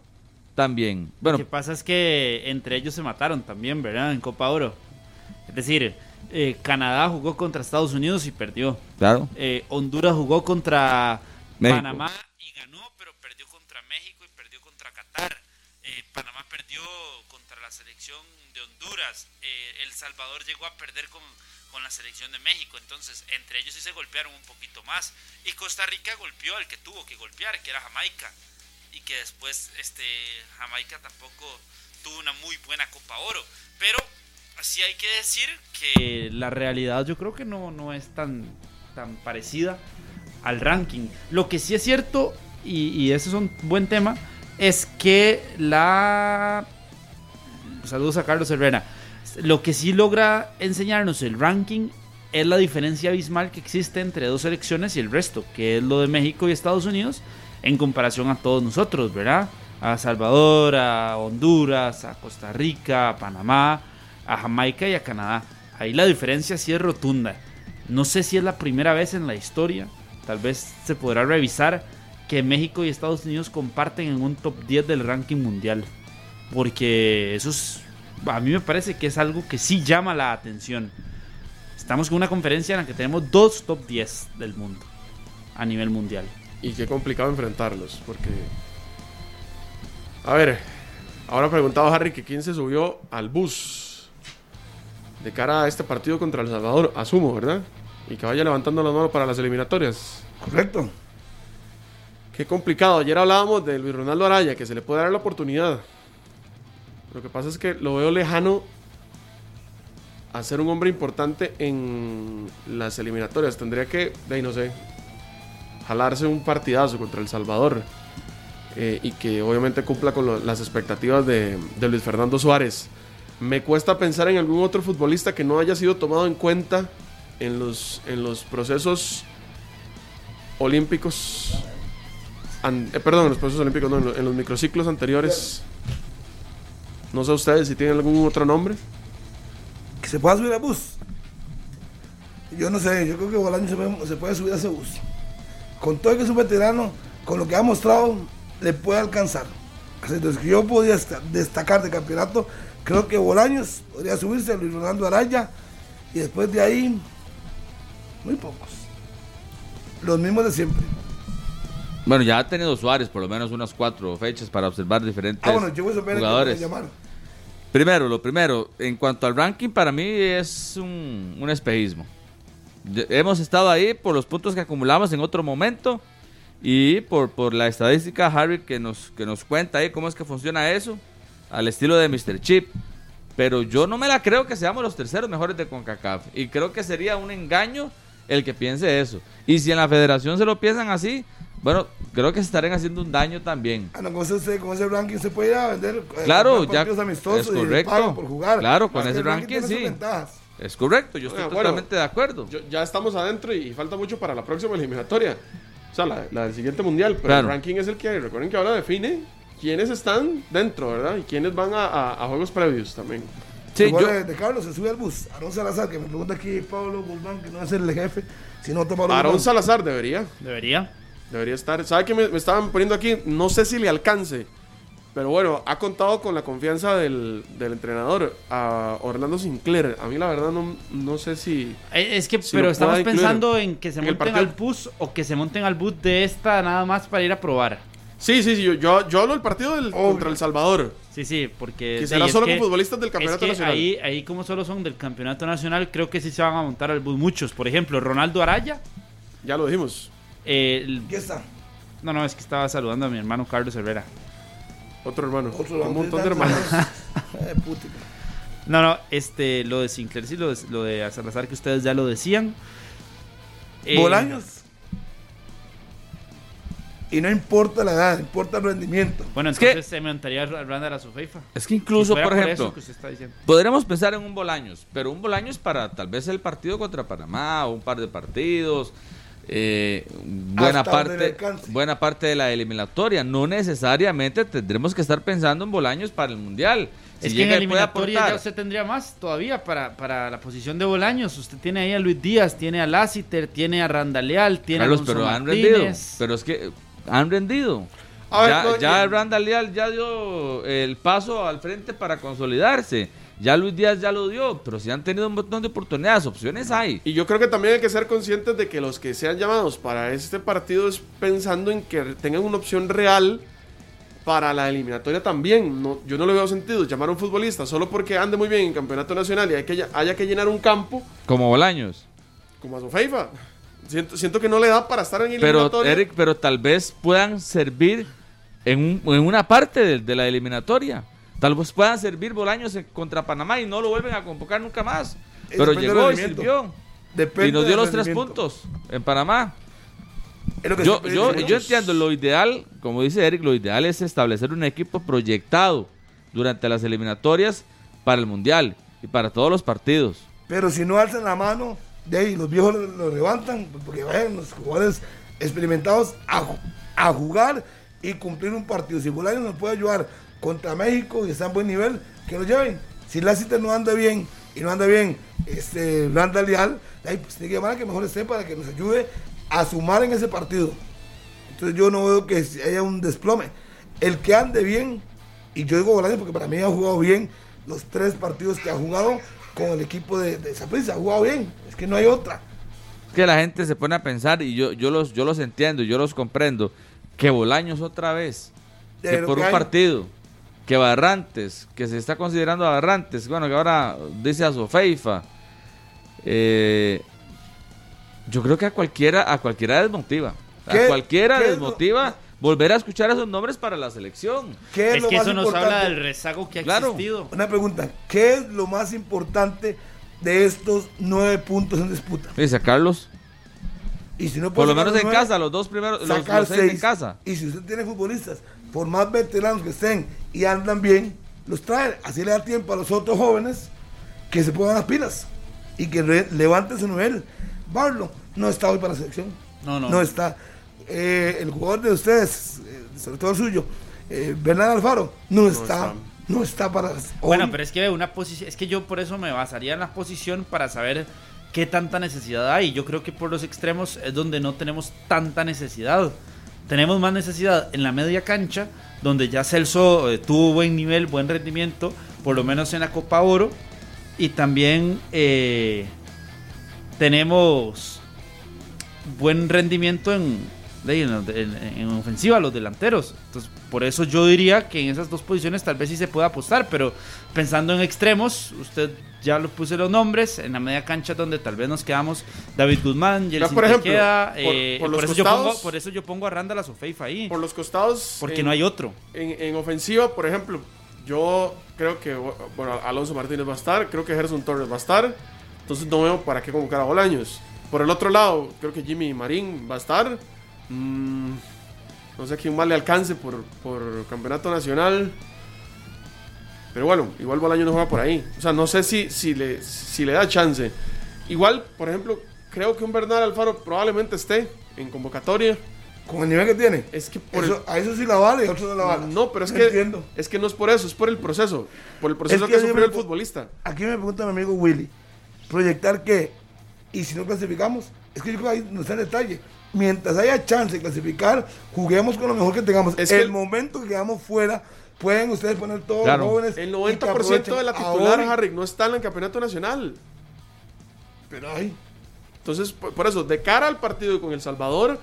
también.
Bueno, Lo que pasa es que entre ellos se mataron también, ¿verdad? En Copa Oro. Es decir, eh, Canadá jugó contra Estados Unidos y perdió.
Claro.
Eh, Honduras jugó contra Panamá y ganó, pero perdió contra México y perdió contra Qatar. Eh, Panamá perdió contra la selección de Honduras, eh, El Salvador llegó a perder con, con, la selección de México, entonces entre ellos sí se golpearon un poquito más y Costa Rica golpeó al que tuvo que golpear, que era Jamaica, y que después este, Jamaica tampoco tuvo una muy buena Copa Oro, pero así hay que decir que la realidad yo creo que no, no es tan, tan parecida al ranking. Lo que sí es cierto, y, ese es un buen tema, es que la... Saludos a Carlos Herrera. Lo que sí logra enseñarnos el ranking es la diferencia abismal que existe entre dos selecciones y el resto, que es lo de México y Estados Unidos, en comparación a todos nosotros, ¿verdad? A Salvador, a Honduras, a Costa Rica, a Panamá, a Jamaica y a Canadá. Ahí la diferencia sí es rotunda. No sé si es la primera vez en la historia, tal vez se podrá revisar que México y Estados Unidos comparten en un top 10 del ranking mundial. Porque eso es, a mí me parece que es algo que sí llama la atención. Estamos con una conferencia en la que tenemos dos top 10 del mundo a nivel mundial.
Y qué complicado enfrentarlos, porque... A ver, ahora preguntaba Harry que quién se subió al bus de cara a este partido contra El Salvador, asumo, ¿verdad? Y que vaya levantando las manos para las eliminatorias.
Correcto.
Qué complicado. Ayer hablábamos de Luis Ronaldo Araya, que se le puede dar la oportunidad. Lo que pasa es que lo veo lejano a ser un hombre importante en las eliminatorias. Tendría que, de no sé, jalarse un partidazo contra El Salvador. Eh, y que obviamente cumpla con las expectativas de, de, Luis Fernando Suárez. Me cuesta pensar en algún otro futbolista que no haya sido tomado en cuenta en los, en los procesos olímpicos eh, perdón, en los procesos olímpicos, no, en, los microciclos anteriores. No sé ustedes si tienen algún otro nombre.
Que se pueda subir a bus. Yo no sé, yo creo que Bolaño se puede, subir a ese bus. Con todo que es un veterano, con lo que ha mostrado, le puede alcanzar. Entonces, yo podría destacar de campeonato, creo que Bolaños podría subirse Luis Ronaldo Araya y después de ahí, muy pocos. Los mismos de siempre.
Bueno, ya ha tenido Suárez por lo menos unas cuatro fechas para observar diferentes ah, bueno, yo voy a jugadores. Primero, lo primero, en cuanto al ranking, para mí es un, un espejismo. Hemos estado ahí por los puntos que acumulamos en otro momento y por, por la estadística, Harry, que nos, que nos cuenta ahí cómo es que funciona eso, al estilo de Mr. Chip. Pero yo no me la creo que seamos los terceros mejores de CONCACAF. Y creo que sería un engaño el que piense eso. Y si en la federación se lo piensan así, bueno, creo que se estarán haciendo un daño también.
Ah, no, con, ese, con ese ranking se puede ir a vender eh,
Claro, ya
amistosos
es correcto.
por jugar.
Claro, con ese ranking, sí. Es correcto, yo estoy
bueno.
totalmente de acuerdo.
Yo- ya estamos adentro y falta mucho para la próxima eliminatoria. O sea, la, la del siguiente mundial. Pero
Claro.
el ranking es el que, recuerden que ahora define quiénes están dentro, ¿verdad? Y quiénes van a, a- a juegos previos también.
Sí,
Igual
yo-
de, de Carlos se sube al bus. Aaron Salazar, que me pregunta aquí Pablo Guzmán, que no es el jefe, sino Pablo
Aarón
Guzmán.
Salazar debería.
Debería.
Debería estar. ¿Sabe qué me, me estaban poniendo aquí? No sé si le alcance. Pero bueno, ha contado con la confianza del, del entrenador, a Orlando Sinclair. A mí la verdad no, no sé si...
Eh, Es que,
Si
pero estamos pensando en que se
en
monten al bus o que se monten al bus de esta nada más para ir a probar.
Sí, sí, sí. Yo, yo, yo hablo del partido del, contra El Salvador.
Sí, sí, porque...
Que será solo
que-
con futbolistas del
Es
campeonato
que
nacional.
ahí, ahí como solo son del campeonato nacional, creo que sí se van a montar al bus muchos. Por ejemplo, Ronaldo Araya.
Ya lo dijimos.
eh, el-
Aquí está.
no, no, es que estaba saludando a mi hermano Carlos Herrera.
Otro hermano.
Otro
un montón de hermanos.
Eh, puti.
No, no, este, lo de Sinclair sí, lo de, lo de Salazar que ustedes ya lo decían. Eh,
Bolaños. Y no importa la edad, importa el rendimiento.
Bueno,
Es que-
entonces se montaría Randall a su FIFA.
Es que incluso,
Si
por
eso
ejemplo,
que usted está diciendo.
podremos pensar en un Bolaños, pero un Bolaños para tal vez el partido contra Panamá o un par de partidos, eh, buena
Hasta
parte, buena parte de la eliminatoria. No necesariamente tendremos que estar pensando en Bolaños para el mundial. Si
es que en eliminatoria ya usted tendría más todavía para, para la posición de Bolaños. Usted tiene ahí a Luis Díaz, tiene a Lassiter, tiene a Randaleal, tiene
Carlos,
a Alonso
pero han
Martínez.
rendido. Pero es que han rendido.
A ver,
ya
no,
ya Randall Leal ya dio el paso al frente para consolidarse. Ya Luis Díaz ya lo dio, pero si han tenido un montón de oportunidades, opciones hay.
Y yo creo que también hay que ser conscientes de que los que sean llamados para este partido es pensando en que tengan una opción real para la eliminatoria también. No, yo no le veo sentido llamar a un futbolista solo porque ande muy bien en campeonato nacional y hay que, haya que llenar un campo
Como Bolaños.
como a Sofeifa. Siento, siento que no le da para estar en
Pero,
eliminatoria.
Eric, pero tal vez puedan servir en, un- en una parte de, de la eliminatoria. Tal vez puedan servir Bolaños contra Panamá y no lo vuelven a convocar nunca más. Pero
depende
llegó y sirvió.
Depende
Y nos dio los tres puntos en Panamá.
Es lo que
Yo, yo, yo entiendo, lo ideal, como dice Eric, lo ideal es establecer un equipo proyectado durante las eliminatorias para el Mundial y para todos los partidos.
Pero si no alzan la mano, de ahí los viejos lo, levantan, porque vayan los jugadores experimentados a, a jugar y cumplir un partido. Si Bolaños nos puede ayudar contra México y está en buen nivel, que lo lleven. Si Lassiter no anda bien y no anda bien este, Randa Leal, ahí pues tiene que llamar a que mejor esté para que nos ayude a sumar en ese partido. Entonces yo no veo que haya un desplome. El que ande bien, y yo digo Bolaños porque para mí ha jugado bien los tres partidos que ha jugado con el equipo de, de ha jugado bien, es que no hay otra.
que la gente se pone a pensar y yo, yo, los, yo los entiendo, yo los comprendo, que Bolaños otra vez, que por
que
un
hay-
partido, que Barrantes, que se está considerando a Barrantes, bueno, que ahora dice a Sofeifa, eh, yo creo que a cualquiera, a cualquiera desmotiva, a
¿Qué-
cualquiera
es
desmotiva volver a escuchar esos nombres para la selección.
¿Qué es,
Es
lo
que
más
eso nos
importante?
habla del rezago que ha
Claro.
existido.
Una pregunta, ¿qué es lo más importante de estos nueve puntos en disputa?
Dice Carlos,
Y si no
por lo menos en
nueve,
casa, los dos primeros, los, los seis en casa.
Y si usted tiene futbolistas, por más veteranos que estén y andan bien, los trae. Así le da tiempo a los otros jóvenes que se pongan las pilas y que levanten su nivel. Barlo no está hoy para la selección.
No, no.
No está. Eh, el jugador de ustedes, eh, sobre todo el suyo, eh, Alfaro, no, está,
está.
No está para.
Bueno,
hoy.
pero es que una posición, es que yo por eso me basaría en la posición para saber qué tanta necesidad hay. Yo creo que por los extremos es donde no tenemos tanta necesidad. Tenemos más necesidad en la media cancha, donde ya Celso eh, tuvo buen nivel, buen rendimiento, por lo menos en la Copa Oro. Y también eh, tenemos buen rendimiento en, de- en, en- en ofensiva, los delanteros. Entonces, por eso yo diría que en esas dos posiciones tal vez sí se puede apostar, pero pensando en extremos, usted ya lo puse los nombres, en la media cancha donde tal vez nos quedamos David Guzmán, Yeltsin
por ejemplo,
eh,
por
por,
los
eso yo
costados-
pongo, por eso yo pongo a Randall a Sofeifa ahí,
Por los costados.
porque
en-
no hay otro.
En, en ofensiva, por ejemplo, yo creo que bueno, Alonso Martínez va a estar, creo que Gerson Torres va a estar, entonces no veo para qué convocar a Bolaños. Por el otro lado, creo que Jimmy Marín va a estar. Mm, No sé quién más le alcance por, por campeonato nacional. Pero bueno, igual Bolaño no juega por ahí. O sea, no sé si, si, le, si le da chance. Igual, por ejemplo, creo que un Bernal Alfaro probablemente esté en convocatoria.
Con el nivel que tiene.
Es que por
Eso- a eso sí la vale y a otros no la vale.
No, pero es
No
que,
entiendo.
es que no es por eso, es por el proceso. Por el proceso
Es
que,
que
sufrió el futbolista.
Aquí me pregunta mi amigo Willy, ¿proyectar qué? Y si no clasificamos, es que yo creo que ahí no está el detalle. Mientras haya chance de clasificar, juguemos con lo mejor que tengamos.
Es
el momento que quedamos fuera, pueden ustedes poner todos
Claro.
los jóvenes.
El
y que
90% de la titular,
ahora.
Harry, no está en el campeonato nacional.
Pero ay,
Entonces, por, eso, de cara al partido con El Salvador,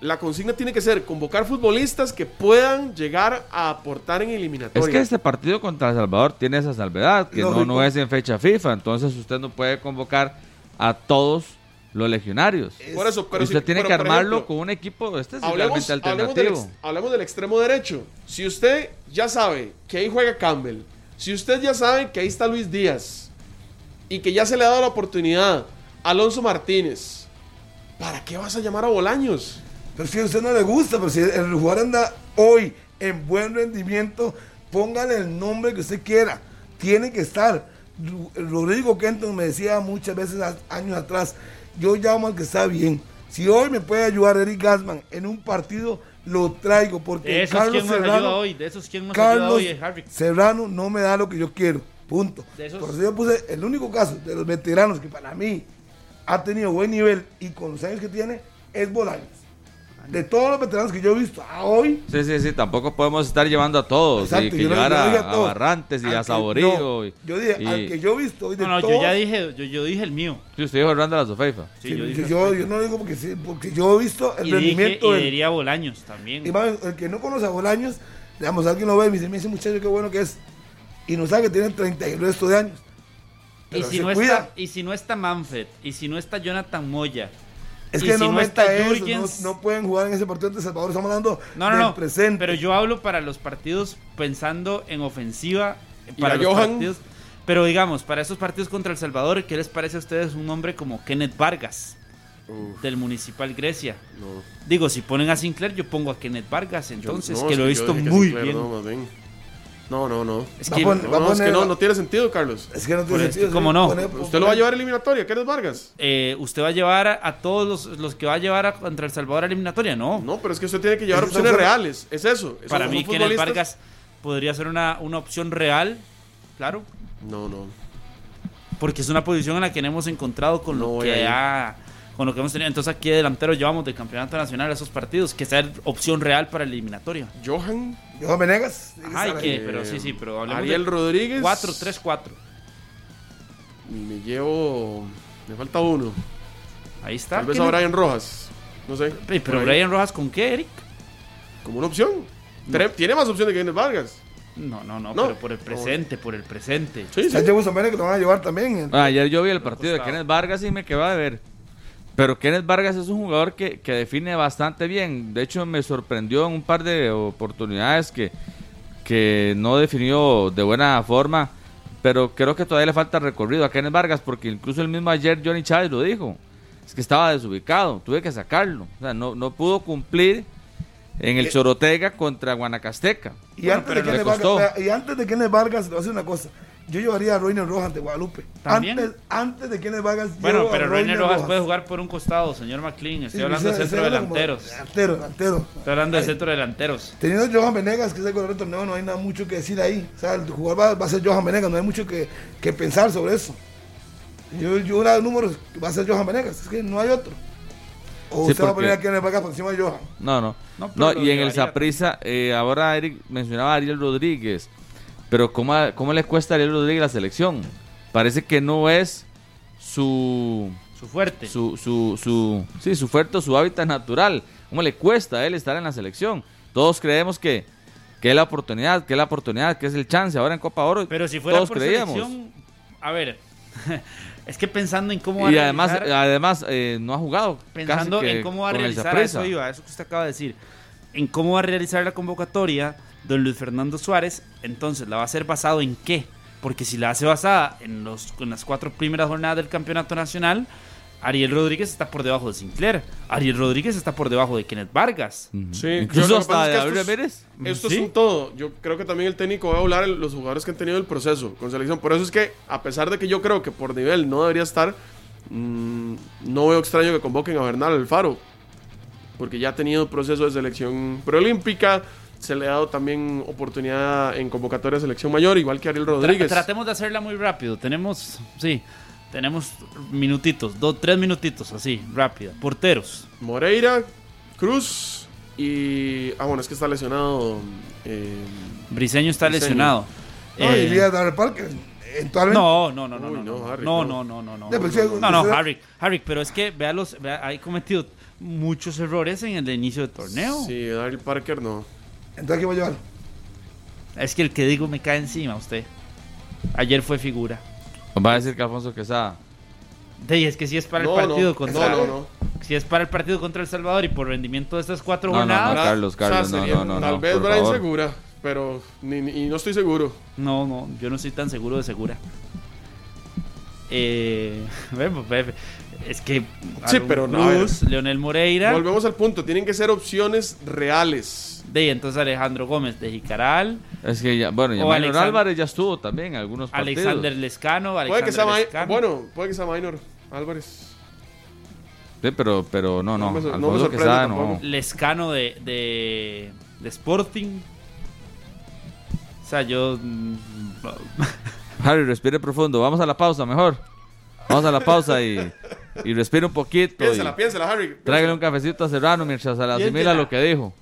la consigna tiene que ser convocar futbolistas que puedan llegar a aportar en eliminatoria.
Es que este partido contra El Salvador tiene esa salvedad, que no, no es en fecha FIFA, entonces usted no puede convocar a todos los legionarios.
Por eso, pero
usted
si-
tiene
pero,
que armarlo
ejemplo,
con un equipo este es
Hablemos,
realmente
hablemos del,
alternativo.
ex- hablemos del extremo derecho. Si usted ya sabe que ahí juega Campbell, si usted ya sabe que ahí está Luis Díaz y que ya se le ha dado la oportunidad a Alonso Martínez, ¿para qué vas a llamar a Bolaños?
pero si a usted no le gusta, pero si el jugador anda hoy en buen rendimiento, póngale el nombre que usted quiera. Tiene que estar. Rodrigo Kenton me decía muchas veces años atrás, yo llamo al que está bien. Si hoy me puede ayudar Eric Gasman en un partido, lo traigo porque
De esos,
Carlos
¿quién nos ayuda
Serrano,
hoy? De esos, ¿quién nos
Carlos
hoy, eh, Harry?
Serrano no me da lo que yo quiero. Punto.
Esos-
Por eso yo puse el único caso de los veteranos que para mí ha tenido buen nivel y con los años que tiene es Bolaños. De todos los veteranos que yo he visto a hoy,
Sí, sí, sí, tampoco podemos estar llevando a todos
Exacto,
y que
yo no-
llevar
yo no
a,
dije
a
todos.
Barrantes y
Al
a Saborío.
no,
y-
yo dije,
y-
al que yo he visto hoy de
No, no,
todos,
yo ya dije, yo, yo dije el mío.
Sí, usted dijo Hernando de la Sofeifa.
Sí,
sí,
yo dije
yo, yo no digo porque, sí, porque yo he visto el
y dije,
rendimiento
y
del-
diría Bolaños también.
Y más, el que no conoce a Bolaños, digamos, alguien lo ve y me dice, "Mira, ese muchacho qué bueno que es. Y no sabe que tiene 30 y el resto de años.
Y
Pero
si,
se
no
cuida.
está, y si no está Manfred, y si no está Jonathan Moya,
Es
y
que
si
no,
no está
eso,
Jürgens-
no, no pueden jugar en ese partido de Salvador, estamos hablando
No, no,
del
no.
presente.
Pero yo hablo para los partidos pensando en ofensiva.
¿Y
Para los
Johan?
partidos. Pero digamos, para esos partidos contra El Salvador, ¿qué les parece a ustedes un hombre como Kenneth Vargas,
Uf,
del Municipal Grecia?
no.
Digo, si ponen a Sinclair, yo pongo a Kenneth Vargas,
Yo-
entonces,
no,
que lo he
yo
visto muy
Sinclair,
bien.
No. No, no.
Es que,
No, no, es que
poner-
no, no tiene sentido, Carlos.
Es que no tiene
es que,
sentido.
¿cómo no?
poner-
¿Usted lo va a llevar a eliminatoria? ¿Kenneth Vargas?
eh, ¿Usted va a llevar a, a todos los, los que va a llevar a, contra El Salvador a eliminatoria? No.
No, pero es que usted tiene que llevar
Es que
opciones reales. Es eso.
Para mí, Kenneth
futbolistas-
Vargas podría ser una, una opción real, claro.
No, no.
Porque es una posición en la que no hemos encontrado con
No
lo que
ahí.
ha, con lo que hemos tenido. Entonces aquí de delantero llevamos del campeonato nacional a esos partidos, que sea opción real para la eliminatoria.
Johan.
Johan Venegas.
Ay, que.
Eh,
pero sí, sí, pero
Ariel Rodríguez.
4-3-4.
Y me llevo. Me falta uno.
Ahí está.
Tal vez
¿quién
a
no?
Brian Rojas. No sé.
Pero
ahí.
Brian Rojas con qué, Eric?
Como una opción. Tre- Tiene más opciones que Kenneth Vargas.
No, no, no,
No.
pero por el presente, por el presente.
Sí, sí.
Pérez que lo van a llevar también.
Ah, ayer yo vi el partido de. Kenneth Vargas y me quedó de ver. Pero Kenneth Vargas es un jugador que, que define bastante bien. De hecho, me sorprendió en un par de oportunidades que, que no definió de buena forma. Pero creo que todavía le falta recorrido a Kenneth Vargas porque incluso el mismo ayer Johnny Chávez lo dijo. Es que estaba desubicado, tuve que sacarlo. O sea, no, no pudo cumplir en el
Eh,
Chorotega contra Guanacasteca.
Y,
Bueno,
antes de. Vargas, y antes de Kenneth Vargas, le voy a decir una cosa. Yo llevaría a Roiner Rojas de Guadalupe.
¿También?
Antes, antes de Kenneth Vargas.
Bueno, pero Reiner Rojas puede jugar por un costado, señor McLean. Estoy
Sí,
hablando de centro delanteros.
Delantero, delantero.
Estoy hablando de centro delanteros.
Teniendo a Johan Venegas, que es el goleador del torneo, no hay nada mucho que decir ahí. O sea, el jugador va, va a ser Johan Venegas, no hay mucho que, que pensar sobre eso. Yo, yo una de los números va a ser Johan Venegas, es que no hay otro. O
Sí,
usted va a
porque-
poner a Kenneth Vargas por encima de Johan.
No, no.
No,
y en el
llevaría
Saprissa, ahora Eric mencionaba a Ariel Rodríguez. Pero ¿cómo, ¿cómo le cuesta a Ariel Rodríguez la selección? Parece que no es su,
Su fuerte.
su, su, su, sí, su fuerte, su hábitat natural. ¿Cómo le cuesta a él estar en la selección? Todos creemos que, que es la oportunidad, que es la oportunidad, que es el chance. Ahora en Copa Oro,
Pero si fuera
todos
por
creíamos.
selección, a ver, es que pensando en cómo va a
Y además,
realizar-
además eh, no ha jugado.
pensando en cómo va a realizar a eso iba, eso que usted acaba de decir, en cómo va a realizar la convocatoria don Luis Fernando Suárez, entonces la va a hacer basado en qué? Porque si la hace basada en los en las cuatro primeras jornadas del campeonato nacional, Ariel Rodríguez está por debajo de Sinclair. Ariel Rodríguez está por debajo de Kenneth Vargas.
Sí,
Incluso hasta
es que
de Ramírez.
Esto
Sí.
es un todo. Yo creo que también el técnico va a hablar de los jugadores que han tenido el proceso con selección. Por eso es que, a pesar de que yo creo que por nivel no debería estar, mm, no veo extraño que convoquen a Bernal Alfaro. Porque ya ha tenido proceso de selección preolímpica. Se le ha dado también oportunidad en convocatoria de selección mayor, igual que Ariel
Tra-
Rodríguez.
tratemos de hacerla muy rápido. Tenemos, sí, tenemos minutitos, dos, tres minutitos, así, rápida. Porteros.
Moreira, Cruz y. Ah, bueno, es que está lesionado. eh,
Briseño está
Briseño.
lesionado.
No,
Eh,
Darrell Parker.
No, no, no, no,
Uy,
no,
no,
no,
Harry,
no,
no.
no, no, no, no, no, no, Harry, Harry, pero es que vea los, vea, hay cometido muchos errores en el inicio del torneo.
Sí, Daryl Parker no.
Entonces, ¿qué voy a llevar?
Es que el que digo me cae encima usted. Ayer fue figura.
Va a decir que Alfonso Quesada.
De es que si es para
No,
el partido
no,
contra
no, no, no.
si es para el partido contra El Salvador y por rendimiento de estas cuatro jornadas,
no, Carlos, Carlos,
O sea,
no,
sería
no, no,
Tal
no,
vez Brian
favor.
Segura, pero ni, ni- y no estoy seguro.
No, no, yo no estoy tan seguro de segura. Eh, es que
Sí, pero no.
Cruz, Leonel Moreira,
Volvemos al punto, tienen que ser opciones reales.
de ahí entonces Alejandro Gómez de Jicaral,
Es que ya, bueno, ya Maynor Álvarez ya estuvo también en algunos partidos.
Alexander Lescano,
Puede que sea
Lescano.
bueno, puede que sea Minor Álvarez.
Sí, pero, pero no, no.
No me no me
Quesada.
Lescano de, de, de Sporting. O sea, yo mm,
Harry, respire profundo. Vamos a la pausa mejor. Vamos a la pausa y, y respire un poquito.
Piénsela,
y
piénsela, Harry.
tráigale un cafecito a Serrano mientras asimila
Piénsela.
lo que dijo.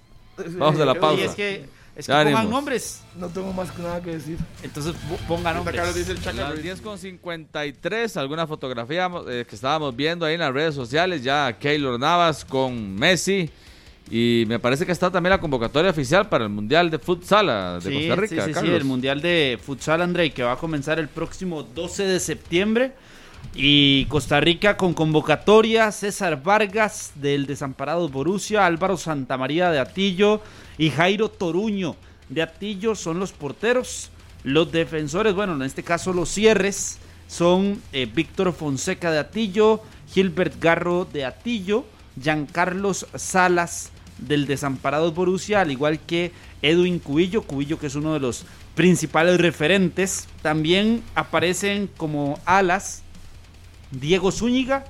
Vamos a la
Sí,
y
pausa.
es que, es que pongan nombres.
No tengo más que nada que decir.
Entonces pongan
Ahorita Carlos dice
nombres.
el
Las
Ruiz.
10 con 53, alguna fotografía eh, que estábamos viendo ahí en las redes sociales, ya Keylor Navas con Messi. Y me parece que está también la convocatoria oficial para el Mundial de Futsal ah, de
Sí,
Costa Rica.
sí, sí, sí, el Mundial de Futsal, André, que va a comenzar el próximo 12 de septiembre. Y Costa Rica con convocatoria, César Vargas del Desamparado Borussia, Álvaro Santamaría de Atillo y Jairo Toruño de Atillo son los porteros. Los defensores, bueno, en este caso los cierres, son eh, Víctor Fonseca de Atillo, Gilbert Garro de Atillo, Giancarlos Salas del Desamparados Borussia, al igual que Edwin Cubillo, Cubillo que es uno de los principales referentes. También aparecen como alas Diego Zúñiga,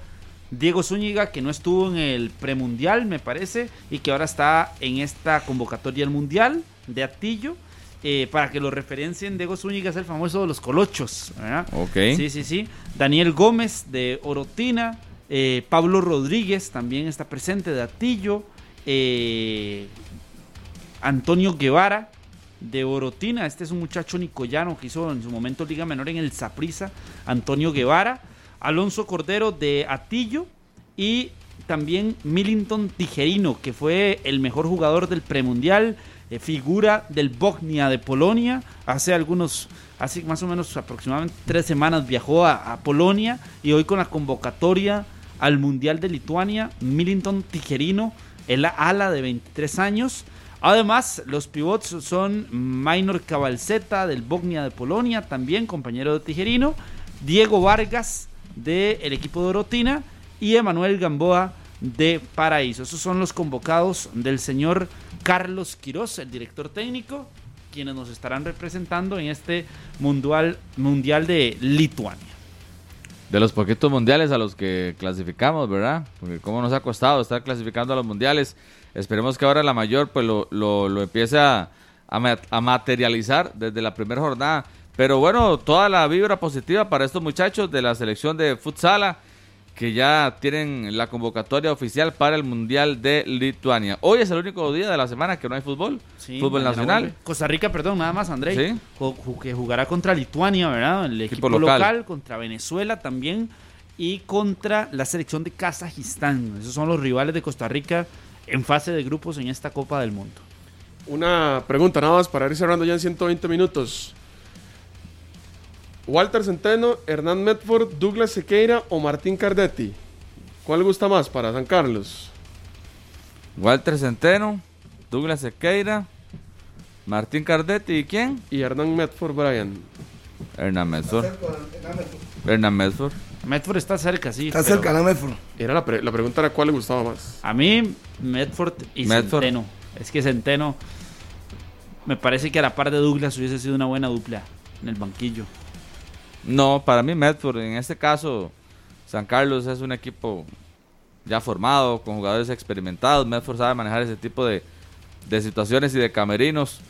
Diego Zúñiga que no estuvo en el premundial, me parece, y que ahora está en esta convocatoria al mundial de Atillo. Eh, para que lo referencien, Diego Zúñiga es el famoso de los colochos. ¿verdad?
Ok.
Sí, sí, sí. Daniel Gómez de Orotina. eh, Pablo Rodríguez también está presente de Atillo. eh, Antonio Guevara de Orotina. Este es un muchacho nicoyano que hizo en su momento Liga Menor en el Saprisa. Antonio Guevara. Alonso Cordero de Atillo. Y también Millington Tijerino, que fue el mejor jugador del premundial, eh, figura del Bosnia de Polonia. Hace algunos, hace más o menos aproximadamente tres semanas viajó a, Polonia y hoy con la convocatoria al Mundial de Lituania, Millington Tijerino, el ala de 23 años. Además, los pivots son Minor Cabalceta del Bosnia de Polonia, también compañero de Tijerino, Diego Vargas del equipo de Orotina y Emanuel Gamboa de Paraíso. Esos son los convocados del señor Carlos Quiroz, el director técnico, quienes nos estarán representando en este mundial, mundial de Lituania.
De los poquitos mundiales a los que clasificamos, ¿verdad? Porque cómo nos ha costado estar clasificando a los mundiales. Esperemos que ahora la mayor pues lo, lo, lo empiece a, a materializar desde la primera jornada. Pero bueno, toda la vibra positiva para estos muchachos de la selección de futsala que ya tienen la convocatoria oficial para el Mundial de Lituania. Hoy es el único día de la semana que no hay fútbol,
Sí,
fútbol nacional.
vuelve. Costa Rica, perdón, nada más, André.
Sí.
Que jugará contra Lituania, ¿verdad? El equipo,
local.
local. contra Venezuela también. Y contra la selección de Kazajistán. Esos son los rivales de Costa Rica en fase de grupos en esta Copa del Mundo.
Una pregunta nada más para ir cerrando ya en 120 minutos. Walter Centeno, Hernán Medford, Douglas Sequeira o Martín Cardetti. ¿Cuál gusta más para San Carlos?
Walter Centeno, Douglas Sequeira, Martín Cardetti y quién?
Y Hernán Medford Brian.
Hernán Medford. Hernán Medford.
Medford está cerca, sí.
Está cerca, la Medford.
Era la, pre- la pregunta era cuál le gustaba más.
A mí, Medford y
Medford.
Centeno. Es que Centeno, me parece que a la par de Douglas hubiese sido una buena dupla en el banquillo.
No, para mí Medford, en este caso, San Carlos es un equipo ya formado, con jugadores experimentados. Medford sabe manejar ese tipo de, de situaciones y de camerinos.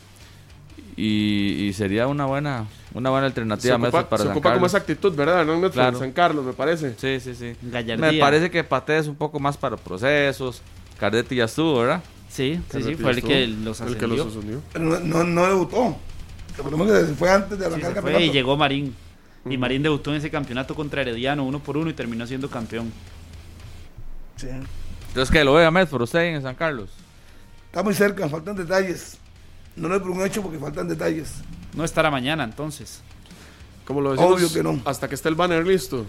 Y, y sería una buena una buena
Se
alternativa Medford
ocupa,
para
se
San
ocupa como
Carlos.
esa actitud, ¿verdad? No Medford,
Claro.
San Carlos, me parece.
Sí, sí, sí.
Gallardía.
Me parece que Pate es un poco más para procesos. Cardetti ya estuvo, ¿verdad?
Sí, sí, sí, fue el que los
El que
ascendió.
los ascendió.
Pero no, no, no debutó. Fue antes de
Sí,
arrancar
se
el
fue y
campeonato.
llegó Marín. Y Marín debutó en ese campeonato contra Herediano uno por uno y terminó siendo campeón.
Sí.
Entonces que lo vea Medford usted en San Carlos.
Está muy cerca, faltan detalles. No lo es por un hecho porque faltan detalles.
No estará mañana entonces.
Como lo decimos,
Obvio que no.
hasta que esté el banner listo.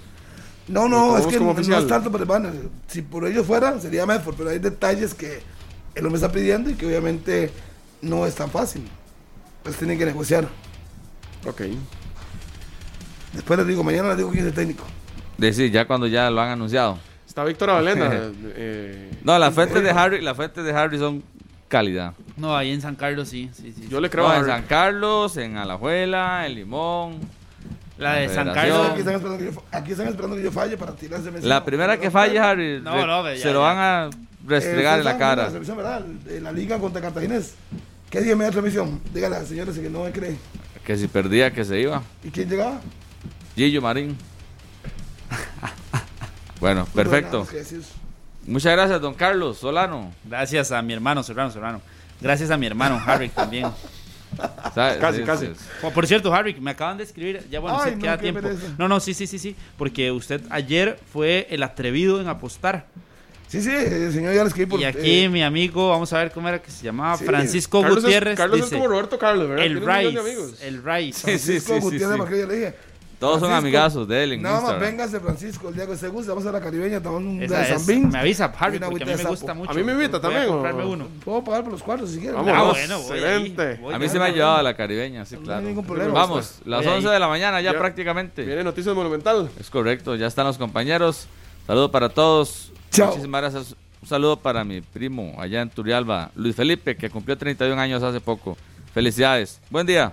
No, no, es que no es tanto por el banner. Si por ellos fuera, sería Medford, pero hay detalles que el hombre está pidiendo y que obviamente no es tan fácil. Pues tienen que negociar.
Ok.
Después les digo, mañana les digo quién es el técnico.
Decir, ya cuando ya lo han anunciado.
Está Víctor Avalena. eh,
No, las fuentes de Harry, las fuentes de Harry son calidad.
No, ahí en San Carlos sí, sí, sí.
yo le creo
No,
a
en. San Carlos, en Alajuela, en Limón.
La de San.
Aquí
Carlos.
están, esperando que yo, fa- aquí están esperando que yo falle para tirarse.
La primera que falle, Harry,
No, no, ya,
se lo van a restregar en la cara.
selección, ¿verdad? De la liga contra Cartaginés. ¿Qué día me da transmisión? Dígale a las señores que no me cree.
Que si perdía, que se iba.
¿Y quién llegaba?
Gillo Marín. bueno, perfecto. Muchas gracias, don Carlos Solano.
Gracias a mi hermano Serrano, Serrano. Gracias a mi hermano Harry también.
¿Sabe?
Casi,
Sí,
casi.
sí.
Por cierto, Harry, me acaban de escribir, ya bueno,
Ay,
se
no,
queda tiempo.
pereza.
No, no, sí, sí, sí, sí, porque usted ayer fue el atrevido en apostar.
Sí, sí, el señor ya le escribí por
y aquí
eh,
mi amigo, vamos a ver cómo era que se llamaba,
Sí.
Francisco
Carlos, es,
Gutiérrez.
Carlos es como Roberto Carlos, ¿verdad?
el Rice,
amigos.
el Rice.
Sí, sí,
Francisco
sí, sí,
Gutiérrez, yo le dije.
Todos son amigazos de él en
Nada más véngase Francisco, el día que se guste, vamos a la caribeña, tomamos un de Zambín.
me avisa Harry, porque a mí me
sapo.
gusta mucho.
A mí me invita
Voy
también,
A
¿o?
comprarme uno.
Puedo pagar por los cuartos si quieren.
Vamos,
Ah, bueno, voy
excelente.
ahí, voy
A mí se me ha llevado a la caribeña, sí,
No hay
claro.
ningún problema.
Vamos, las
Voy
11
ahí.
de la mañana ya
Ya.
prácticamente.
Viene Noticias Monumental.
Es correcto, ya están los compañeros. Saludo para todos.
Chao.
Muchísimas gracias. Un saludo para mi primo allá en Turialba, Luis Felipe, que cumplió 31 años hace poco. Felicidades. Buen día.